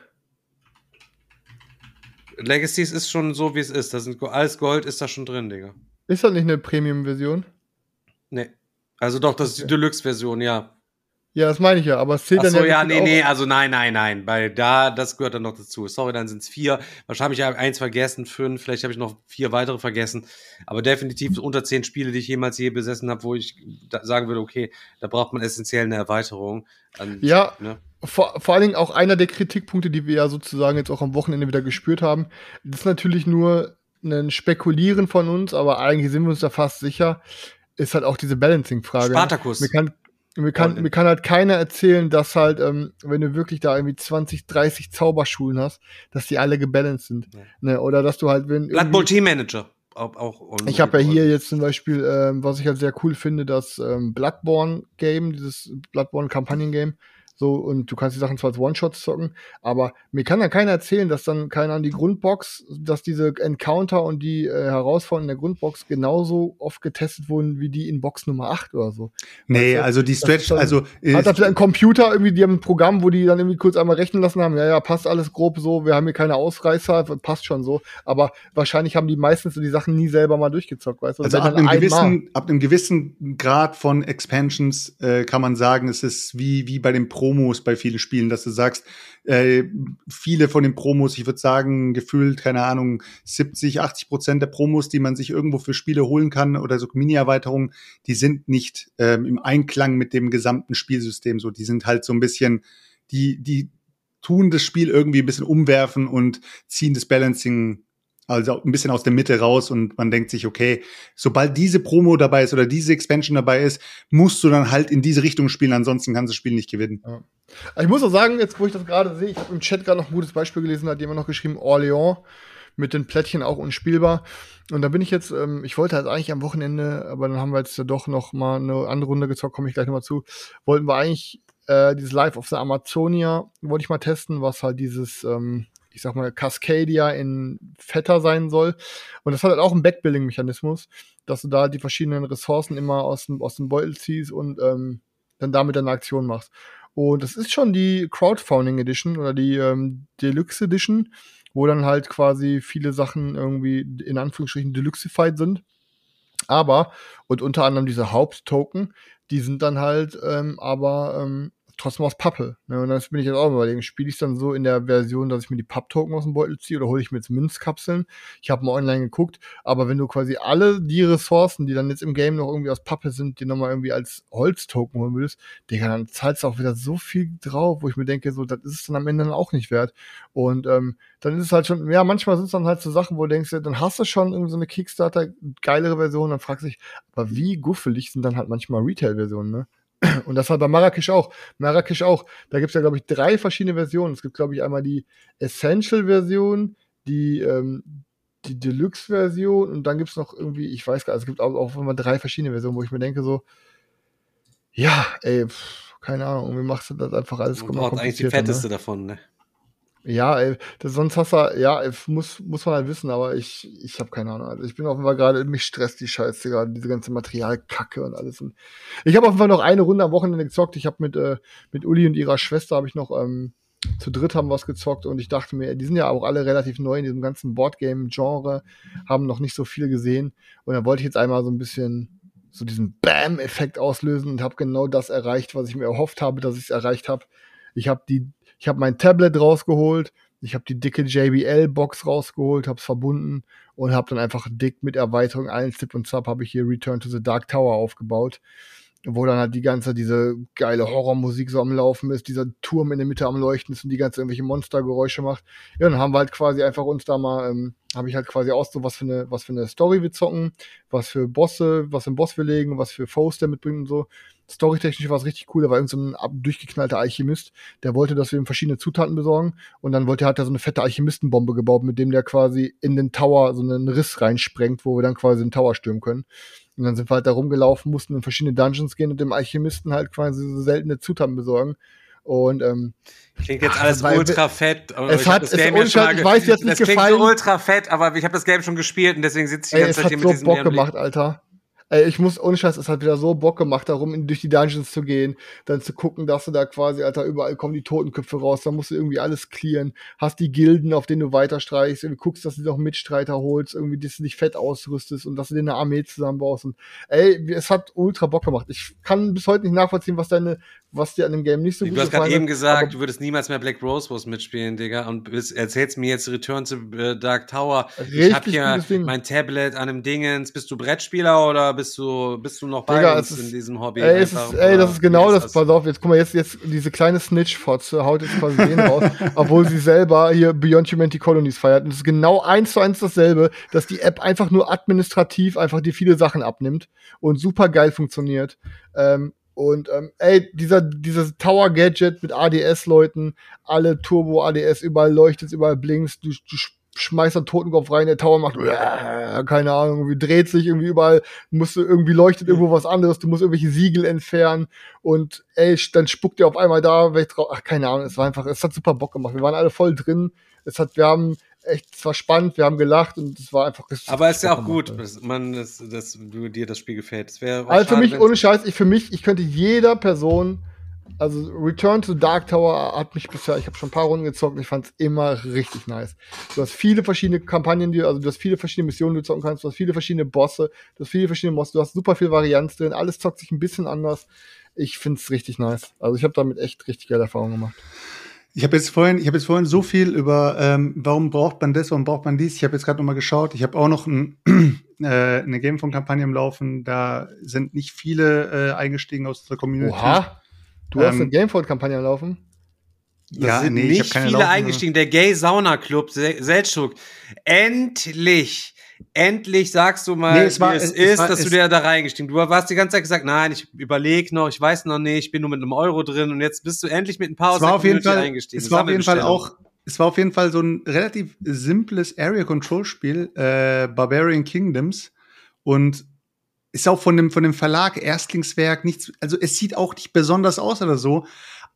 Legacies ist schon so, wie es ist. Da sind alles Gold ist da schon drin, Digga. Ist das nicht eine Premium-Version? Nee. Also doch, das ist die Deluxe-Version, ja. Ja, das meine ich ja, aber es zählt Ach dann so, ja. ja, wirklich nee, nee, also nein, nein, nein, weil da, das gehört dann noch dazu. Sorry, dann sind es vier. Wahrscheinlich habe ich eins vergessen, fünf, vielleicht habe ich noch vier weitere vergessen. Aber definitiv unter zehn Spiele, die ich jemals je besessen habe, wo ich sagen würde, okay, da braucht man essentiell eine Erweiterung. Und, Ja. Ne? Vor, vor allen Dingen auch einer der Kritikpunkte, die wir ja sozusagen jetzt auch am Wochenende wieder gespürt haben, das ist natürlich nur ein Spekulieren von uns, aber eigentlich sind wir uns da fast sicher, ist halt auch diese Balancing-Frage. Spartacus. Mir kann, mir, kann, mir kann halt keiner erzählen, dass halt, ähm, wenn du wirklich da irgendwie 20, 30 Zauberschulen hast, dass die alle gebalanced sind. Ja. Ne? Oder dass du halt, wenn. Blood Bowl Team Manager. Auch, auch ich habe ja hier jetzt zum Beispiel, ähm, was ich halt sehr cool finde, das ähm, Bloodborne-Game, dieses Bloodborne-Kampagnen-Game. So, und du kannst die Sachen zwar als One-Shots zocken, aber mir kann dann keiner erzählen, dass dann keiner an die Grundbox, dass diese Encounter und die äh, Herausforderungen der Grundbox genauso oft getestet wurden wie die in Box Nummer 8 oder so. Nee, du? also die Das Stretch, schon- also äh, Hat da vielleicht ein Computer irgendwie, die haben ein Programm, wo die dann irgendwie kurz einmal rechnen lassen haben, ja, ja, passt alles grob so, wir haben hier keine Ausreißer, passt schon so, aber wahrscheinlich haben die meistens so die Sachen nie selber mal durchgezockt, weißt du? Also ab dann einem, einmal. gewissen, ab einem gewissen Grad von Expansions äh, kann man sagen, es ist wie, wie bei den Promos bei vielen Spielen, dass du sagst, äh, viele von den Promos, ich würde sagen, gefühlt, keine Ahnung, 70, 80 Prozent der Promos, die man sich irgendwo für Spiele holen kann oder so Mini-Erweiterungen, die sind nicht ähm, im Einklang mit dem gesamten Spielsystem. So, die sind halt so ein bisschen, die, die tun das Spiel irgendwie ein bisschen umwerfen und ziehen das Balancing also ein bisschen aus der Mitte raus und man denkt sich, okay, sobald diese Promo dabei ist oder diese Expansion dabei ist, musst du dann halt in diese Richtung spielen, ansonsten kannst du das Spiel nicht gewinnen. Ich muss auch sagen, jetzt wo ich das gerade sehe, ich habe im Chat gerade noch ein gutes Beispiel gelesen, da hat jemand noch geschrieben, Orléans mit den Plättchen auch unspielbar. Und da bin ich jetzt, ähm, ich wollte halt eigentlich am Wochenende, aber dann haben wir jetzt ja doch noch mal eine andere Runde gezockt, komme ich gleich noch mal zu. Wollten wir eigentlich äh, dieses Live of the Amazonia, wollte ich mal testen, was halt dieses, ähm, ich sag mal, Cascadia in fetter sein soll. Und das hat halt auch einen Backbuilding-Mechanismus, dass du da die verschiedenen Ressourcen immer aus dem, aus dem Beutel ziehst und ähm, dann damit eine Aktion machst. Und das ist schon die Crowdfunding Edition oder die ähm, Deluxe Edition, wo dann halt quasi viele Sachen irgendwie in Anführungsstrichen deluxified sind. Aber, und unter anderem diese Haupttoken, die sind dann halt ähm, aber ähm, trotzdem aus Pappe. Ne? Und das bin ich jetzt auch überlegen, spiele ich dann so in der Version, dass ich mir die Papp-Token aus dem Beutel ziehe oder hole ich mir jetzt Münzkapseln? Ich habe mal online geguckt, aber wenn du quasi alle die Ressourcen, die dann jetzt im Game noch irgendwie aus Pappe sind, die nochmal irgendwie als Holztoken holen willst, Digga, dann zahlst du auch wieder so viel drauf, wo ich mir denke, so, das ist es dann am Ende dann auch nicht wert. Und ähm, dann ist es halt schon, ja, manchmal sind es dann halt so Sachen, wo du denkst, dann hast du schon irgendwie so eine Kickstarter, geilere Version, dann fragst du dich, aber wie guffelig sind dann halt manchmal Retail-Versionen, ne? Und das hat bei Marrakesch auch. Marrakesch auch. Da gibt's ja, glaube ich, drei verschiedene Versionen. Es gibt, glaube ich, einmal die Essential-Version, die, ähm, die Deluxe-Version und dann gibt's noch irgendwie, ich weiß gar nicht, es gibt auch, auch immer drei verschiedene Versionen, wo ich mir denke, so, ja, ey, pff, keine Ahnung, irgendwie machst du das einfach alles Man immer braucht eigentlich die komplizierter, fetteste Ne? davon, ne? Ja, ey, das, sonst hast du, ja, muss, muss man halt wissen, aber ich, ich habe keine Ahnung. Also ich bin offenbar gerade, mich stresst die Scheiße gerade, diese ganze Materialkacke und alles. Und ich habe Fall noch eine Runde am Wochenende gezockt. Ich habe mit, äh, mit Uli und ihrer Schwester habe ich noch, ähm, zu dritt haben was gezockt und ich dachte mir, die sind ja auch alle relativ neu in diesem ganzen Boardgame-Genre, haben noch nicht so viel gesehen. Und dann wollte ich jetzt einmal so ein bisschen so diesen Bam-Effekt auslösen und habe genau das erreicht, was ich mir erhofft habe, dass ich es erreicht habe. Ich habe die, ich habe mein Tablet rausgeholt, ich habe die dicke JBL-Box rausgeholt, habe es verbunden und habe dann einfach dick mit Erweiterung allen Zip und Zap habe ich hier Return to the Dark Tower aufgebaut. Wo dann halt die ganze, diese geile Horrormusik so am Laufen ist, dieser Turm in der Mitte am Leuchten ist und die ganze irgendwelche Monstergeräusche macht. Ja, dann haben wir halt quasi einfach uns da mal, ähm, habe ich halt quasi aus, so was für eine, was für eine Story wir zocken, was für Bosse, was für ein Boss wir legen, was für Foes der mitbringt und so. Storytechnisch war es richtig cool, da war irgend so durchgeknallter Alchemist, der wollte, dass wir ihm verschiedene Zutaten besorgen und dann wollte, hat er so eine fette Alchemistenbombe gebaut, mit dem der quasi in den Tower so einen Riss reinsprengt, wo wir dann quasi den Tower stürmen können. Und dann sind wir halt da rumgelaufen, mussten in verschiedene Dungeons gehen und dem Alchemisten halt quasi so seltene Zutaten besorgen. Und ähm, Klingt jetzt Ach, alles ultra fett. aber Es hat- das es- Game Scheiß, mal ich weiß, jetzt nicht Das klingt gefallen. so ultra fett, aber ich habe das Game schon gespielt und deswegen sitze ich die ganze Zeit hier hat mit so diesem Bock gemacht, Alter. Ey, ich muss, ohne Scheiß, es hat wieder so Bock gemacht, darum in, durch die Dungeons zu gehen, dann zu gucken, dass du da quasi, Alter, überall kommen die Totenköpfe raus, dann musst du irgendwie alles clearen, hast die Gilden, auf denen du weiterstreichst, irgendwie guckst, dass du noch Mitstreiter holst, irgendwie, dass du dich fett ausrüstest und dass du dir eine Armee zusammenbaust und, ey, es hat ultra Bock gemacht. Ich kann bis heute nicht nachvollziehen, was deine, was dir an dem Game nicht so Du gut hast gerade gefallen eben hat, gesagt, du würdest niemals mehr Black Rose Wars mitspielen, Digga, und bist, erzählst mir jetzt Return to äh, Dark Tower. ich Richtig hab hier Ding. mein Tablet an einem Dingens. Bist du Brettspieler oder bist du, bist du noch bei Digga, uns ist- in diesem Hobby? Ey, einfach, ist, ey, das oder ist genau wie das. Pass auf, jetzt guck mal, jetzt, jetzt diese kleine Snitch-Fotze haut jetzt quasi den raus, obwohl sie selber hier Beyond Humanity Colonies feiert. Und es ist genau eins zu eins dasselbe, dass die App einfach nur administrativ einfach dir viele Sachen abnimmt und super geil funktioniert. Ähm, und ähm, ey, dieser, dieses Tower-Gadget mit ADS-Leuten, alle Turbo-ADS, überall leuchtet, überall blinkst, du, du sch- schmeißt einen Totenkopf rein, der Tower macht, keine Ahnung, irgendwie dreht sich irgendwie überall, musst du irgendwie leuchtet irgendwo was anderes, du musst irgendwelche Siegel entfernen und ey, dann spuckt der auf einmal da weg drauf. Ach, keine Ahnung, es war einfach, es hat super Bock gemacht. Wir waren alle voll drin. Es hat, wir haben echt, es war spannend, wir haben gelacht und es war einfach. es Aber ist ja auch gut, dass man, dass, dass du, dir das Spiel gefällt. Es wäre auch Also für mich, ohne Scheiß, ich für mich, ich könnte jeder Person, also Return to Dark Tower hat mich bisher, ich habe schon ein paar Runden gezockt und ich fand es immer richtig nice. Du hast viele verschiedene Kampagnen, die, also du hast viele verschiedene Missionen, die du zocken kannst, du hast viele verschiedene Bosse, du hast viele verschiedene Bosse, du hast super viel Varianz drin, alles zockt sich ein bisschen anders. Ich find's richtig nice. Also ich habe damit echt richtig geile Erfahrungen gemacht. Ich habe jetzt vorhin, ich habe jetzt vorhin so viel über, ähm, warum braucht man das, warum braucht man dies. Ich habe jetzt gerade noch mal geschaut. Ich habe auch noch ein, äh, eine Gamefone-Kampagne im Laufen. Da sind nicht viele äh, eingestiegen aus der Community. Oha! Du hast Ähm, eine Gamefold-Kampagne am Laufen? Da Ja, sind nee, nicht keine viele laufen, eingestiegen. Der Gay Sauna Club, Se- Seltschuk. Endlich, endlich sagst du mal, Nee, es war- wie es, es- ist, war- dass du es- dir da reingestiegen. Du warst die ganze Zeit gesagt, nein, ich überlege noch, ich weiß noch nicht, ich bin nur mit einem Euro drin und jetzt bist du endlich mit ein paar aus es war der auf jeden Community Fall, eingestiegen. es war auf jeden Fall auch, es war auf jeden Fall so ein relativ simples Area Control Spiel, äh, Barbarian Kingdoms und ist auch von dem von dem Verlag Erstlingswerk nichts, also es sieht auch nicht besonders aus oder so,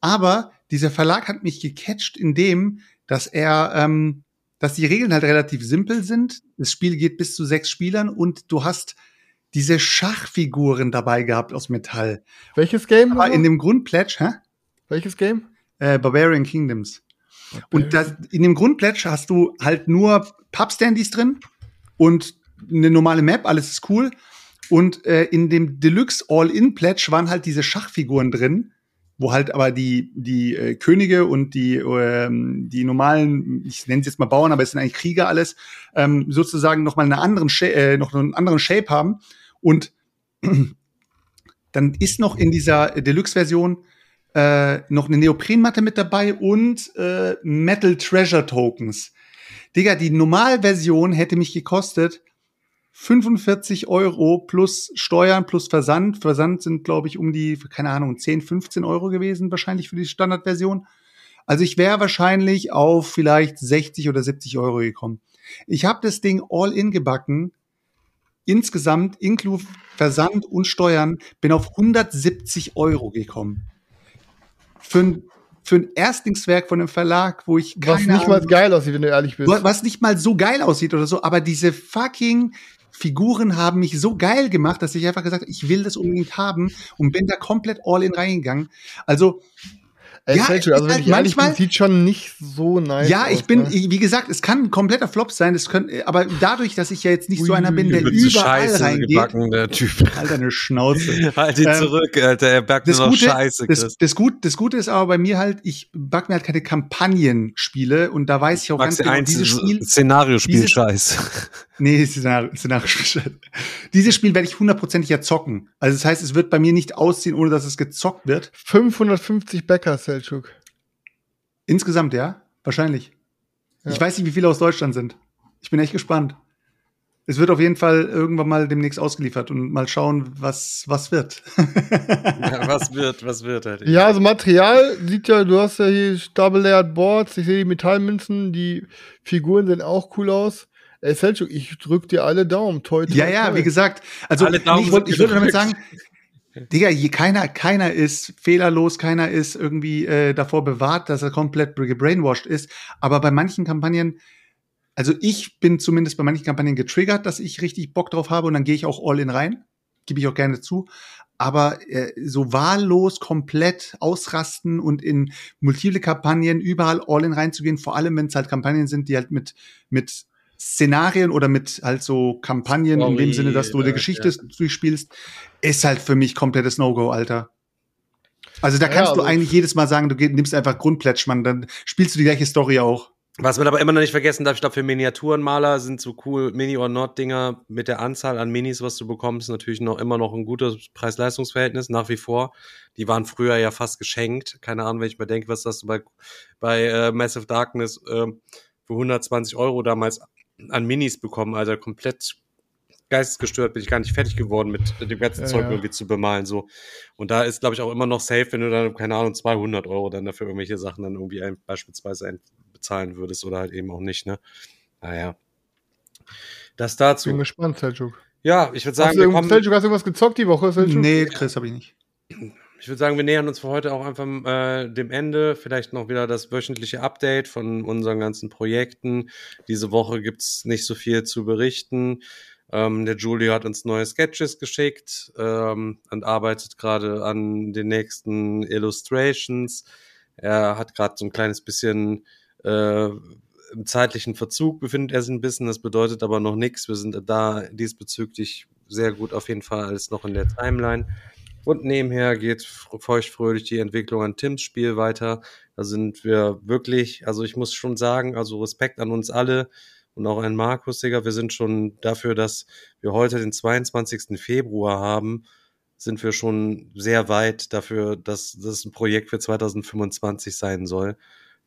aber dieser Verlag hat mich gecatcht in dem, dass er ähm, dass die Regeln halt relativ simpel sind. Das Spiel geht bis zu sechs Spielern und du hast diese Schachfiguren dabei gehabt aus Metall. Welches Game? Aber in dem Grundpledge, hä? Welches Game? Äh, Barbarian Kingdoms. Und das, in dem Grundpledge hast du halt nur Pubstandies drin und eine normale Map, alles ist cool. Und äh, in dem Deluxe All-In-Pledge waren halt diese Schachfiguren drin, wo halt aber die, die äh, Könige und die, ähm, die normalen, ich nenne es jetzt mal Bauern, aber es sind eigentlich Krieger alles, ähm, sozusagen noch mal eine anderen, Sha äh, noch einen anderen Shape haben. Und dann ist noch in dieser Deluxe-Version äh, noch eine Neoprenmatte mit dabei und äh, Metal Treasure Tokens. Digga, die Normalversion hätte mich gekostet 45 Euro plus Steuern plus Versand. Versand sind, glaube ich, um die, keine Ahnung, 10, 15 Euro gewesen, wahrscheinlich für die Standardversion. Also ich wäre wahrscheinlich auf vielleicht 60 oder 70 Euro gekommen. Ich habe das Ding all in gebacken. Insgesamt, inklusive Versand und Steuern, bin auf 170 Euro gekommen. Für ein, für ein Erstlingswerk von einem Verlag, wo ich Was nicht mal Ahnung- geil aussieht, wenn du ehrlich bist. was nicht mal so geil aussieht oder so, aber diese fucking Figuren haben mich so geil gemacht, dass ich einfach gesagt habe, ich will das unbedingt haben und bin da komplett all in reingegangen. Also Ja, Selchuk, also ist wenn halt ich ehrlich bin, manchmal- sieht schon nicht so nice Ja, aus. ich bin, ne? wie gesagt, es kann ein kompletter Flop sein, es können, aber dadurch, dass ich ja jetzt nicht so einer bin, der überall Scheiße reingeht, gebacken, der Typ. Alter, eine Schnauze. Halt ihn Ähm, zurück, Alter. Er backt Das nur noch Gute, Scheiße, das, Chris. das, Gut, das Gute ist aber bei mir halt, ich back mir halt keine Kampagnenspiele und da weiß ich auch Magst ganz genau, dieses Spiel, Szenario-Spiel dieses- Scheiß. nee, Szenario, Szenario, dieses Spiel werde ich hundertprozentig ja zocken. Also das heißt, es wird bei mir nicht ausziehen, ohne dass es gezockt wird. 550 Bäcker, Selchuk. Insgesamt, ja, wahrscheinlich. Ja. Ich weiß nicht, wie viele aus Deutschland sind. Ich bin echt gespannt. Es wird auf jeden Fall irgendwann mal demnächst ausgeliefert und mal schauen, was, was wird. Ja, was wird, was wird halt. Ja, also Material sieht ja, du hast ja hier Double Layered Boards, ich sehe die Metallmünzen, die Figuren sehen auch cool aus. Ey, Selchuk, ich drück dir alle Daumen, toi, toi, Ja, ja, toi. wie gesagt, also Alle Daumen ich, wollt, ich würde damit sagen, Digga, je, keiner, keiner ist fehlerlos, keiner ist irgendwie äh, davor bewahrt, dass er komplett gebrainwashed ist. Aber bei manchen Kampagnen, also ich bin zumindest bei manchen Kampagnen getriggert, dass ich richtig Bock drauf habe und dann gehe ich auch all in rein. Gebe ich auch gerne zu. Aber äh, so wahllos komplett ausrasten und in multiple Kampagnen überall all in reinzugehen, vor allem wenn es halt Kampagnen sind, die halt mit, mit Szenarien oder mit halt so Kampagnen in dem Sinne, dass du eine Geschichte durchspielst, ist halt für mich komplettes No-Go, Alter. Also da Ja, kannst du also- eigentlich jedes Mal sagen, du nimmst einfach Grundplätsch, Mann, dann spielst du die gleiche Story auch. Was man aber immer noch nicht vergessen darf, ich glaube, für Miniaturenmaler sind so cool Mini- or Not-Dinger mit der Anzahl an Minis, was du bekommst, natürlich noch immer noch ein gutes Preis-Leistungs-Verhältnis, nach wie vor. Die waren früher ja fast geschenkt. Keine Ahnung, wenn ich mal denke, was das bei, bei äh, Massive Darkness äh, für 120 Euro damals an Minis bekommen, also komplett geistesgestört bin ich gar nicht fertig geworden mit dem ganzen Ja, Zeug ja. irgendwie zu bemalen so und da ist glaube ich auch immer noch safe wenn du dann keine Ahnung 200 Euro dann dafür irgendwelche Sachen dann irgendwie ein, beispielsweise ein, bezahlen würdest oder halt eben auch nicht ne naja das Bin dazu gespannt, Selchuk. ja ich würde Hast sagen du, wir irgend- kommen Selchuk, hast du irgendwas gezockt die Woche, Selchuk? Nee, Chris, habe ich nicht. Ich würde sagen, wir nähern uns für heute auch einfach äh, dem Ende. Vielleicht noch wieder das wöchentliche Update von unseren ganzen Projekten. Diese Woche gibt's nicht so viel zu berichten. Ähm, der Julio hat uns neue Sketches geschickt ähm, und arbeitet gerade an den nächsten Illustrations. Er hat gerade so ein kleines bisschen äh, im zeitlichen Verzug befindet er sich ein bisschen. Das bedeutet aber noch nichts. Wir sind da diesbezüglich sehr gut auf jeden Fall alles noch in der Timeline. Und nebenher geht feuchtfröhlich die Entwicklung an Tims Spiel weiter. Da sind wir wirklich, also ich muss schon sagen, also Respekt an uns alle und auch an Markus, Digga. Wir sind schon dafür, dass wir heute den 22. Februar haben, sind wir schon sehr weit dafür, dass das ein Projekt für 2025 sein soll.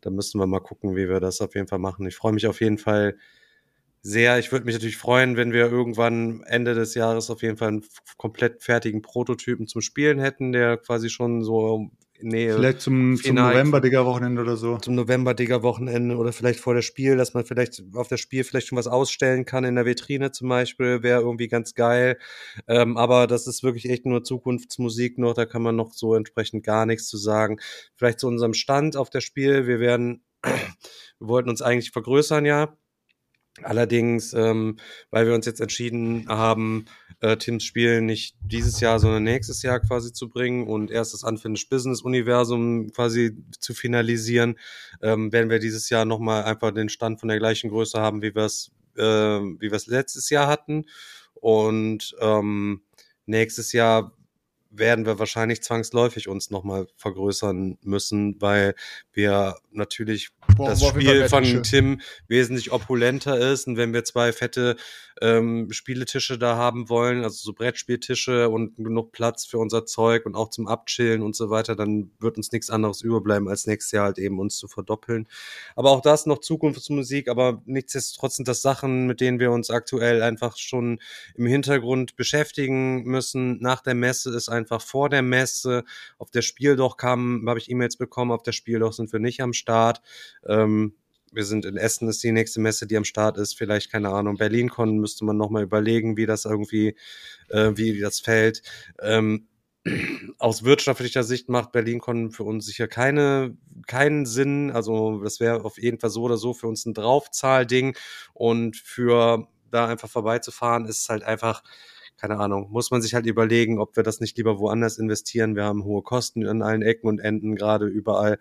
Da müssen wir mal gucken, wie wir das auf jeden Fall machen. Ich freue mich auf jeden Fall sehr. Ich würde mich natürlich freuen, wenn wir irgendwann Ende des Jahres auf jeden Fall einen komplett fertigen Prototypen zum Spielen hätten, der quasi schon so Nähe Vielleicht zum, zum Final- November, Digga, Wochenende oder so. zum November, Digga, Wochenende oder vielleicht vor der Spiel, dass man vielleicht auf das Spiel vielleicht schon was ausstellen kann in der Vitrine zum Beispiel, wäre irgendwie ganz geil. Ähm, aber das ist wirklich echt nur Zukunftsmusik noch, da kann man noch so entsprechend gar nichts zu sagen. Vielleicht zu unserem Stand auf der Spiel, wir werden, wir wollten uns eigentlich vergrößern, ja. Allerdings, ähm, weil wir uns jetzt entschieden haben, äh, Tims Spiel nicht dieses Jahr, sondern nächstes Jahr quasi zu bringen und erst das Unfinished Business Universum quasi zu finalisieren, ähm, werden wir dieses Jahr nochmal einfach den Stand von der gleichen Größe haben, wie wir es äh, wie wir es letztes Jahr hatten. Und ähm, nächstes Jahr werden wir wahrscheinlich zwangsläufig uns nochmal vergrößern müssen, weil wir natürlich Boah, das boah, Spiel von. Tim wesentlich opulenter ist und wenn wir zwei fette ähm, Spieletische da haben wollen, also so Brettspieltische und genug Platz für unser Zeug und auch zum Abchillen und so weiter, dann wird uns nichts anderes überbleiben, als nächstes Jahr halt eben uns zu verdoppeln. Aber auch das noch Zukunftsmusik, aber nichtsdestotrotz sind das Sachen, mit denen wir uns aktuell einfach schon im Hintergrund beschäftigen müssen. Nach der Messe ist einfach vor der Messe. Auf der Spieldoch kam, habe ich E-Mails bekommen, auf der Spieldoch sind wir nicht am Start. Ähm, wir sind in Essen, ist die nächste Messe, die am Start ist. Vielleicht, keine Ahnung, BerlinCon müsste man nochmal überlegen, wie das irgendwie, äh, wie das fällt. Ähm, aus wirtschaftlicher Sicht macht BerlinCon für uns sicher keine, keinen Sinn. Also das wäre auf jeden Fall so oder so für uns ein Draufzahlding. Und für da einfach vorbeizufahren, ist halt einfach keine Ahnung, muss man sich halt überlegen, ob wir das nicht lieber woanders investieren. Wir haben hohe Kosten an allen Ecken und Enden, gerade überall.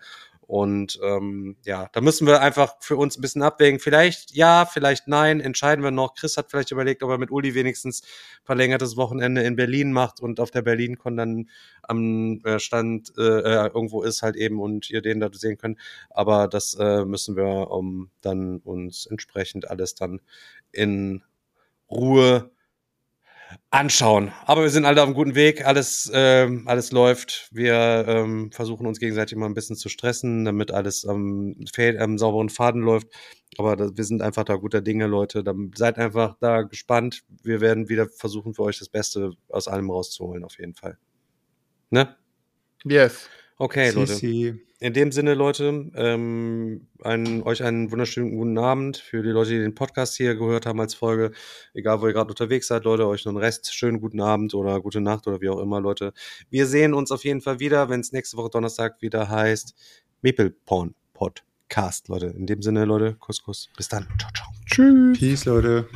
Und ähm, ja, da müssen wir einfach für uns ein bisschen abwägen. Vielleicht ja, vielleicht nein, entscheiden wir noch. Chris hat vielleicht überlegt, ob er mit Uli wenigstens verlängertes Wochenende in Berlin macht und auf der BerlinCon dann am äh, Stand äh, äh, irgendwo ist halt eben und ihr den da sehen könnt. Aber das äh, müssen wir um, dann uns entsprechend alles dann in Ruhe anschauen. Aber wir sind alle auf einem guten Weg, alles, ähm, alles läuft. Wir ähm, versuchen uns gegenseitig mal ein bisschen zu stressen, damit alles am, am sauberen Faden läuft. Aber da, wir sind einfach da guter Dinge, Leute. Dann seid einfach da gespannt. Wir werden wieder versuchen, für euch das Beste aus allem rauszuholen, auf jeden Fall. Ne? Yes. Okay, Leute. Sisi. In dem Sinne, Leute, ähm, einen, euch einen wunderschönen guten Abend. Für die Leute, die den Podcast hier gehört haben als Folge, egal wo ihr gerade unterwegs seid, Leute, euch noch einen Rest, schönen guten Abend oder gute Nacht oder wie auch immer, Leute. Wir sehen uns auf jeden Fall wieder, wenn es nächste Woche Donnerstag wieder heißt Maple Porn Podcast, Leute. In dem Sinne, Leute, Kuss, Kuss. Bis dann. Ciao, ciao. Tschüss. Peace, Leute.